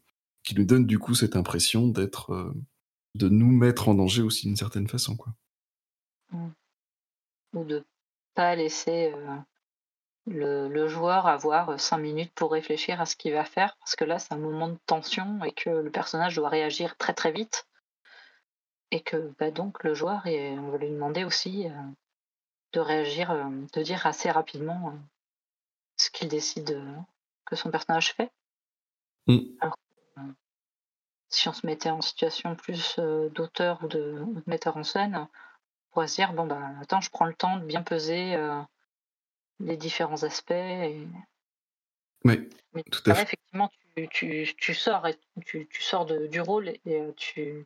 qui nous donne du coup cette impression d'être, euh, de nous mettre en danger aussi d'une certaine façon, quoi. Mm. Ou de pas laisser euh, le, le joueur avoir euh, cinq minutes pour réfléchir à ce qu'il va faire, parce que là, c'est un moment de tension et que le personnage doit réagir très très vite. Et que bah, donc le joueur, et on va lui demander aussi euh, de réagir, euh, de dire assez rapidement euh, ce qu'il décide que son personnage fait. Mm. Alors, si on se mettait en situation plus d'auteur ou de, ou de metteur en scène, on pourrait se dire bon bah attends, je prends le temps de bien peser les différents aspects. Et... Oui, Mais tout à fait. effectivement, tu, tu, tu sors et tu, tu sors de- du rôle et, euh, tu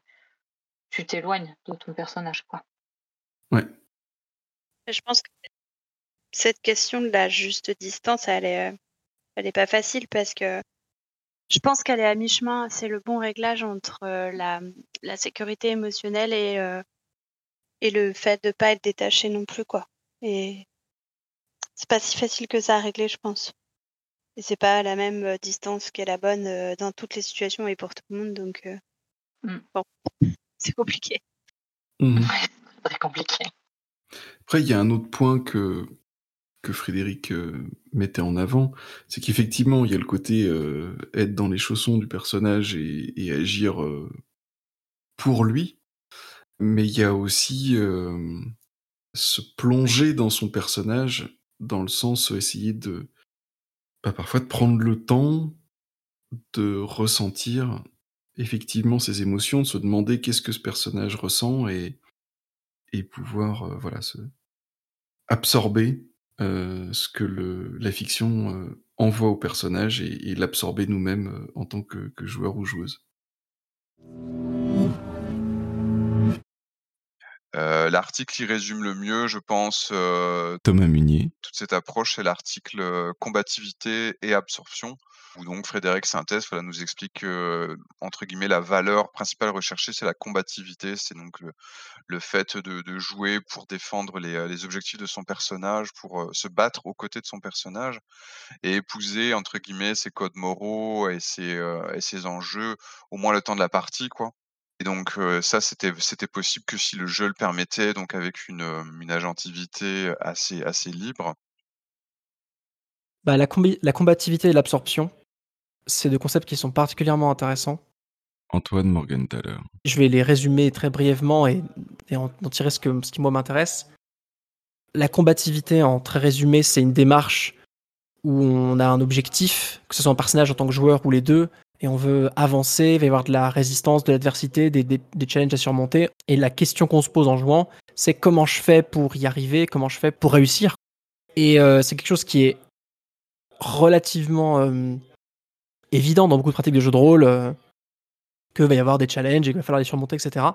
tu t'éloignes de ton personnage quoi. Je pense que cette question de la juste distance, elle est, euh, elle est pas facile parce que je pense qu'elle est à mi-chemin. C'est le bon réglage entre euh, la, la sécurité émotionnelle et, euh, et le fait de pas être détaché non plus, quoi. Et c'est pas si facile que ça à régler, je pense. Et c'est pas la même euh, distance qui est la bonne euh, dans toutes les situations et pour tout le monde, donc euh, Mm. bon, c'est compliqué. Mhm. Très compliqué. Après, il y a un autre point que, que Frédéric euh, mettait en avant, c'est qu'effectivement, il y a le côté euh, être dans les chaussons du personnage et, et agir euh, pour lui, mais il y a aussi euh, se plonger dans son personnage, dans le sens essayer de, bah, parfois de prendre le temps de ressentir effectivement ses émotions, de se demander qu'est-ce que ce personnage ressent et, et pouvoir euh, voilà, absorber euh, ce que le, la fiction euh, envoie au personnage et, l'absorber nous-mêmes en tant que, que joueur ou joueuse. Euh, l'article qui résume le mieux, je pense, euh, Thomas Munier. toute cette approche, c'est l'article euh, combativité et absorption, où donc Frédéric Synthèse voilà, nous explique que, entre guillemets, la valeur principale recherchée, c'est la combativité, c'est donc le, le fait de, de jouer pour défendre les, les objectifs de son personnage, pour se battre aux côtés de son personnage, et épouser, entre guillemets, ses codes moraux et ses, euh, et ses enjeux, au moins le temps de la partie, quoi. Et donc euh, ça, c'était c'était possible que si le jeu le permettait, donc avec une, une agentivité assez assez libre. Bah, la, combi- la combativité et l'absorption, c'est deux concepts qui sont particulièrement intéressants. Antoine Morgenthaler. Je vais les résumer très brièvement et, et en, en tirer ce, que, ce qui moi m'intéresse. La combativité, en très résumé, c'est une démarche où on a un objectif, que ce soit un personnage en tant que joueur ou les deux, et on veut avancer, il va y avoir de la résistance, de l'adversité, des, challenges à surmonter. Et la question qu'on se pose en jouant, c'est comment je fais pour y arriver, comment je fais pour réussir. Et euh, c'est quelque chose qui est relativement euh, évident dans beaucoup de pratiques de jeux de rôle, euh, que va y avoir des challenges et qu'il va falloir les surmonter, etc.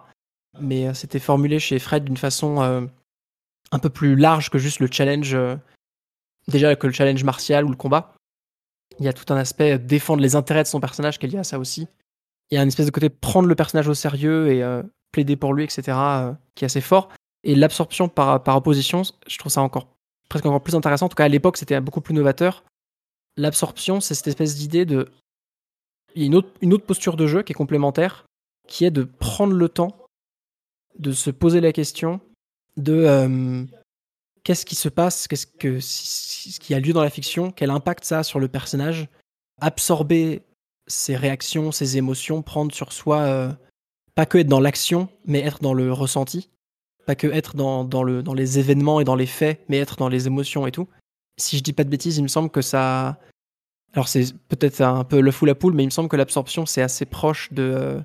Mais c'était formulé chez Fred d'une façon un peu plus large que juste le challenge, déjà que le challenge martial ou le combat. Il y a tout un aspect euh, défendre les intérêts de son personnage qui est lié à ça aussi. Il y a une espèce de côté prendre le personnage au sérieux et euh, plaider pour lui, etc., euh, qui est assez fort. Et l'absorption par, opposition, je trouve ça encore presque encore plus intéressant. En tout cas, à l'époque, c'était beaucoup plus novateur. L'absorption, c'est cette espèce d'idée de. Il y a une autre, une autre posture de jeu qui est complémentaire, qui est de prendre le temps de se poser la question de qu'est-ce qui se passe, qu'est-ce que ce qui a lieu dans la fiction, quel impact ça a sur le personnage, absorber ses réactions, ses émotions, prendre sur soi, euh, pas que être dans l'action, mais être dans le ressenti, pas que être dans, dans, le, dans les événements et dans les faits, mais être dans les émotions et tout. Si je dis pas de bêtises, il me semble que ça. Alors c'est peut-être un peu le fou la poule, mais il me semble que l'absorption c'est assez proche de, euh,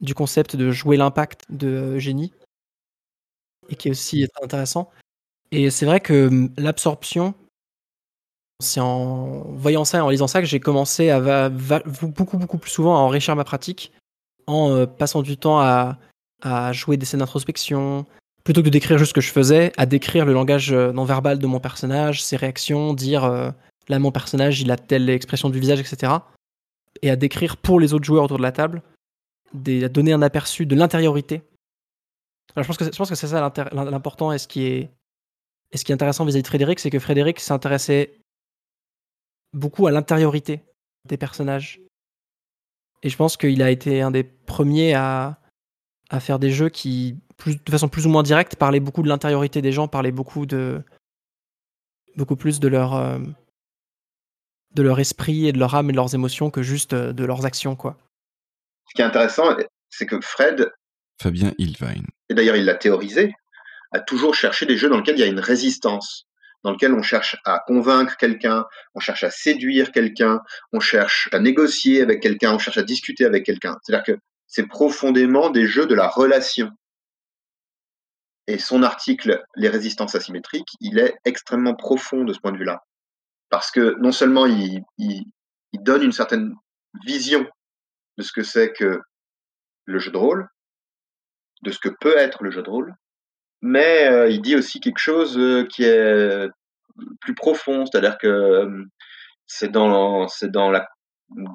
du concept de jouer l'impact de euh, génie et qui est aussi très intéressant. Et c'est vrai que hum, l'absorption, c'est en voyant ça et en lisant ça que j'ai commencé à beaucoup, beaucoup plus souvent à enrichir ma pratique en euh, passant du temps à, jouer des scènes d'introspection, plutôt que de décrire juste ce que je faisais, à décrire le langage euh, non verbal de mon personnage, ses réactions, dire euh, là mon personnage il a telle expression du visage, etc. Et à décrire pour les autres joueurs autour de la table, à donner un aperçu de l'intériorité. Alors je pense que, je pense que c'est ça l'important et ce qui est, et ce qui est intéressant vis-à-vis de Frédéric, c'est que Frédéric s'intéressait beaucoup à l'intériorité des personnages. Et je pense qu'il a été un des premiers à, à faire des jeux qui, plus, de façon plus ou moins directe, parlaient beaucoup de l'intériorité des gens, parlaient beaucoup de beaucoup plus de leur euh, de leur esprit et de leur âme et de leurs émotions que juste euh, de leurs actions, quoi. Ce qui est intéressant, c'est que Fred, Fabien Ilvine. et d'ailleurs il l'a théorisé, a toujours cherché des jeux dans lesquels il y a une résistance, dans lesquels on cherche à convaincre quelqu'un, on cherche à séduire quelqu'un, on cherche à négocier avec quelqu'un, on cherche à discuter avec quelqu'un. C'est-à-dire que c'est profondément des jeux de la relation. Et son article Les résistances asymétriques, il est extrêmement profond de ce point de vue-là. Parce que non seulement il, il, il donne une certaine vision de ce que c'est que le jeu de rôle, de ce que peut être le jeu de rôle, mais euh, il dit aussi quelque chose euh, qui est plus profond, c'est-à-dire que euh, c'est dans c'est dans la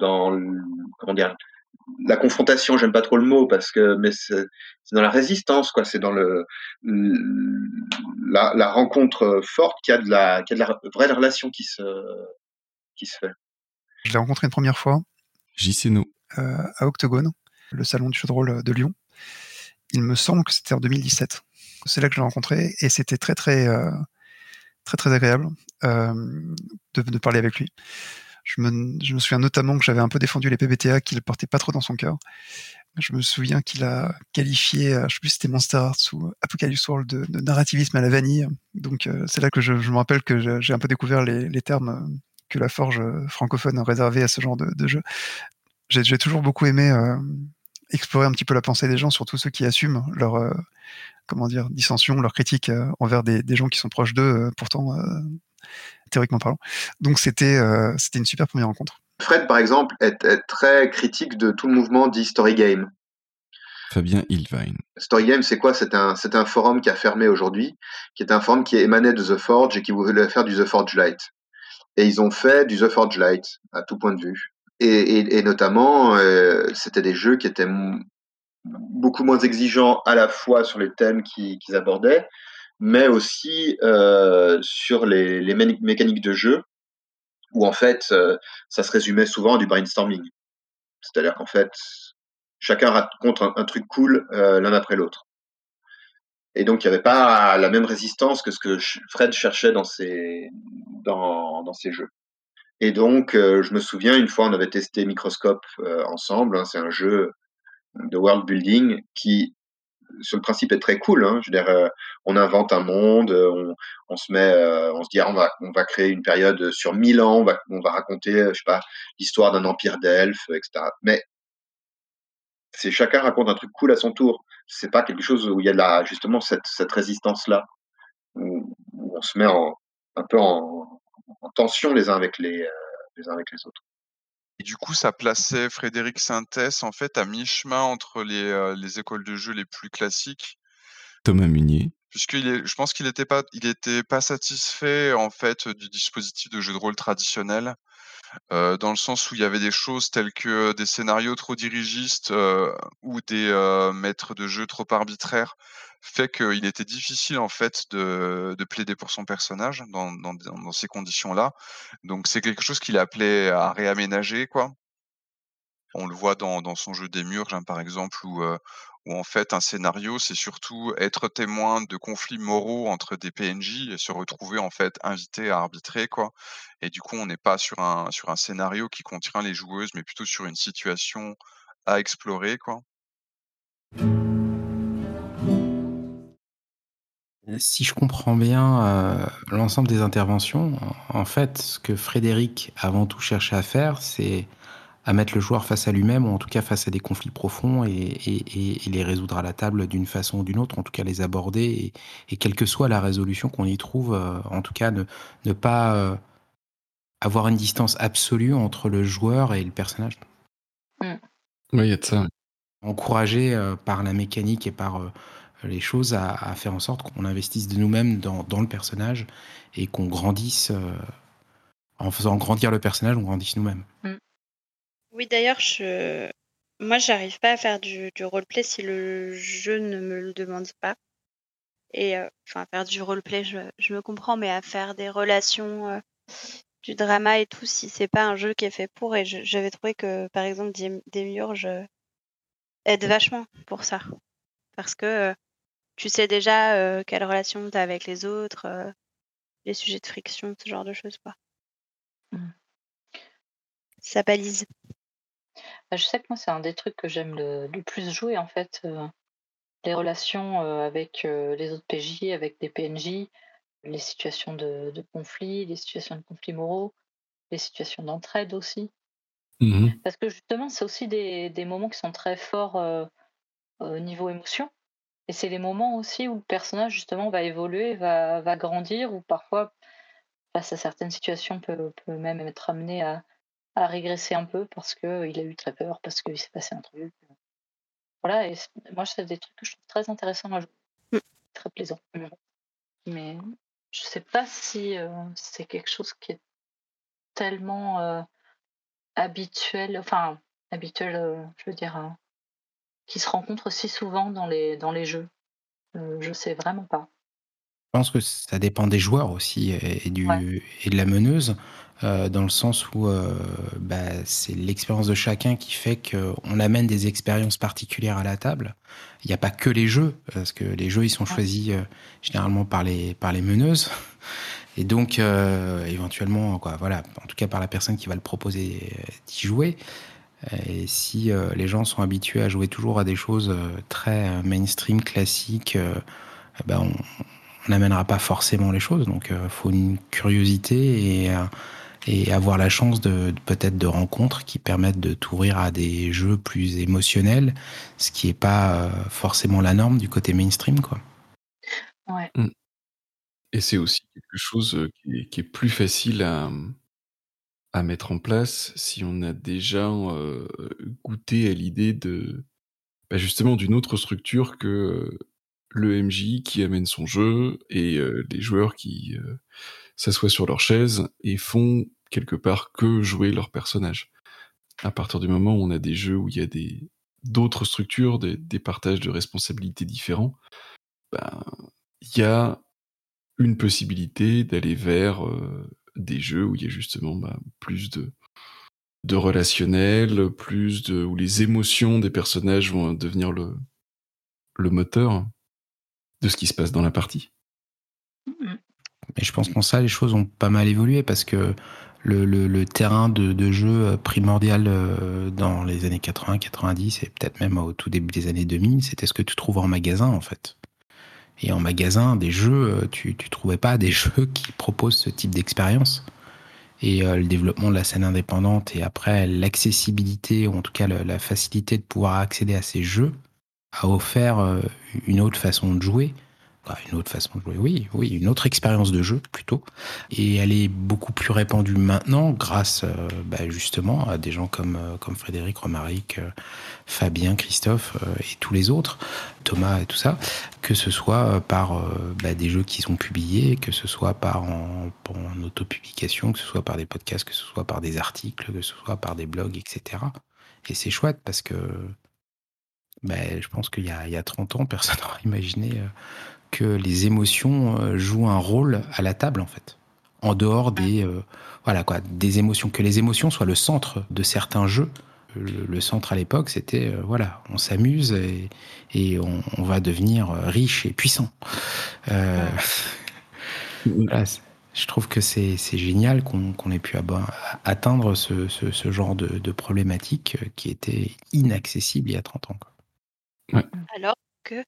dans le- comment dire la confrontation, j'aime pas trop le mot parce que mais c'est dans la résistance quoi, c'est dans le la, la rencontre forte qui a de la qui a de la vraie relation qui se qui se fait. Je l'ai rencontré une première fois JCNO. euh, à Octogone, le salon du jeu de rôle de Lyon. Il me semble que c'était en 2017. C'est là que je l'ai rencontré et c'était très très euh, très très agréable euh, de, parler avec lui. Je me, souviens notamment que j'avais un peu défendu les PBTA qu'il portait pas trop dans son cœur. Je me souviens qu'il a qualifié, euh, je sais plus si c'était Monster Hearts ou Apocalypse World de, narrativisme à la vanille. Donc c'est là que je, me rappelle que j'ai un peu découvert les, termes que la forge francophone réservait à ce genre de, jeu. J'ai toujours beaucoup aimé explorer un petit peu la pensée des gens, surtout ceux qui assument leur comment dire dissension, leur critique euh, envers des, des gens qui sont proches d'eux, euh, pourtant euh, théoriquement parlant. Donc c'était euh, c'était une super première rencontre. Fred par exemple est, est très critique de tout le mouvement dit story game. Fabien Ilvine. Story Game, c'est quoi? C'est un, c'est un forum qui a fermé aujourd'hui, qui est un forum qui émanait de The Forge et qui voulait faire du The Forge Light. Et ils ont fait du The Forge Light, à tout point de vue. Et, et, et notamment, euh, c'était des jeux qui étaient beaucoup moins exigeants à la fois sur les thèmes qui- qu'ils abordaient, mais aussi euh, sur les, mécaniques de jeu, où en fait, euh, ça se résumait souvent à du brainstorming. C'est-à-dire qu'en fait, chacun raconte un, truc cool euh, l'un après l'autre. Et donc, il n'y avait pas la même résistance que ce que Fred cherchait dans ses, dans, ses jeux. Et donc, je me souviens, une fois, on avait testé Microscope ensemble. hein, c'est un jeu de world building qui, sur le principe, est très cool. Hein, je veux dire, euh, on invente un monde, euh, on, on se met, euh, on se dit, ah, on va, on va créer une période sur mille ans, on va, on va raconter, je sais pas, l'histoire d'un empire d'elfes, etc. Mais c'est chacun raconte un truc cool à son tour. C'est pas quelque chose où il y a la, justement cette, cette résistance là, où, on se met un peu en, en tension les uns avec les, les uns avec les autres. Et du coup, ça plaçait Frédéric Sintès en fait à mi-chemin entre les, euh, les écoles de jeu les plus classiques, Thomas Munier. puisqu'il est, je pense qu'il n'était pas, il était pas satisfait en fait du dispositif de jeu de rôle traditionnel, euh, dans le sens où il y avait des choses telles que des scénarios trop dirigistes euh, ou des euh, maîtres de jeu trop arbitraires, fait qu'il était difficile en fait de, de plaider pour son personnage dans, dans, dans ces conditions-là. Donc c'est quelque chose qu'il appelait à réaménager quoi. On le voit dans, dans son jeu des hein, par exemple, où, où en fait un scénario, c'est surtout être témoin de conflits moraux entre des PNJ et se retrouver en fait invité à arbitrer, quoi. Et du coup, on n'est pas sur un, scénario qui contient les joueuses, mais plutôt sur une situation à explorer, quoi. Si je comprends bien euh, l'ensemble des interventions, en en fait, ce que Frédéric avant tout cherchait à faire, c'est à mettre le joueur face à lui-même, ou en tout cas face à des conflits profonds, et, et- et- et les résoudre à la table d'une façon ou d'une autre, en tout cas les aborder, et, et quelle que soit la résolution qu'on y trouve, euh, en tout cas ne, ne pas euh, avoir une distance absolue entre le joueur et le personnage. Mm. Oui, il y a de ça. Encourager euh, par la mécanique et par euh, les choses à, à faire en sorte qu'on investisse de nous-mêmes dans, dans le personnage et qu'on grandisse euh, en faisant grandir le personnage, on grandisse nous-mêmes. Oui, d'ailleurs, je... moi, j'arrive pas à faire du, du roleplay si le jeu ne me le demande pas. Et euh, enfin, faire du roleplay, je, je me comprends, mais à faire des relations, euh, du drama et tout, si c'est pas un jeu qui est fait pour. Et je- j'avais trouvé que, par exemple, Dem- Demiurge euh, aide vachement pour ça. Parce que euh, tu sais déjà euh, quelle relation tu as avec les autres, euh, les sujets de friction, ce genre de choses, quoi. Ça balise. Bah, je sais que moi, c'est un des trucs que j'aime le, le plus jouer, en fait. euh, les relations euh, avec euh, les autres PJ, avec des PNJ, les situations de, de conflit, les situations de conflits moraux, les situations d'entraide aussi. Mhm. Parce que justement, c'est aussi des, des moments qui sont très forts euh, au niveau émotion. Et c'est les moments aussi où le personnage, justement, va évoluer, va, va grandir, ou parfois, face à certaines situations, peut, peut même être amené à, à régresser un peu parce qu'il a eu très peur, parce qu'il s'est passé un truc. Voilà, et moi, c'est des trucs que je trouve très intéressants à jouer. Très plaisant. Mais je sais pas si euh, c'est quelque chose qui est tellement euh, habituel, enfin, habituel, euh, je veux dire, euh, qui se rencontre si souvent dans les, dans les jeux. Je sais vraiment pas. Je pense que ça dépend des joueurs aussi et, et du, et de la meneuse, euh, dans le sens où euh, bah, c'est l'expérience de chacun qui fait qu'on amène des expériences particulières à la table. Il n'y a pas que les jeux, parce que les jeux, ils sont choisis euh, généralement par les, par les meneuses. Et donc, euh, éventuellement, quoi, voilà, en tout cas par la personne qui va le proposer euh, d'y jouer. Et si euh, les gens sont habitués à jouer toujours à des choses euh, très euh, mainstream, classiques, euh, eh ben on n'amènera pas forcément les choses. Donc, il faut une curiosité et, euh, et avoir la chance de, de- peut-être de rencontres qui permettent de t'ouvrir à des jeux plus émotionnels, ce qui n'est pas euh, forcément la norme du côté mainstream, quoi. Ouais. Mm. Et c'est aussi quelque chose euh, qui est, qui est plus facile à, à mettre en place si on a déjà euh, goûté à l'idée de bah, justement d'une autre structure que euh, le MJ qui amène son jeu et euh, les joueurs qui euh, s'assoient sur leur chaise et font quelque part que jouer leur personnage. À partir du moment où on a des jeux où il y a des d'autres structures, des, des partages de responsabilités différents, ben, il y a une possibilité d'aller vers euh, des jeux où il y a justement bah, plus de, de relationnel, plus de où les émotions des personnages vont devenir le, le moteur de ce qui se passe dans la partie. Et je pense qu'en ça, les choses ont pas mal évolué parce que le, le- le terrain de, de jeu primordial euh, dans les années 80, 90 et peut-être même au tout début des années 2000, c'était ce que tu trouves en magasin en fait. Et en magasin, des jeux, euh, tu, tu trouvais pas des jeux qui proposent ce type d'expérience. Et euh, le développement de la scène indépendante et après l'accessibilité, ou en tout cas le- la facilité de pouvoir accéder à ces jeux, a offert euh, une autre façon de jouer une autre façon de jouer, oui, oui, une autre expérience de jeu plutôt. Et elle est beaucoup plus répandue maintenant grâce euh, bah, justement à des gens comme, euh, comme Frédéric, Romaric, Fabien, Christophe et tous les autres, Thomas et tout ça, que ce soit par bah, des jeux qui sont publiés, que ce soit par en, en autopublication, que ce soit par des podcasts, que ce soit par des articles, que ce soit par des blogs, etc. Et c'est chouette parce que ben, je pense qu'il y, y, a 30 ans, personne n'aurait imaginé que les émotions euh, jouent un rôle à la table en fait, en dehors des euh, voilà quoi, des émotions, que les émotions soient le centre de certains jeux. Le, centre à l'époque, c'était euh, voilà, on s'amuse et, et on, on, va devenir riche et puissant. Euh, voilà, je trouve que c'est génial qu'on qu ait pu atteindre ce, ce, ce genre de, de, problématique qui était inaccessible il y a 30 ans. Quoi. Ouais. Alors que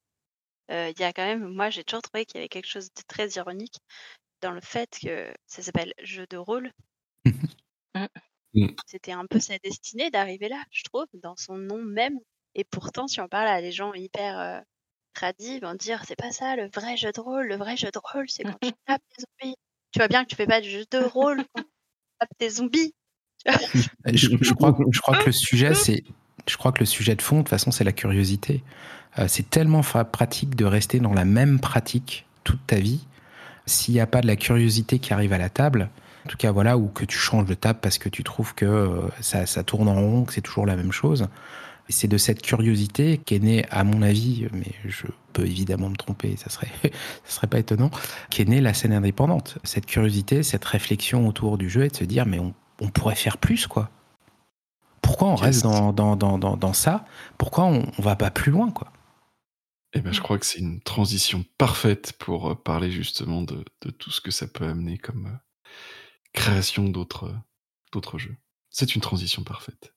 il y a quand même, moi j'ai toujours trouvé qu'il y avait quelque chose de très ironique dans le fait que ça s'appelle jeu de rôle. Mmh. C'était un peu sa destinée d'arriver là, je trouve, dans son nom même. Et pourtant, si on parle à des gens hyper euh, tradis, ils vont dire c'est pas ça le vrai jeu de rôle. Le vrai jeu de rôle, c'est quand tu tapes des zombies. Tu vois bien que tu fais pas du jeu de rôle quand tu tapes des zombies. je, je, crois, je crois que le sujet, c'est. Je crois que le sujet de fond, de toute façon, c'est la curiosité. Euh, c'est tellement pratique de rester dans la même pratique toute ta vie. S'il n'y a pas de la curiosité qui arrive à la table, en tout cas voilà, ou que tu changes de table parce que tu trouves que euh, ça, tourne en rond, que c'est toujours la même chose. C'est de cette curiosité qu'est née, à mon avis, mais je peux évidemment me tromper, ça serait, ça serait pas étonnant, qu'est née la scène indépendante. Cette curiosité, cette réflexion autour du jeu et de se dire, mais on pourrait faire plus, quoi. Pourquoi on reste dans, dans, dans, dans, dans ça? Pourquoi on, on va pas plus loin, quoi? Eh ben, je crois que c'est une transition parfaite pour euh, parler justement de, de, tout ce que ça peut amener comme euh, création d'autres d'autres jeux. C'est une transition parfaite.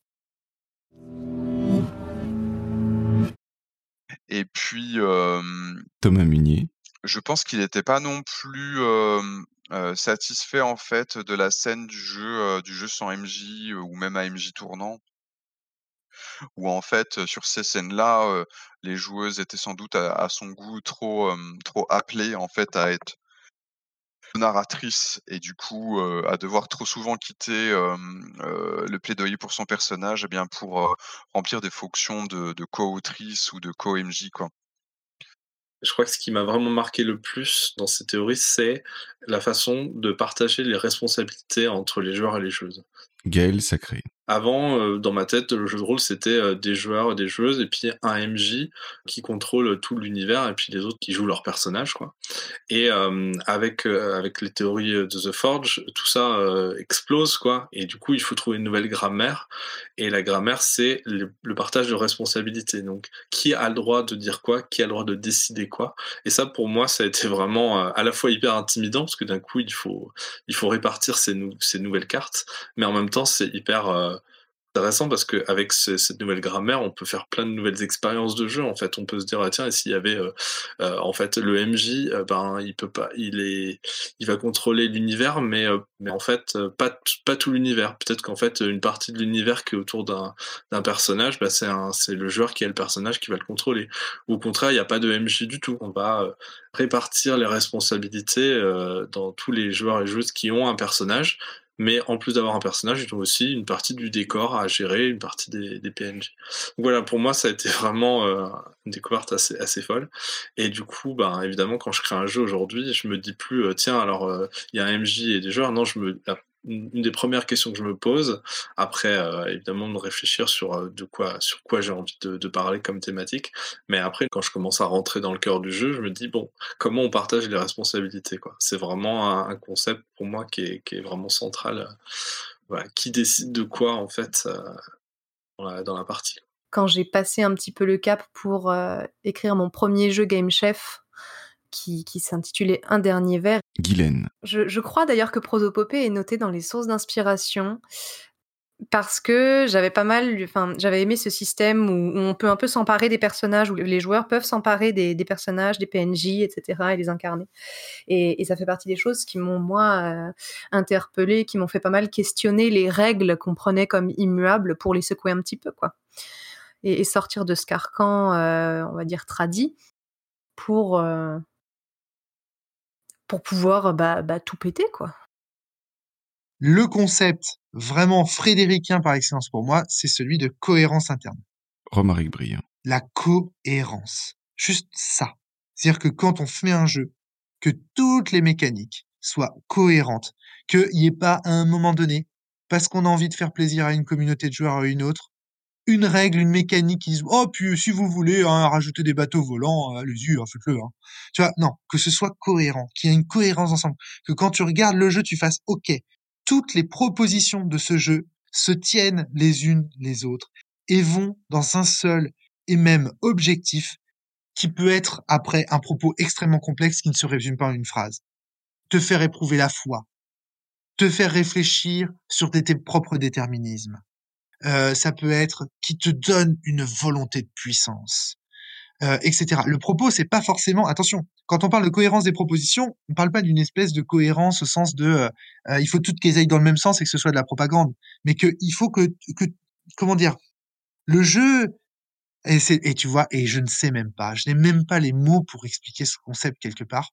Et puis euh, Thomas Munier. Je pense qu'il n'était pas non plus euh, satisfait en fait de la scène du jeu du jeu sans MJ ou même AMJ tournant? Où en fait sur ces scènes-là, les joueuses étaient sans doute à, à son goût trop trop appelées en fait à être narratrice et du coup à devoir trop souvent quitter le plaidoyer pour son personnage eh bien pour remplir des fonctions de, de co-autrice ou de co-MJ quoi. Je crois que ce qui m'a vraiment marqué le plus dans ces théories, c'est la façon de partager les responsabilités entre les joueurs et les joueuses. Gaël Sacré. Avant, euh, dans ma tête, le jeu de rôle, c'était euh, des joueurs et des joueuses, et puis un MJ qui contrôle tout l'univers, et puis les autres qui jouent leur personnage. Quoi. Et euh, avec, avec les théories de The Forge, tout ça explose, quoi. et du coup, il faut trouver une nouvelle grammaire. Et la grammaire, c'est le, partage de responsabilités. Donc, qui a le droit de dire quoi, qui a le droit de décider quoi. Et ça, pour moi, ça a été vraiment à la fois hyper intimidant, parce que d'un coup, il faut, il faut répartir ces nouvelles cartes, mais en même temps, c'est hyper intéressant parce qu'avec ce, cette nouvelle grammaire, on peut faire plein de nouvelles expériences de jeu. En fait, on peut se dire ah, tiens, s'il y avait euh, euh, en fait le MJ, euh, ben il peut pas, il est, il va contrôler l'univers, mais mais en fait pas pas tout l'univers. Peut-être qu'en fait une partie de l'univers qui est autour d'un d'un personnage, ben, c'est c'est le joueur qui a le personnage qui va le contrôler. Ou au contraire, il n'y a pas de MJ du tout. On va répartir les responsabilités dans tous les joueurs et joueuses qui ont un personnage mais en plus d'avoir un personnage, ils ont aussi une partie du décor à gérer, une partie des, des PNJ. Donc voilà, pour moi, ça a été vraiment euh, une découverte assez, assez folle. Et du coup, ben, évidemment, quand je crée un jeu aujourd'hui, je me dis plus, euh, tiens, alors euh, il y a un MJ et des joueurs. Non, je me, la une des premières questions que je me pose, après euh, évidemment de réfléchir sur euh, de quoi, sur quoi j'ai envie de, parler comme thématique, mais après quand je commence à rentrer dans le cœur du jeu, je me dis bon, comment on partage les responsabilités quoi? C'est vraiment un, concept pour moi qui est, qui est vraiment central. Euh, qui décide de quoi en fait dans, la, partie. Quand j'ai passé un petit peu le cap pour écrire mon premier jeu Game Chef, qui, qui s'intitulait Un dernier verre. Guylaine. Je, je crois d'ailleurs que Prosopopée est noté dans les sources d'inspiration parce que j'avais pas mal, enfin, j'avais aimé ce système où, on peut un peu s'emparer des personnages, où les joueurs peuvent s'emparer des, des, personnages, des PNJ, etc., et les incarner. Et, et ça fait partie des choses qui m'ont, moi, euh, interpellé, qui m'ont fait pas mal questionner les règles qu'on prenait comme immuables pour les secouer un petit peu, quoi. Et, et sortir de ce carcan, euh, on va dire, tradit, pour, euh, pour pouvoir bah, bah, tout péter, quoi. Le concept vraiment frédéricien par excellence pour moi, c'est celui de cohérence interne. Romaric Briand. La cohérence. Juste ça. C'est-à-dire que quand on fait un jeu, que toutes les mécaniques soient cohérentes, qu'il n'y ait pas à un moment donné, parce qu'on a envie de faire plaisir à une communauté de joueurs ou à une autre, une règle, une mécanique qui se oh puis si vous voulez hein, rajouter des bateaux volants, allez-y, hein, faites-le. Hein. Tu vois, non, que ce soit cohérent, qu'il y ait une cohérence ensemble, que quand tu regardes le jeu, tu fasses OK, toutes les propositions de ce jeu se tiennent les unes les autres et vont dans un seul et même objectif qui peut être après un propos extrêmement complexe qui ne se résume pas en une phrase. Te faire éprouver la foi, te faire réfléchir sur tes propres déterminismes. Euh, ça peut être qui te donne une volonté de puissance, euh, etc. Le propos, c'est pas forcément. Attention, quand on parle de cohérence des propositions, on parle pas d'une espèce de cohérence au sens de euh, il faut toutes qu'elles aillent dans le même sens et que ce soit de la propagande, mais que il faut que, que comment dire, le jeu et, et tu vois, et je ne sais même pas, je n'ai même pas les mots pour expliquer ce concept quelque part,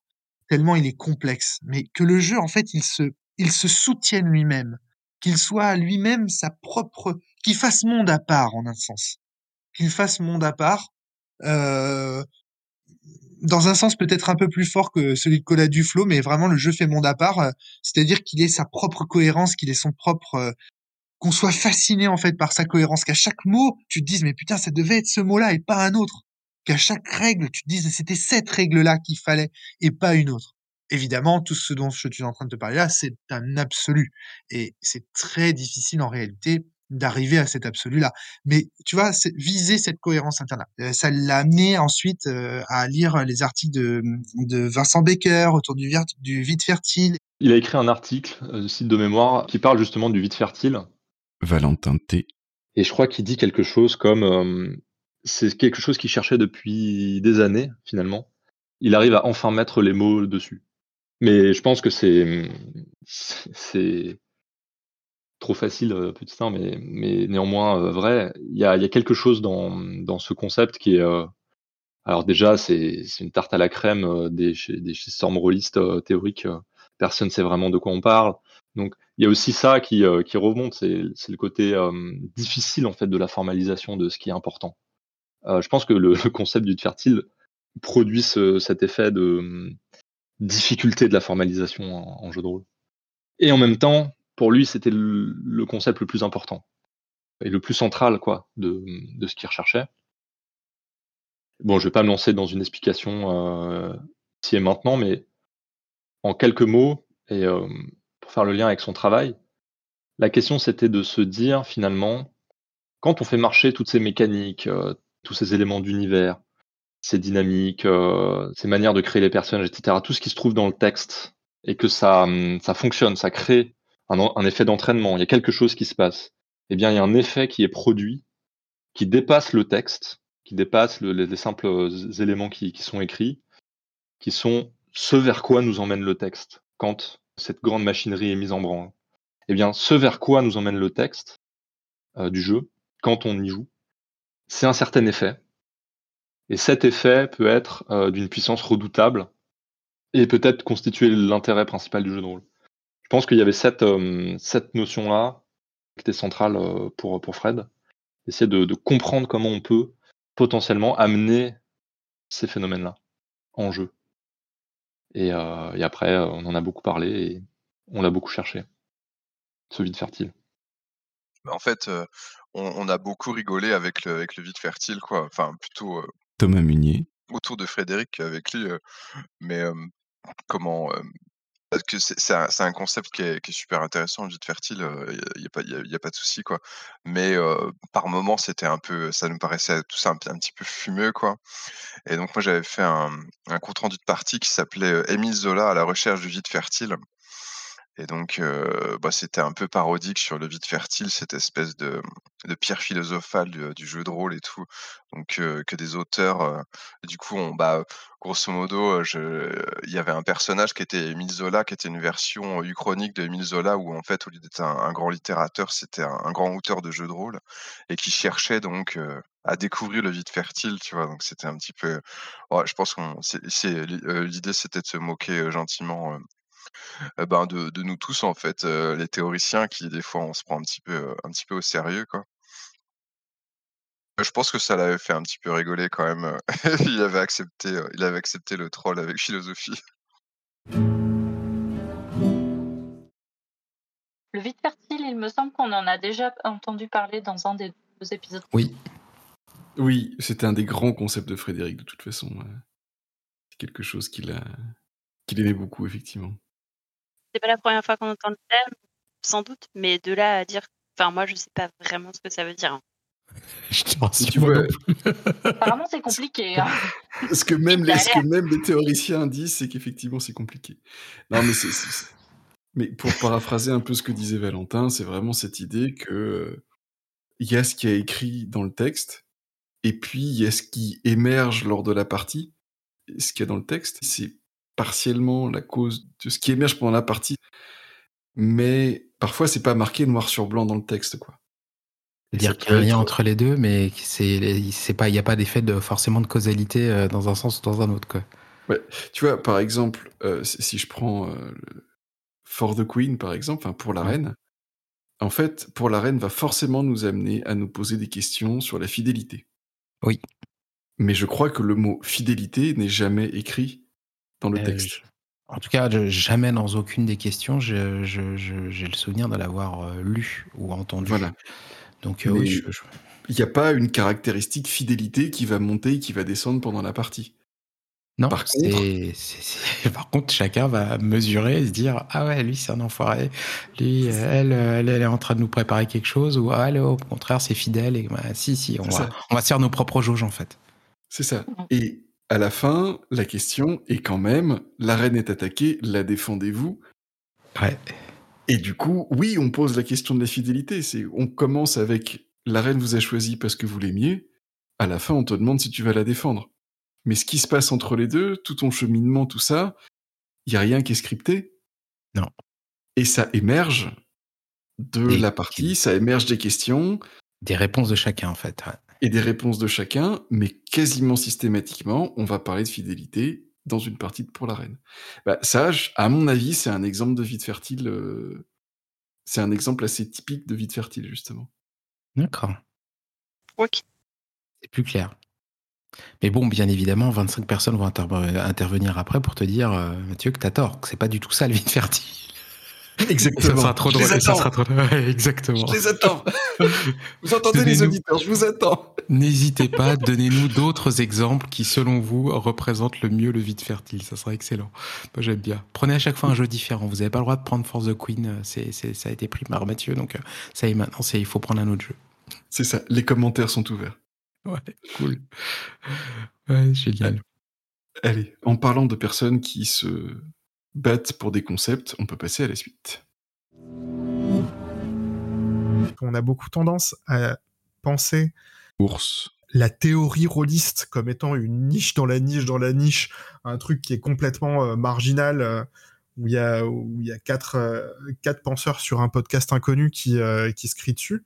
tellement il est complexe. Mais que le jeu, en fait, il se, il se soutienne lui-même, qu'il soit lui-même sa propre, qu'il fasse monde à part en un sens, qu'il fasse monde à part. Euh, dans un sens peut-être un peu plus fort que celui de Cola Duflo, mais vraiment le jeu fait monde à part, euh, c'est-à-dire qu'il ait sa propre cohérence, qu'il ait son propre, euh, qu'on soit fasciné en fait par sa cohérence, qu'à chaque mot tu te dises mais putain ça devait être ce mot-là et pas un autre, qu'à chaque règle tu te dises c'était cette règle-là qu'il fallait et pas une autre. Évidemment, tout ce dont je suis en train de te parler là, c'est un absolu et c'est très difficile en réalité d'arriver à cet absolu-là. Mais tu vois, viser cette cohérence interne, euh, ça l'a amené ensuite euh, à lire les articles de, de Vincent Becker autour du, du vide fertile. Il a écrit un article, euh, site de mémoire, qui parle justement du vide fertile. Valentin T. Et je crois qu'il dit quelque chose comme euh, c'est quelque chose qu'il cherchait depuis des années finalement. Il arrive à enfin mettre les mots dessus. Mais je pense que c'est c'est trop facile, euh, petit mais, mais néanmoins euh, vrai. Il y a, quelque chose dans, dans ce concept qui est. Euh, alors, déjà, c'est une tarte à la crème des, des shitstorm rollistes euh, théoriques. Personne ne sait vraiment de quoi on parle. Donc, il y a aussi ça qui, qui remonte, c'est le côté difficile en fait de la formalisation de ce qui est important. Je pense que le, concept du fertile produit ce- cet effet de difficulté de la formalisation en jeu de rôle. Et en même temps, pour lui, c'était le, concept le plus important et le plus central quoi de, de ce qu'il recherchait. Bon, je vais pas me lancer dans une explication euh, et maintenant, mais en quelques mots, et euh, pour faire le lien avec son travail, la question c'était de se dire finalement, quand on fait marcher toutes ces mécaniques, euh, tous ces éléments d'univers, ces dynamiques, euh, ces manières de créer les personnages, etc., tout ce qui se trouve dans le texte, et que ça, hum, ça fonctionne, ça crée un, effet d'entraînement, il y a quelque chose qui se passe, eh bien il y a un effet qui est produit, qui dépasse le texte, qui dépasse le- les, les simples euh, éléments qui, qui sont écrits, qui sont ce vers quoi nous emmène le texte quand cette grande machinerie est mise en branle. Eh bien, ce vers quoi nous emmène le texte euh, du jeu quand on y joue, c'est un certain effet. Et cet effet peut être euh, d'une puissance redoutable et peut-être constituer l'intérêt principal du jeu de rôle. Je pense qu'il y avait cette, euh, cette notion-là qui était centrale euh, pour, pour Fred, essayer de, de comprendre comment on peut potentiellement amener ces phénomènes-là en jeu. Et, euh, et après, on en a beaucoup parlé et on l'a beaucoup cherché, ce vide fertile. En fait, euh, on, on a beaucoup rigolé avec le, avec le vide fertile, quoi. Enfin, plutôt euh, Thomas Munier. autour de Frédéric qu'avec lui. euh, mais euh, comment euh, Que c'est un, concept qui est, super intéressant, le vide fertile. Il n'y a, pas- de souci, quoi. Mais euh, par moment, c'était un peu, ça nous paraissait tout ça un, petit peu fumeux, quoi. Et donc moi, j'avais fait un, un compte rendu de partie qui s'appelait euh, Émile Zola à la recherche du vide fertile. Et donc, euh, bah, c'était un peu parodique sur le vide fertile, cette espèce de, pierre philosophale du, jeu de rôle et tout. Donc, euh, que des auteurs, euh, du coup, bah, grosso modo, il y avait un personnage qui était Émile Zola, qui était une version uchronique de Émile Zola, où en fait, au lieu d'être un, grand littérateur, c'était un, grand auteur de jeux de rôle, et qui cherchait donc à découvrir le vide fertile, tu vois. Donc c'était un petit peu. Je pense euh, L'idée, c'était de se moquer gentiment ben, de, de nous tous, en fait, euh, les théoriciens qui, des fois, on se prend un petit peu, euh, un petit peu au sérieux, quoi. Je pense que ça l'avait fait un petit peu rigoler quand même. euh, il avait accepté, euh, il avait accepté le troll avec philosophie. Le vide fertile, il me semble qu'on en a déjà entendu parler dans un des deux épisodes. Oui. Oui, c'était un des grands concepts de Frédéric, de toute façon. C'est quelque chose qu'il a... qu'il aimait beaucoup, effectivement. C'est pas la première fois qu'on entend le terme, sans doute, mais de là à dire. Enfin, moi, je sais pas vraiment ce que ça veut dire. Je te rassure, Tu vois. Apparemment, c'est compliqué. hein. ce que même les, ce que même les théoriciens disent, c'est qu'effectivement, c'est compliqué. Non, mais c'est... Mais pour paraphraser un peu ce que disait Valentin, c'est vraiment cette idée que il y a ce qui est écrit dans le texte, et puis il y a ce qui émerge lors de la partie. Et ce qu'il y a dans le texte, c'est partiellement la cause de ce qui émerge pendant la partie, mais parfois c'est pas marqué noir sur blanc dans le texte, quoi. C'est-à-dire qu'il y a un lien entre les deux, mais c'est pas, il n'y a pas d'effet de forcément de causalité euh, dans un sens ou dans un autre, quoi. Ouais. Tu vois, par exemple, euh, si je prends euh, For the Queen, par exemple, pour la Ouais. reine, en fait, pour la reine va forcément nous amener à nous poser des questions sur la fidélité. Oui. Mais je crois que le mot fidélité n'est jamais écrit dans le Euh, texte. je- En tout cas, je- jamais dans aucune des questions, je- je- je- j'ai le souvenir de l'avoir euh, lu ou entendu. Voilà. Donc euh, oui, il n'y a pas une caractéristique fidélité qui va monter et qui va descendre pendant la partie? non. Par contre, Par contre, chacun va mesurer et se dire ah ouais, lui c'est un enfoiré, lui elle, elle, elle est en train de nous préparer quelque chose ou ah, elle au contraire c'est fidèle et bah, si si on C'est va on va se faire nos propres jauges en fait. c'est ça. Et à la fin, la question est quand même la reine est attaquée, la défendez-vous? Ouais. Et du coup, oui, on pose la question de la fidélité. C'est, on commence avec la reine vous a choisi parce que vous l'aimiez. À la fin, on te demande si tu vas la défendre. Mais ce qui se passe entre les deux, tout ton cheminement, tout ça, il y a rien qui est scripté? Non. Et ça émerge de Des- la partie, ça émerge des questions Des réponses de chacun en fait. ouais. Et des réponses de chacun, mais quasiment systématiquement, on va parler de fidélité dans une partie de pour la reine. Bah, ça, à mon avis, c'est un exemple de vide fertile. euh, C'est un exemple assez typique de vide fertile, justement. D'accord. Ok. C'est plus clair. Mais bon, bien évidemment, 25 personnes vont inter- intervenir après pour te dire, euh, Mathieu, que t'as tort, que c'est pas du tout ça le vide fertile. Exactement. Ça sera trop drôle. ça sera trop drôle. Exactement. Je les attends. vous entendez les auditeurs, je vous attends. N'hésitez pas, donnez-nous d'autres exemples qui, selon vous, représentent le mieux le vide fertile. Ça sera excellent. Moi, j'aime bien. Prenez à chaque fois un jeu différent. Vous n'avez pas le droit de prendre Force the Queen. euh, C'est, ça a été pris par Mathieu. Donc, euh, ça y est, maintenant, c'est, il faut prendre un autre jeu. C'est ça, les commentaires sont ouverts. Ouais, cool. Ouais, génial. Allez, en parlant de personnes qui se battent pour des concepts, on peut passer à la suite. On a beaucoup tendance à penser Ours. la théorie rôliste comme étant une niche dans la niche dans la niche, un truc qui est complètement euh, marginal, euh, où il y a, où il y a quatre, euh, quatre penseurs sur un podcast inconnu qui, qui se crient dessus.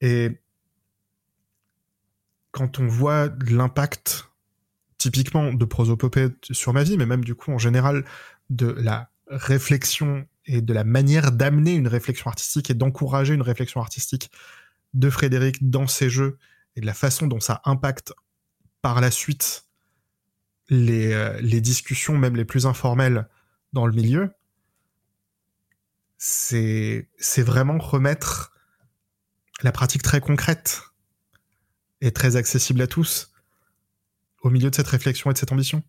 Et quand on voit l'impact typiquement de prosopopée sur ma vie, mais même du coup en général de la réflexion et de la manière d'amener une réflexion artistique et d'encourager une réflexion artistique de Frédéric dans ses jeux et de la façon dont ça impacte par la suite les, euh, discussions, même les plus informelles dans le milieu, c'est vraiment remettre la pratique très concrète et très accessible à tous au milieu de cette réflexion et de cette ambition.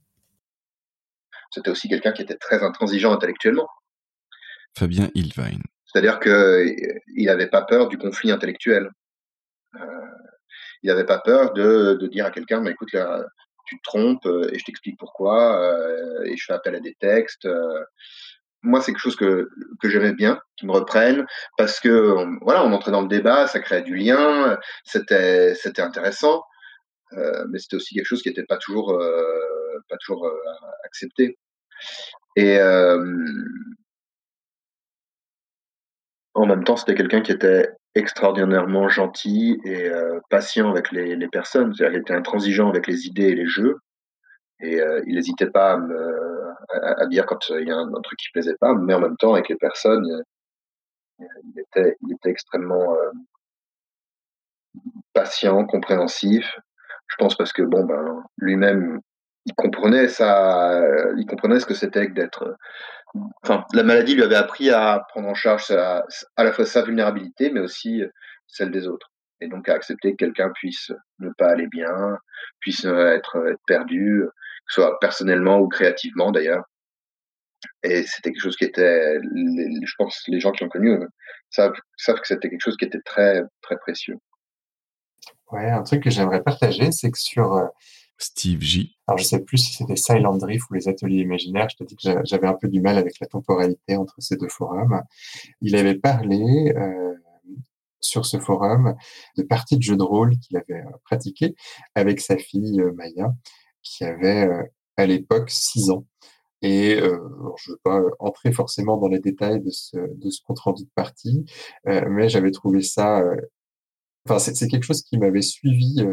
C'était aussi quelqu'un qui était très intransigeant intellectuellement. Fabien Ilvine. C'est-à-dire qu'il n'avait pas peur du conflit intellectuel. Euh, il n'avait pas peur de, de dire à quelqu'un, bah, écoute, là, tu te trompes euh, et je t'explique pourquoi, euh, et je fais appel à des textes. euh. Moi, c'est quelque chose que, que j'aimais bien, qui me reprennent, parce que on- voilà, on entrait dans le débat, ça créait du lien, c'était c'était intéressant, euh, mais c'était aussi quelque chose qui n'était pas toujours euh, pas toujours euh, accepté. Et en même temps, c'était quelqu'un qui était extraordinairement gentil et patient avec les, les personnes. C'est-à-dire, il était intransigeant avec les idées et les jeux. Et il n'hésitait pas à, me, dire quand il y a un, un truc qui plaisait pas, mais en même temps, avec les personnes, il était, il était extrêmement patient, compréhensif. Je pense parce que bon, ben, lui-même, il comprenait ça, il comprenait ce que c'était que d'être. Enfin, la maladie lui avait appris à prendre en charge sa, à la fois sa vulnérabilité, mais aussi celle des autres. Et donc à accepter que quelqu'un puisse ne pas aller bien, puisse être, perdu, que ce soit personnellement ou créativement d'ailleurs. Et c'était quelque chose qui était, je pense, les gens qui l'ont connu euh, savent, savent que c'était quelque chose qui était très, très précieux. Ouais, un truc que j'aimerais partager, c'est que sur euh, Steve J. Alors, je sais plus si c'était Silent Drift ou les ateliers imaginaires. Je te dis que j'avais un peu du mal avec la temporalité entre ces deux forums. Il avait parlé euh, sur ce forum de parties de jeux de rôle qu'il avait euh, pratiquées avec sa fille euh, Maya, qui avait euh, à l'époque 6 ans. Et euh, je ne veux pas entrer forcément dans les détails de ce, de ce compte rendu de partie, mais j'avais trouvé ça. Enfin, c'est quelque chose qui m'avait suivi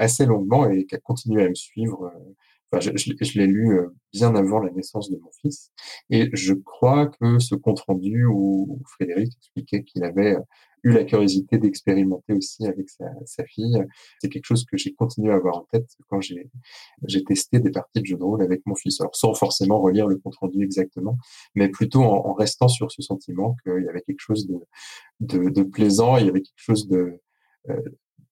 assez longuement et qui a continué à me suivre. euh, Enfin, je, l'ai- lu euh, bien avant la naissance de mon fils. Et je crois que ce compte rendu où Frédéric expliquait qu'il avait euh, eu la curiosité d'expérimenter aussi avec sa, fille, c'est quelque chose que j'ai continué à avoir en tête quand j'ai testé des parties de jeux de rôle avec mon fils. Alors sans forcément relire le compte rendu exactement, mais plutôt en, restant sur ce sentiment qu'il y avait quelque chose de, de, plaisant, il y avait quelque chose de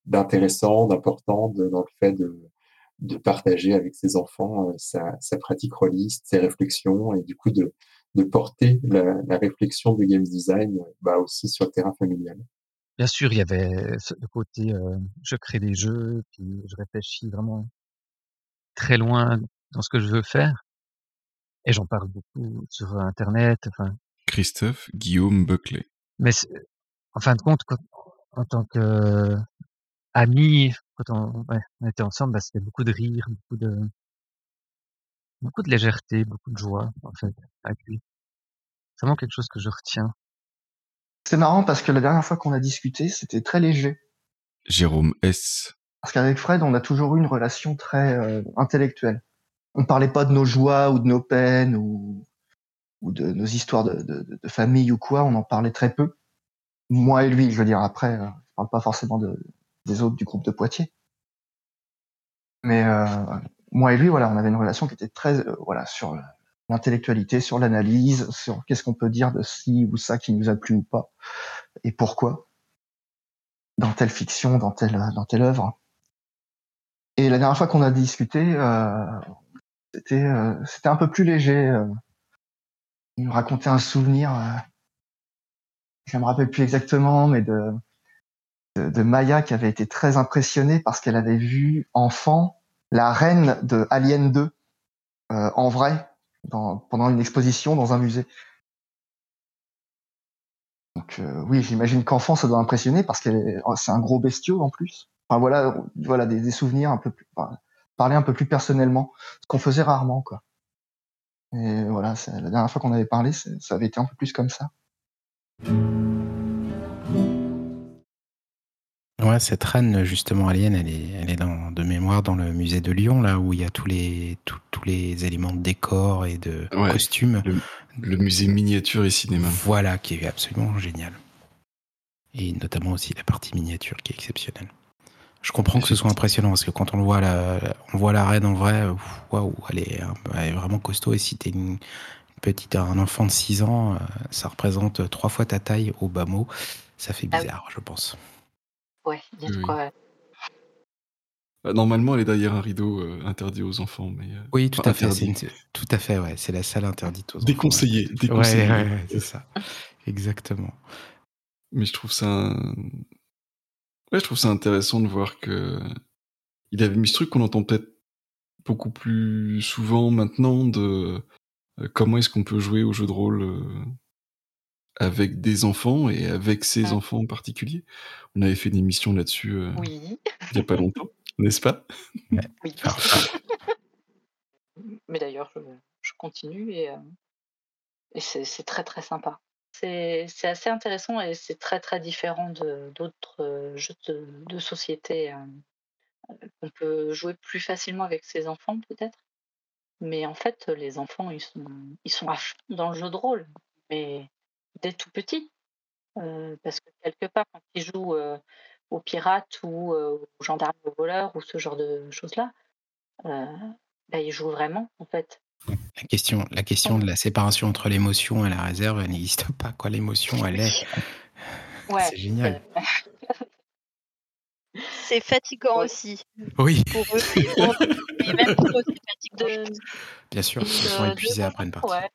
d'intéressant, d'important dans le fait de, de partager avec ses enfants euh, sa, sa pratique rôliste, ses réflexions, et du coup de, de porter la, la réflexion de game design euh, bah, aussi sur le terrain familial. Bien sûr, il y avait ce- le côté euh, je crée des jeux, puis je réfléchis vraiment très loin dans ce que je veux faire. Et j'en parle beaucoup sur Internet. Enfin, Christophe Guillaume Buckley. mais en fin de compte, quand- en tant que ami, quand on, ouais, on était ensemble, bah, c'était beaucoup de rire, beaucoup de beaucoup de légèreté, beaucoup de joie en fait avec lui. C'est vraiment quelque chose que je retiens. C'est marrant parce que la dernière fois qu'on a discuté, c'était très léger. Jérôme S. Parce qu'avec Fred, on a toujours eu une relation très euh, intellectuelle. On parlait pas de nos joies ou de nos peines ou, ou de nos histoires de, de, de famille ou quoi. On en parlait très peu. Moi et lui, je veux dire. Après, euh, je parle pas forcément de, des autres du groupe de Poitiers. Mais euh, moi et lui, voilà, on avait une relation qui était très, euh, voilà, sur l'intellectualité, sur l'analyse, sur qu'est-ce qu'on peut dire de ci ou ça qui nous a plu ou pas, et pourquoi dans telle fiction, dans telle, dans telle œuvre. Et la dernière fois qu'on a discuté, euh, c'était, c'était un peu plus léger. Il nous racontait un souvenir, je me rappelle plus exactement, mais de, de, Maya qui avait été très impressionnée parce qu'elle avait vu enfant la reine de Alien 2 euh, en vrai pendant une exposition dans un musée. Donc euh, oui, j'imagine qu'enfant ça doit impressionner parce que c'est un gros bestiau en plus. Enfin voilà, des, souvenirs un peu plus, parler un peu plus personnellement, ce qu'on faisait rarement quoi. Et voilà, la dernière fois qu'on avait parlé, ça avait été un peu plus comme ça. Ouais, cette reine, justement, Alien, elle est, elle est dans, de mémoire dans le musée de Lyon, là où il y a tous les, tous, tous les éléments de décor et de Ouais, costumes. Le, le musée miniature et cinéma. Voilà, qui est absolument génial. Et notamment aussi la partie miniature qui est exceptionnelle. Je comprends que ce soit impressionnant parce que quand on le voit la, on voit la reine en vrai, waouh, elle elle est vraiment costaud. Et si t'es une petite, un enfant de 6 ans, euh, ça représente trois fois ta taille au bas mot. Ça fait Ah oui. bizarre, je pense. Ouais, il y a de Oui. quoi. ouais. Bah, Normalement, elle est derrière un rideau euh, interdit aux enfants, mais euh, Oui, tout à fait. C'est interdit. une- tout à fait, ouais. C'est la salle interdite aux enfants. Déconseillé, ouais. déconseillé. Ouais, ouais, ouais, c'est ça. Exactement. Mais je trouve ça, ouais, je trouve ça intéressant de voir que il avait mis ce truc qu'on entend peut-être beaucoup plus souvent maintenant de euh, comment est-ce qu'on peut jouer au jeu de rôle euh, avec des enfants et avec ces enfants en particulier. On avait fait une émission là-dessus euh, Oui. il y a pas longtemps, n'est-ce pas? Oui. Mais d'ailleurs, je, je continue et, euh, et c'est c'est très très sympa. c'est c'est assez intéressant et c'est très très différent de d'autres euh, jeux de, de société euh, qu'on peut jouer plus facilement avec ses enfants peut-être. Mais en fait, les enfants, ils sont, ils sont à fond dans le jeu de rôle, mais dès tout petit. Euh, parce que quelque part, quand ils jouent euh, aux pirates ou euh, aux gendarmes aux voleurs ou ce genre de choses-là, euh, bah, ils jouent vraiment, en fait. La question, la question de la séparation entre l'émotion et la réserve elle n'existe pas. Quoi, l'émotion, elle est. Ouais, C'est génial. C'est fatigant aussi. Oui. Pour eux, et, pour- et même pour eux, c'est fatigant. je pense. Bien sûr, ils sont de- épuisés après une partie. Ouais.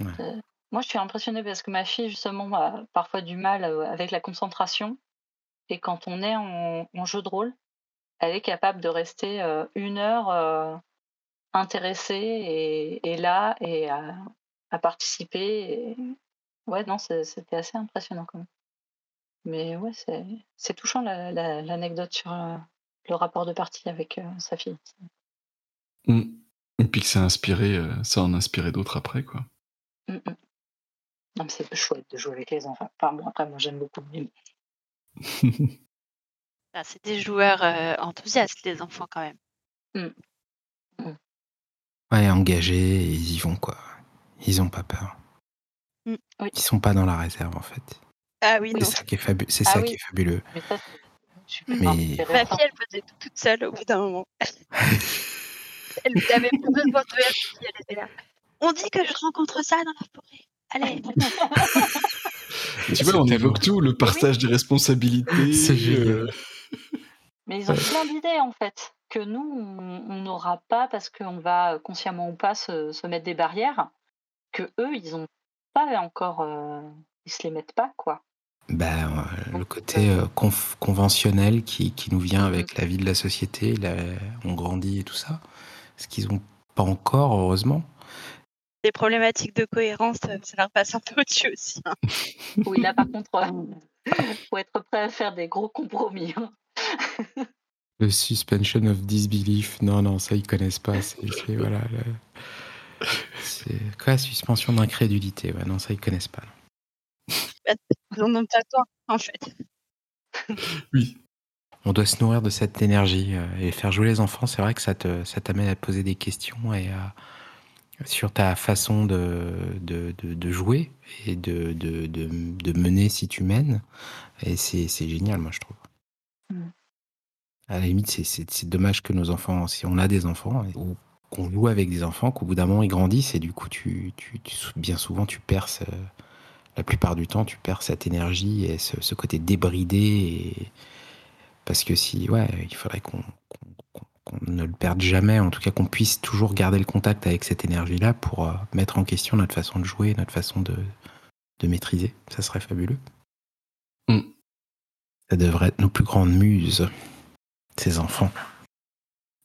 Ouais. Moi, je suis impressionnée parce que ma fille, justement, a parfois du mal avec la concentration. Et quand on est en, en jeu de rôle, elle est capable de rester euh, une heure euh, intéressée et, et là et à, à participer. Et... Ouais, non, c'était assez impressionnant quand même. Mais ouais, c'est touchant la- la- l'anecdote sur euh, le rapport de partie avec sa fille. Mm. Et puis que ça a inspiré, ça en a inspiré d'autres après, quoi. Mm, mm. Non, mais c'est chouette de jouer avec les enfants. Enfin, bon, après, moi, j'aime beaucoup. Ah, c'est des joueurs euh, enthousiastes, les enfants, quand même. Ouais, engagés, ils y vont, quoi. Ils ont pas peur. Mm. Oui. Ils sont pas dans la réserve, en fait. Ah oui, C'est non. ça qui est, fabu- c'est Ah ça oui. qui est fabuleux. Mais ça, Mais- Ma fille, elle faisait tout toute seule au bout d'un moment. elle n'avait plus besoin de elle était là. On dit que je rencontre ça dans la forêt. Allez. Tu vois, on évoque tout, le partage des responsabilités. C'est euh, génial. Mais ils ont plein d'idées en fait que nous on n'aura pas parce qu'on va consciemment ou pas se, se mettre des barrières que eux ils ont pas encore euh, ils se les mettent pas quoi. Bah, euh, le côté euh, conf- conventionnel qui, qui nous vient avec la vie de la société, la- on grandit et tout ça. Ce qu'ils n'ont pas encore, heureusement. Les problématiques de cohérence, ça leur passe un peu au-dessus aussi. hein. Oui là par contre euh, faut être prêt à faire des gros compromis. hein. Le suspension of disbelief, non, non, ça ils connaissent pas. C'est c'est- voilà. le- C'est quoi, suspension d'incrédulité? Ouais, non, ça ils connaissent pas. Ils en ont pas toi, en fait. Oui. On doit se nourrir de cette énergie euh, et faire jouer les enfants. C'est vrai que ça te, ça t'amène à te poser des questions et à, sur ta façon de, de, de, de jouer et de, de, mener si tu mènes. Et c'est, c'est génial, moi, je trouve. Mm. À la limite, c'est, dommage que nos enfants, si on a des enfants, ou qu'on joue avec des enfants, qu'au bout d'un moment, ils grandissent et du coup, tu, tu, tu- bien souvent, tu perces. euh, la plupart du temps, tu perds cette énergie et ce, ce côté débridé. Et... Parce que si, ouais, il faudrait qu'on qu'on- ne le perde jamais, en tout cas qu'on puisse toujours garder le contact avec cette énergie-là pour euh, mettre en question notre façon de jouer, notre façon de, de maîtriser. Ça serait fabuleux. Mm. Ça devrait être nos plus grandes muses, ces enfants.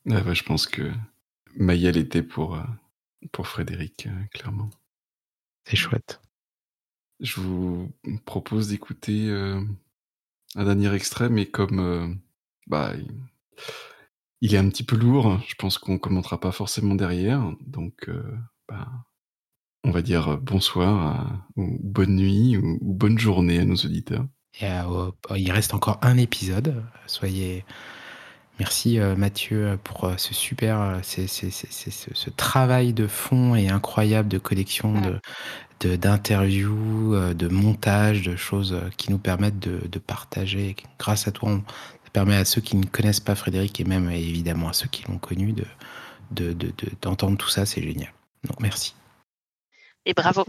Ah ouais, je pense que Maya l'était pour, euh, pour Frédéric, euh, clairement. C'est chouette. Je vous propose d'écouter euh, un dernier extrait, mais comme euh, bah, il, est un petit peu lourd, je pense qu'on commentera pas forcément derrière. Donc, euh, bah, on va dire euh, bonsoir, à- ou bonne nuit, ou, ou bonne journée à nos auditeurs. Et, euh, il reste encore un épisode. Soyez. Merci euh, Mathieu pour euh, ce super, euh, c'est- c'est- c'est- c'est- ce, ce travail de fond et incroyable de collection de de- d'interviews, euh, de montage, de choses euh, qui nous permettent de, de partager. Grâce à toi, on, permet à ceux qui ne connaissent pas Frédéric et même évidemment à ceux qui l'ont connu de de- de- de- d'entendre tout ça. C'est génial. Donc merci. Et bravo.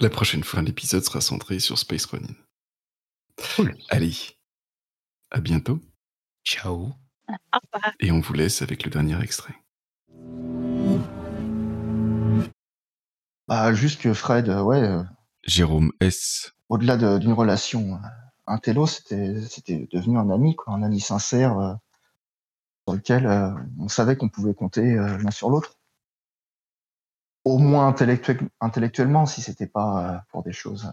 La prochaine fois, l'épisode sera centré sur Space Running. Allez, à bientôt. Ciao. Au revoir. Et on vous laisse avec le dernier extrait. Bah, juste que Fred, euh, ouais, euh, Jérôme S. au-delà de- d'une relation euh, intello, c'était devenu un ami, quoi, un ami sincère euh, sur lequel euh, on savait qu'on pouvait compter euh, l'un sur l'autre. Au moins intellectuel- intellectuellement, si c'était pas pour des choses.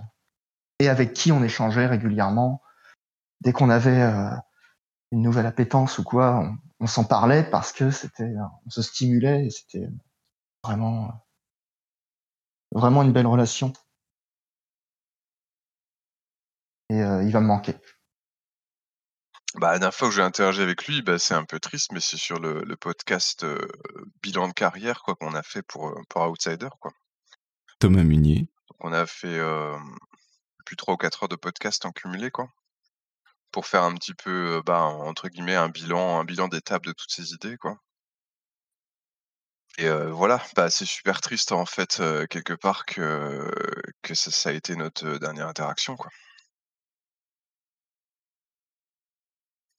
Et avec qui on échangeait régulièrement. Dès qu'on avait une nouvelle appétence ou quoi, on, on s'en parlait parce que c'était, on se stimulait et c'était vraiment, vraiment une belle relation. Et euh, il va me manquer. Bah, la dernière fois que j'ai interagi avec lui, bah, c'est un peu triste, mais c'est sur le, le podcast euh, bilan de carrière quoi qu'on a fait pour, euh, pour Outsider. Quoi. Thomas Munier. Donc, on a fait euh, plus 3 ou 4 heures de podcast en cumulé quoi, pour faire un petit peu, bah, entre guillemets, un bilan, un bilan d'étape de toutes ces idées. Quoi. Et euh, voilà, bah, c'est super triste en fait, euh, quelque part, que, que ça, ça a été notre dernière interaction. Quoi.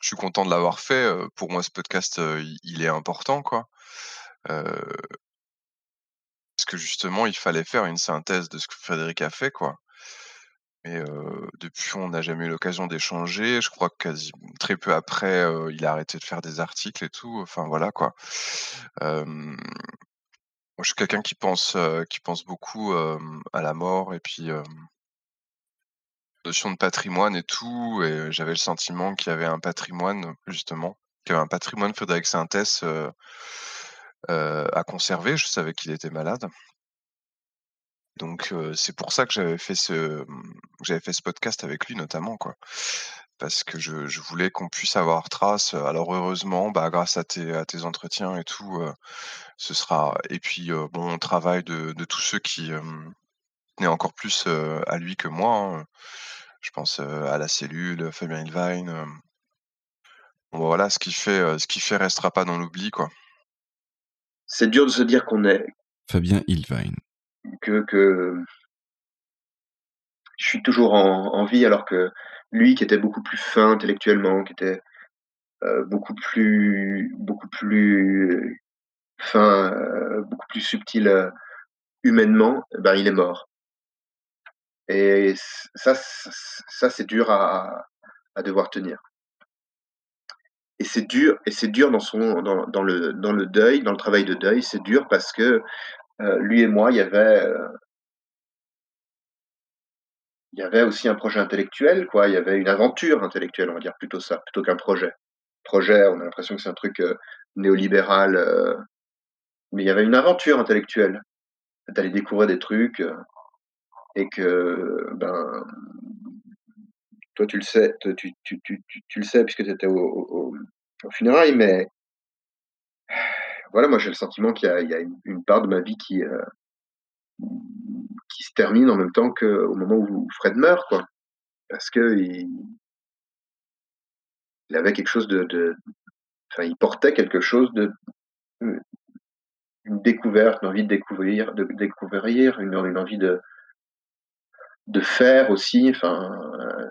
Je suis content de l'avoir fait. Pour moi, ce podcast, il est important, quoi. Euh, parce que justement, il fallait faire une synthèse de ce que Frédéric a fait, quoi. Mais euh, depuis, on n'a jamais eu l'occasion d'échanger. Je crois que quasi très peu après, il a arrêté de faire des articles et tout. Enfin, voilà, quoi. Euh, moi, je suis quelqu'un qui pense, qui pense beaucoup à la mort et puis notion de patrimoine et tout. Et j'avais le sentiment qu'il y avait un patrimoine, justement, qu'il y avait un patrimoine Frédéric Sintès euh, à conserver. Je savais qu'il était malade. Donc c'est pour ça que j'avais fait ce j'avais fait ce podcast avec lui notamment quoi. Parce que je, voulais qu'on puisse avoir trace. Alors heureusement, bah grâce à tes à tes entretiens et tout, ce sera et puis bon travail de, de tous ceux qui tenaient encore plus à lui que moi. hein. Je pense euh, à la cellule, Fabien Ilvine. euh. Bon, voilà, ce qui fait euh, ce qui fait restera pas dans l'oubli quoi. C'est dur de se dire qu'on est Fabien Ilvine. que, que je suis toujours en, en vie alors que lui qui était beaucoup plus fin intellectuellement, qui était euh, beaucoup plus beaucoup plus fin, euh, beaucoup plus subtil euh, humainement, eh ben il est mort. Et ça, ça c'est dur à, à devoir tenir. Et c'est dur, et c'est dur dans son dans, dans le dans le deuil, dans le travail de deuil, c'est dur parce que euh, lui et moi, il y avait euh, il y avait aussi un projet intellectuel, quoi. Il y avait une aventure intellectuelle, on va dire plutôt ça, plutôt qu'un projet. Projet, on a l'impression que c'est un truc euh, néolibéral, mais il y avait une aventure intellectuelle. D'aller découvrir des trucs et que, ben, toi tu le sais, tu, tu, tu, tu, le sais puisque tu étais au, au, funérailles, mais voilà, moi j'ai le sentiment qu'il y a, une, part de ma vie qui, euh, qui se termine en même temps qu'au moment où Fred meurt, quoi. Parce que il, il avait quelque chose de, enfin, il portait quelque chose de, une découverte, une envie de découvrir, de découvrir, une, une envie de, de faire aussi. Enfin, euh,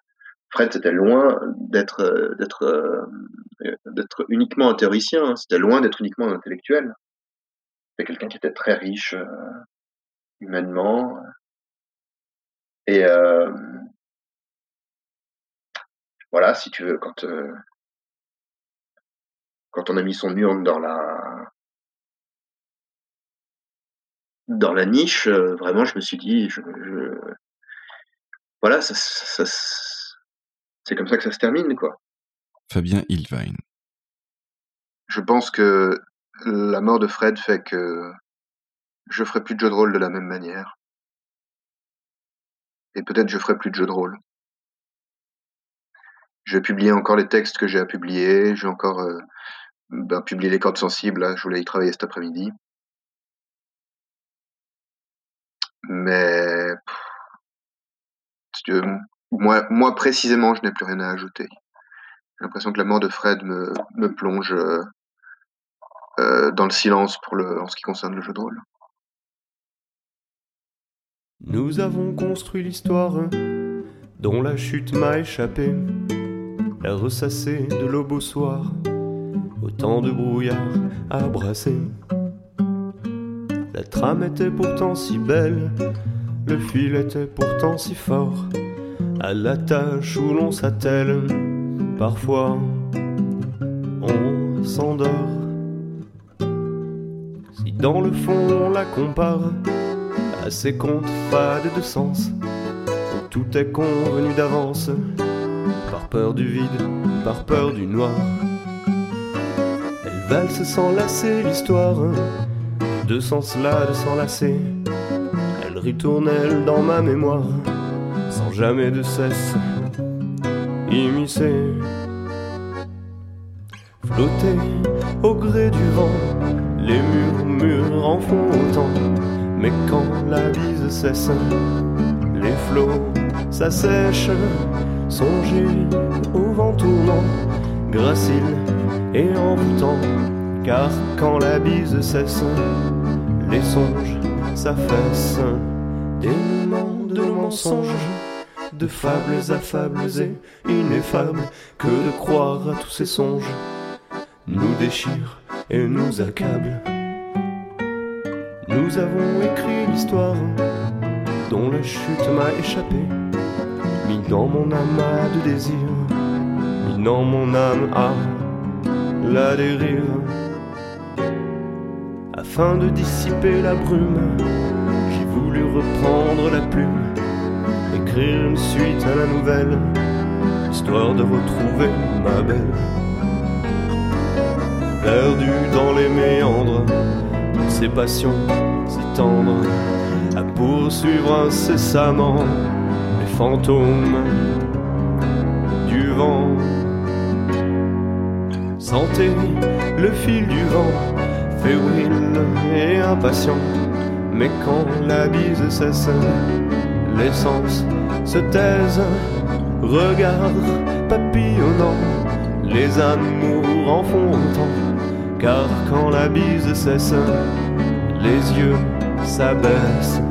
Fred, c'était loin d'être, euh, d'être, euh, d'être uniquement un théoricien. hein. C'était loin d'être uniquement un intellectuel. C'était quelqu'un qui était très riche humainement. Et euh, voilà, si tu veux, quand quand on a mis son urne dans la dans la niche, vraiment, je me suis dit, je, je- voilà, ça, ça- ça- c'est comme ça que ça se termine, quoi. Fabien Ilvine. Je pense que la mort de Fred fait que je ferai plus de jeux de rôle de la même manière. Et peut-être je ferai plus de jeux de rôle. Je vais publier encore les textes que j'ai à publier. J'ai encore euh, ben, publié les cordes sensibles. Là, je voulais y travailler cet après-midi. Mais pff, moi, précisément, je n'ai plus rien à ajouter. J'ai l'impression que la mort de Fred me, plonge euh, euh, dans le silence pour le, en ce qui concerne le jeu de rôle. Nous avons construit l'histoire dont la chute m'a échappé, la ressassée de l'aube au soir, autant de brouillard à brasser. La trame était pourtant si belle, le fil était pourtant si fort, à la tâche où l'on s'attelle, parfois on s'endort. Si dans le fond on la compare à ces contes fades de sens, où tout est convenu d'avance, par peur du vide, par peur du noir. Elle valse sans lasser l'histoire, de sens là, de s'enlacer. Elle ritournelle dans ma mémoire, sans jamais de cesse immiscés. Flotter au gré du vent, les murmures en font autant. Mais quand la bise cesse, les flots s'assèchent. Songez au vent tournant, gracile et envoûtant. Car quand la bise cesse, les songes s'affaissent. Dénouement de mensonges, de fables affables et ineffables, que de croire à tous ces songes nous déchire et nous accable. Nous avons écrit l'histoire dont la chute m'a échappé, mis dans mon amas de désir, mis dans mon âme à la dérive. Afin de dissiper la brume, j'ai voulu reprendre la plume, écrire une suite à la nouvelle, histoire de retrouver ma belle perdu dans les méandres, ces passions si tendres, à poursuivre incessamment les fantômes du vent. Sentez le fil du vent, fébrile et impatient, mais quand la bise cesse, l'essence se taise, regard papillonnant, les amours en font autant. Car quand la bise cesse, les yeux s'abaissent.